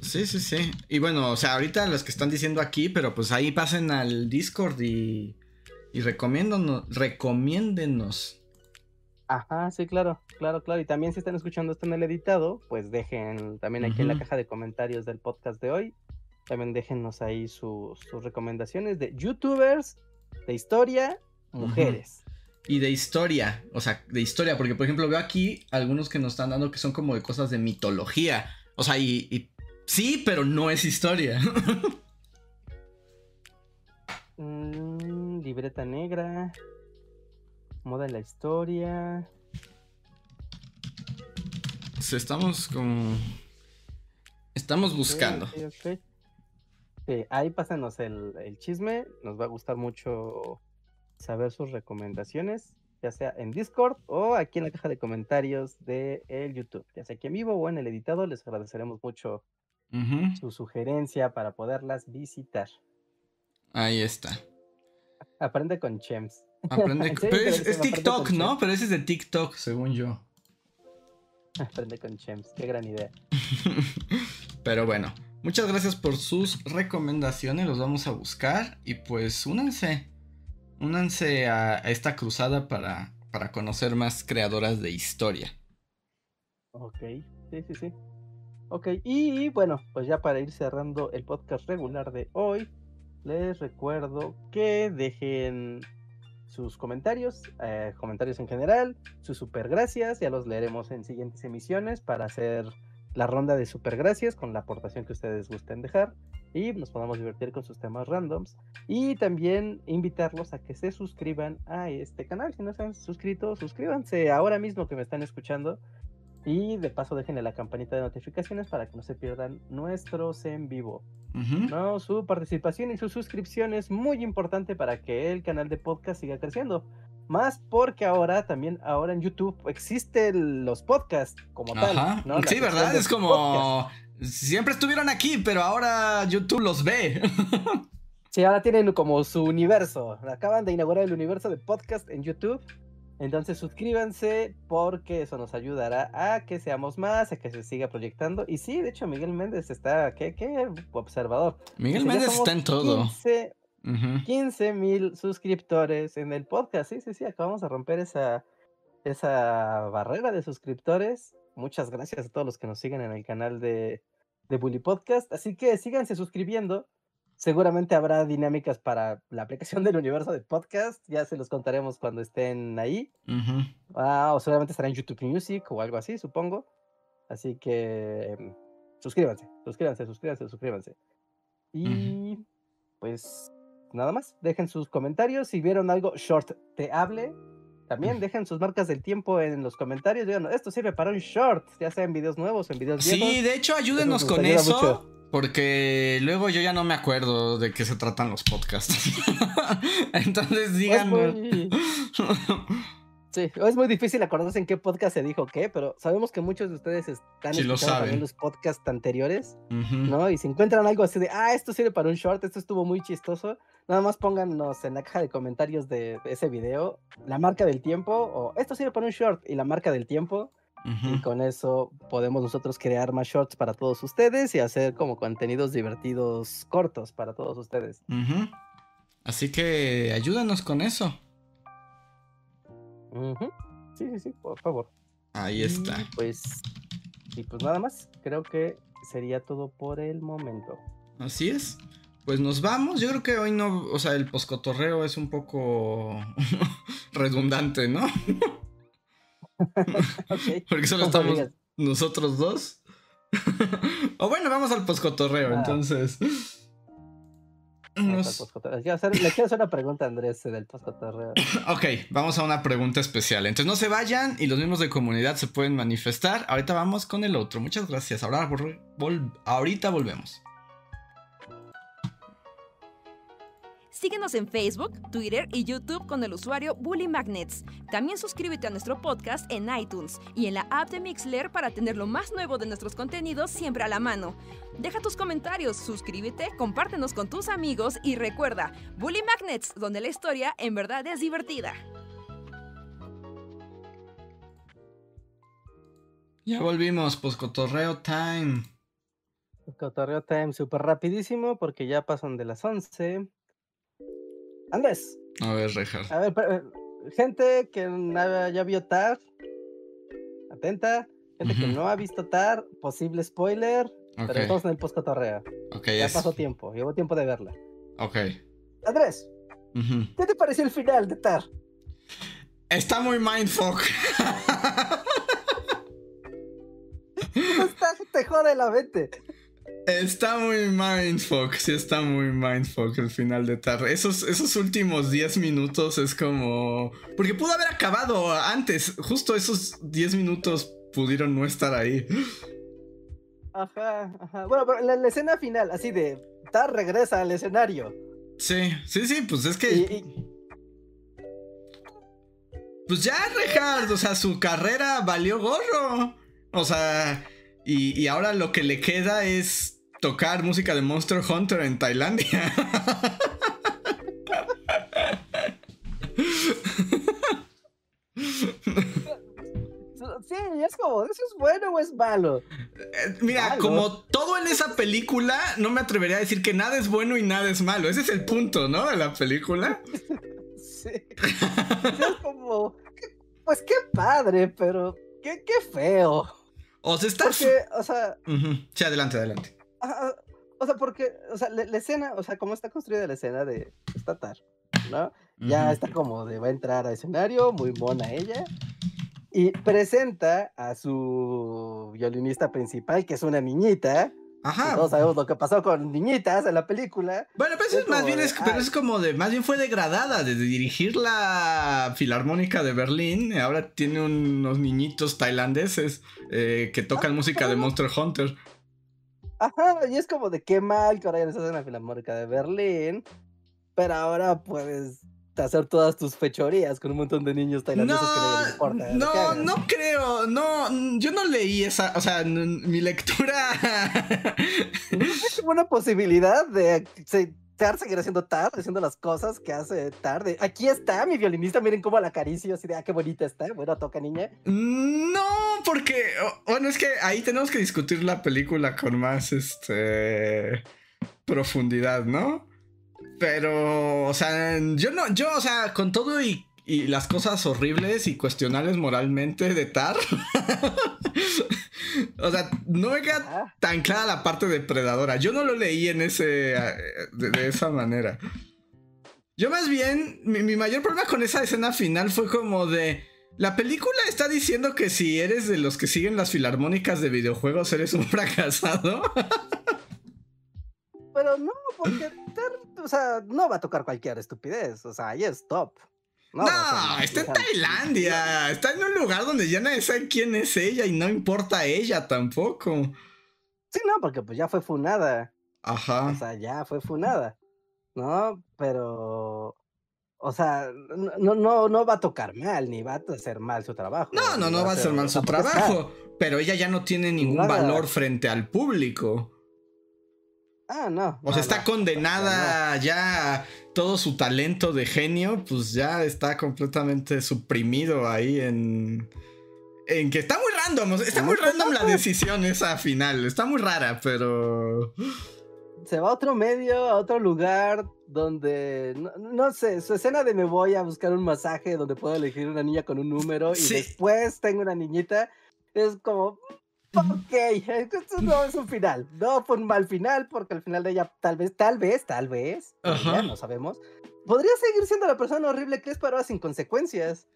Sí, sí, sí. Y bueno, o sea, ahorita los que están diciendo aquí, pero pues ahí pasen al Discord y, y recomiéndenos. Ajá, sí, claro, claro, claro. Y también si están escuchando esto en el editado, pues dejen también aquí en la caja de comentarios del podcast de hoy, también déjennos ahí sus, recomendaciones de youtubers, de historia, mujeres. Y de historia, o sea, de historia, porque por ejemplo veo aquí algunos que nos están dando que son como de cosas de mitología. O sea, y, sí, pero no es historia. Mm, libreta negra. Moda en la historia. estamos como. Estamos buscando. Sí, ahí pásanos el, el, chisme. Nos va a gustar mucho saber sus recomendaciones, ya sea en Discord o aquí en la caja de comentarios de el YouTube. Ya sea aquí en vivo o en el editado, les agradeceremos mucho su sugerencia para poderlas visitar. Ahí está. Aprende con Chems. Aprende Pero es, TikTok, ¿no? Pero ese es de TikTok, según yo. Aprende con Chems, qué gran idea. Pero bueno, muchas gracias por sus recomendaciones, los vamos a buscar y pues únanse, únanse a, esta cruzada para, para conocer más creadoras de historia. Ok, sí, sí, sí. Ok, y bueno, pues ya para ir cerrando el podcast regular de hoy, les recuerdo que dejen sus comentarios, eh, comentarios en general, sus super gracias, ya los leeremos en siguientes emisiones para hacer la ronda de super gracias con la aportación que ustedes gusten dejar y nos podamos divertir con sus temas randoms y también invitarlos a que se suscriban a este canal. Si no se han suscrito, suscríbanse ahora mismo que me están escuchando y de paso déjenle la campanita de notificaciones para que no se pierdan nuestros en vivo. ¿no? Su participación y su suscripción es muy importante para que el canal de podcast siga creciendo. Más porque ahora también, ahora en YouTube existen los podcasts como tal. ¿no? Sí, ¿verdad? Es como... Siempre estuvieron aquí, pero ahora YouTube los ve. sí, ahora tienen como su universo. Acaban de inaugurar el universo de podcast en YouTube. Entonces suscríbanse porque eso nos ayudará a que seamos más, a que se siga proyectando. Y sí, de hecho Miguel Méndez está, qué, qué observador. Miguel Méndez está en todo. 15 mil suscriptores en el podcast. Sí, sí, sí, acabamos de romper esa, esa barrera de suscriptores. Muchas gracias a todos los que nos siguen en el canal de, de Bully Podcast. Así que síganse suscribiendo. Seguramente habrá dinámicas para la aplicación del universo de podcast. Ya se los contaremos cuando estén ahí. ah, o seguramente estará en YouTube Music o algo así, supongo. Así que em, suscríbanse, suscríbanse, suscríbanse, suscríbanse. Y pues nada más, dejen sus comentarios. Si vieron algo short te hable, también dejen sus marcas del tiempo en los comentarios. Digan, esto sirve para un short, ya sea en videos nuevos, en videos viejos. Sí, de hecho, ayúdenos con eso. Porque luego yo ya no me acuerdo de qué se tratan los podcasts. Entonces díganme. Sí, es muy difícil acordarse en qué podcast se dijo qué, pero sabemos que muchos de ustedes están sí, escuchando también los podcasts anteriores, ¿no? Y si encuentran algo así de, ah, esto sirve para un short, esto estuvo muy chistoso, nada más pónganos en la caja de comentarios de, ese video la marca del tiempo o esto sirve para un short y la marca del tiempo. Y con eso podemos nosotros crear más shorts para todos ustedes y hacer como contenidos divertidos cortos para todos ustedes. Así que ayúdanos con eso. Sí, sí, sí, por favor. Ahí está. pues, y pues nada más, creo que sería todo por el momento. Así es. Pues nos vamos. Yo creo que hoy no, o sea, el poscotorreo es un poco redundante, ¿no? Porque solo estamos nosotros dos. o bueno, vamos al poscotorreo, ah. entonces. Le, quiero hacer, una pregunta a Andrés del postcotorreo. ok, vamos a una pregunta especial. Entonces no se vayan y los mismos de comunidad se pueden manifestar. Ahorita vamos con el otro. Muchas gracias. Ahora ahorita volvemos. Síguenos en Facebook, Twitter y YouTube con el usuario Bully Magnets. También suscríbete a nuestro podcast en iTunes y en la app de Mixler para tener lo más nuevo de nuestros contenidos siempre a la mano. Deja tus comentarios, suscríbete, compártenos con tus amigos y recuerda, Bully Magnets, donde la historia en verdad es divertida. Ya volvimos, pues cotorreo time. Cotorreo time súper rapidísimo porque ya pasan de las 11. Andrés. A ver, Rejar. A ver, gente que ya vio TAR, atenta. Gente que no ha visto TAR, posible spoiler, pero estamos en el post ya pasó tiempo, llevo tiempo de verla. Ok. Andrés, ¿qué te pareció el final de TAR? Está muy mindfuck. Te jode la mente. Está muy mindfuck, sí está muy mindfuck el final de Tar. Esos, esos últimos 10 minutos es como... Porque pudo haber acabado antes, justo esos 10 minutos pudieron no estar ahí. Ajá, ajá. Bueno, pero la, escena final, así de... Tar regresa al escenario. Sí, sí, sí, pues es que... Pues ya, Richard, o sea, su carrera valió gorro. O sea... Y, ahora lo que le queda es tocar música de Monster Hunter en Tailandia. Sí, es como, ¿eso es bueno o es malo? Eh, mira, como todo en esa película, no me atrevería a decir que nada es bueno y nada es malo. Ese es el punto, ¿no? De la película. sí. Es como, pues qué padre, pero qué, qué feo. O sea, está. Porque, o sea. Sí, adelante, adelante. O sea, porque, o sea, la, escena, o sea, cómo está construida la escena de Statar, ¿no? Ya está como de va a entrar a escenario, muy mona ella, y presenta a su violinista principal, que es una niñita, Ajá. Todos sabemos lo que pasó con niñitas en la película. Bueno, pero es más bien es, pero es como de, más bien fue degradada de dirigir la Filarmónica de Berlín. Ahora tiene unos niñitos tailandeses eh, que tocan ah, música de Monster Hunter. Ajá, y es como de qué mal que ahora ya no estás en la Filarmónica de Berlín. Pero ahora puedes hacer todas tus fechorías con un montón de niños tailandeses no, que les importa. No, no creo, no, yo no leí esa, o sea, mi lectura. ¿No es una posibilidad de Tar seguir haciendo Tar, haciendo las cosas que hace tarde. Aquí está mi violinista, miren cómo la acaricio, así de, ah, qué bonita está, bueno, toca niña. No, porque, bueno, es que ahí tenemos que discutir la película con más, este, profundidad, ¿no? Pero, o sea, yo no, yo, o sea, con todo y, las cosas horribles y cuestionables moralmente de Tar. o sea, no me queda tan clara la parte depredadora. Yo no lo leí en ese. Eh, de, esa manera. Yo más bien, mi, mi, mayor problema con esa escena final fue como de. La película está diciendo que si eres de los que siguen las filarmónicas de videojuegos, eres un fracasado. Pero no, porque o sea, no va a tocar cualquier estupidez. O sea, ahí es top. No, está en Tailandia. Está en un lugar donde ya nadie sabe quién es ella y no importa ella tampoco. Sí, no, porque pues ya fue funada. Ajá. O sea, ya fue funada. ¿No? Pero. O sea, no, no, no va a tocar mal, ni va a hacer mal su trabajo. No, no, no va a hacer mal su trabajo. Pero ella ya no tiene ningún valor frente al público. Ah, no. O sea, está condenada ya todo su talento de genio, pues ya está completamente suprimido ahí en. En que está muy random, está muy random la decisión esa final, está muy rara, pero. Se va a otro medio, a otro lugar donde, no, sé, su escena de me voy a buscar un masaje donde puedo elegir una niña con un número y después tengo una niñita, es como, Ok, esto no es un final. No fue un mal final, porque al final de ella, tal vez, tal vez, tal vez, no sabemos, podría seguir siendo la persona horrible que es, pero sin consecuencias.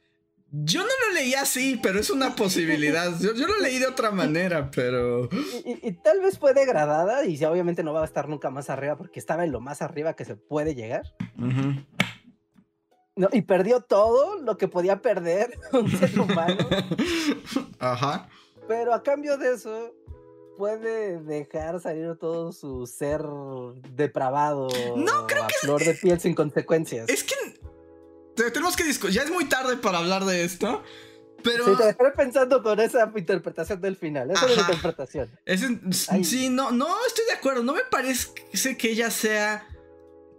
Yo no lo leí así, pero es una posibilidad. Yo, lo leí de otra manera, pero. Y, tal vez fue degradada y obviamente no va a estar nunca más arriba porque estaba en lo más arriba que se puede llegar. no, y perdió todo lo que podía perder un ser humano. Ajá. Pero a cambio de eso, puede dejar salir todo su ser depravado. No, creo a que. Flor de piel sin consecuencias. Es que. Tenemos que discutir. Ya es muy tarde para hablar de esto. Pero... Sí, te dejaré pensando con esa interpretación del final. Esa es la interpretación. sí, no, no estoy de acuerdo. No me parece que ella sea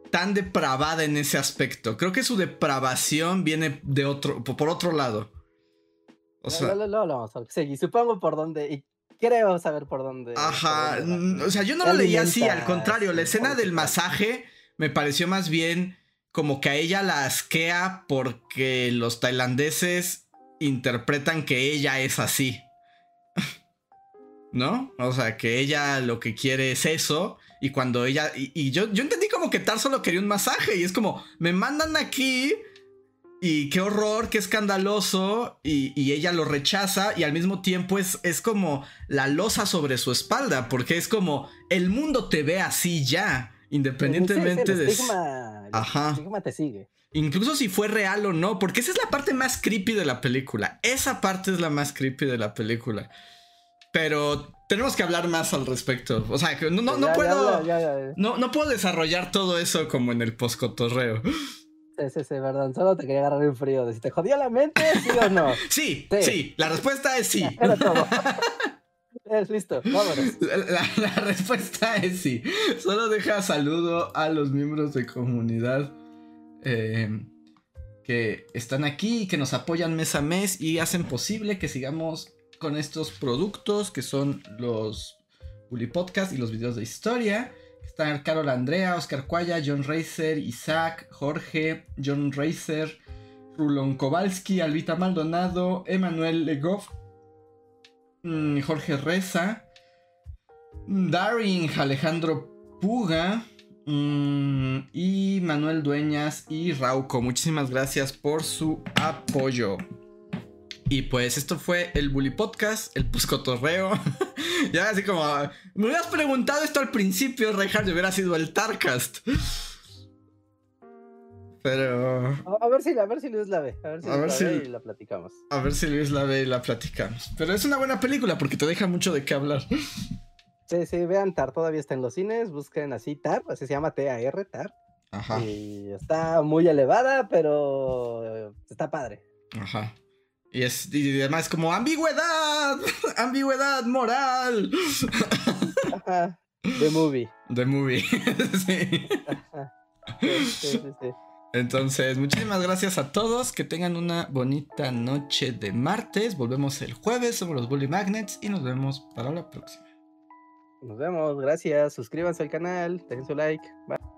tan depravada en ese aspecto. Creo que su depravación viene de otro, por otro lado. O sea, no, no, no, sí, supongo por dónde, y creo saber por dónde. Ajá, o sea, yo no lo leí así, al contrario, la escena del masaje me pareció más bien como que a ella la asquea porque los tailandeses interpretan que ella es así. ¿No? O sea, que ella lo que quiere es eso. Y cuando ella. Y, yo, yo entendí como que Tar solo quería un masaje. Y es como, me mandan aquí y qué horror, qué escandaloso. Y, ella lo rechaza y al mismo tiempo es, es como la losa sobre su espalda, porque es como el mundo te ve así ya, independientemente de... Estigma, Ajá. El estigma te sigue. Incluso si fue real o no, porque esa es la parte más creepy de la película. Esa parte es la más creepy de la película. Pero tenemos que hablar más al respecto. O sea, no, no, no puedo. no, no puedo desarrollar todo eso como en el poscotorreo. Sí, sí, sí, perdón. Solo te quería agarrar en frío. si te jodía la mente, sí o no. Sí, sí. La respuesta es sí. Era todo. Es listo, vámonos. La, respuesta es sí. Solo deja saludo a los miembros de comunidad eh, que están aquí y que nos apoyan mes a mes y hacen posible que sigamos con estos productos que son los Bully Podcast y los videos de historia. Carol Andrea, Oscar Cuaya, John Racer, Isaac, Jorge, John Racer, Rulon Kowalski, Albita Maldonado, Emanuel Legoff, mm, Jorge Reza, Daring, Alejandro Puga. Mm, y Manuel Dueñas y Rauco. Muchísimas gracias por su apoyo. Y pues esto fue el Bully Podcast, el Puscotorreo. ya así como. Me hubieras preguntado esto al principio, Reinhardt, hubiera sido el Tarcast. Pero. A, ver si, a ver si Luis la ve. A ver si, a ver si y la platicamos. A ver si Luis la ve y la platicamos. Pero es una buena película porque te deja mucho de qué hablar. Sí, sí, vean Tar, todavía está en los cines, busquen así Tar, así se llama T-A-R, Tar. Ajá. Y está muy elevada, pero está padre. Ajá. Y, es, y además como ambigüedad, ambigüedad moral. Ajá. The movie. The movie. sí. Sí, sí, sí. Entonces, muchísimas gracias a todos. Que tengan una bonita noche de martes. Volvemos el jueves. Somos los Bully Magnets y nos vemos para la próxima. Nos vemos. Gracias. Suscríbanse al canal. Dejen su like. Bye.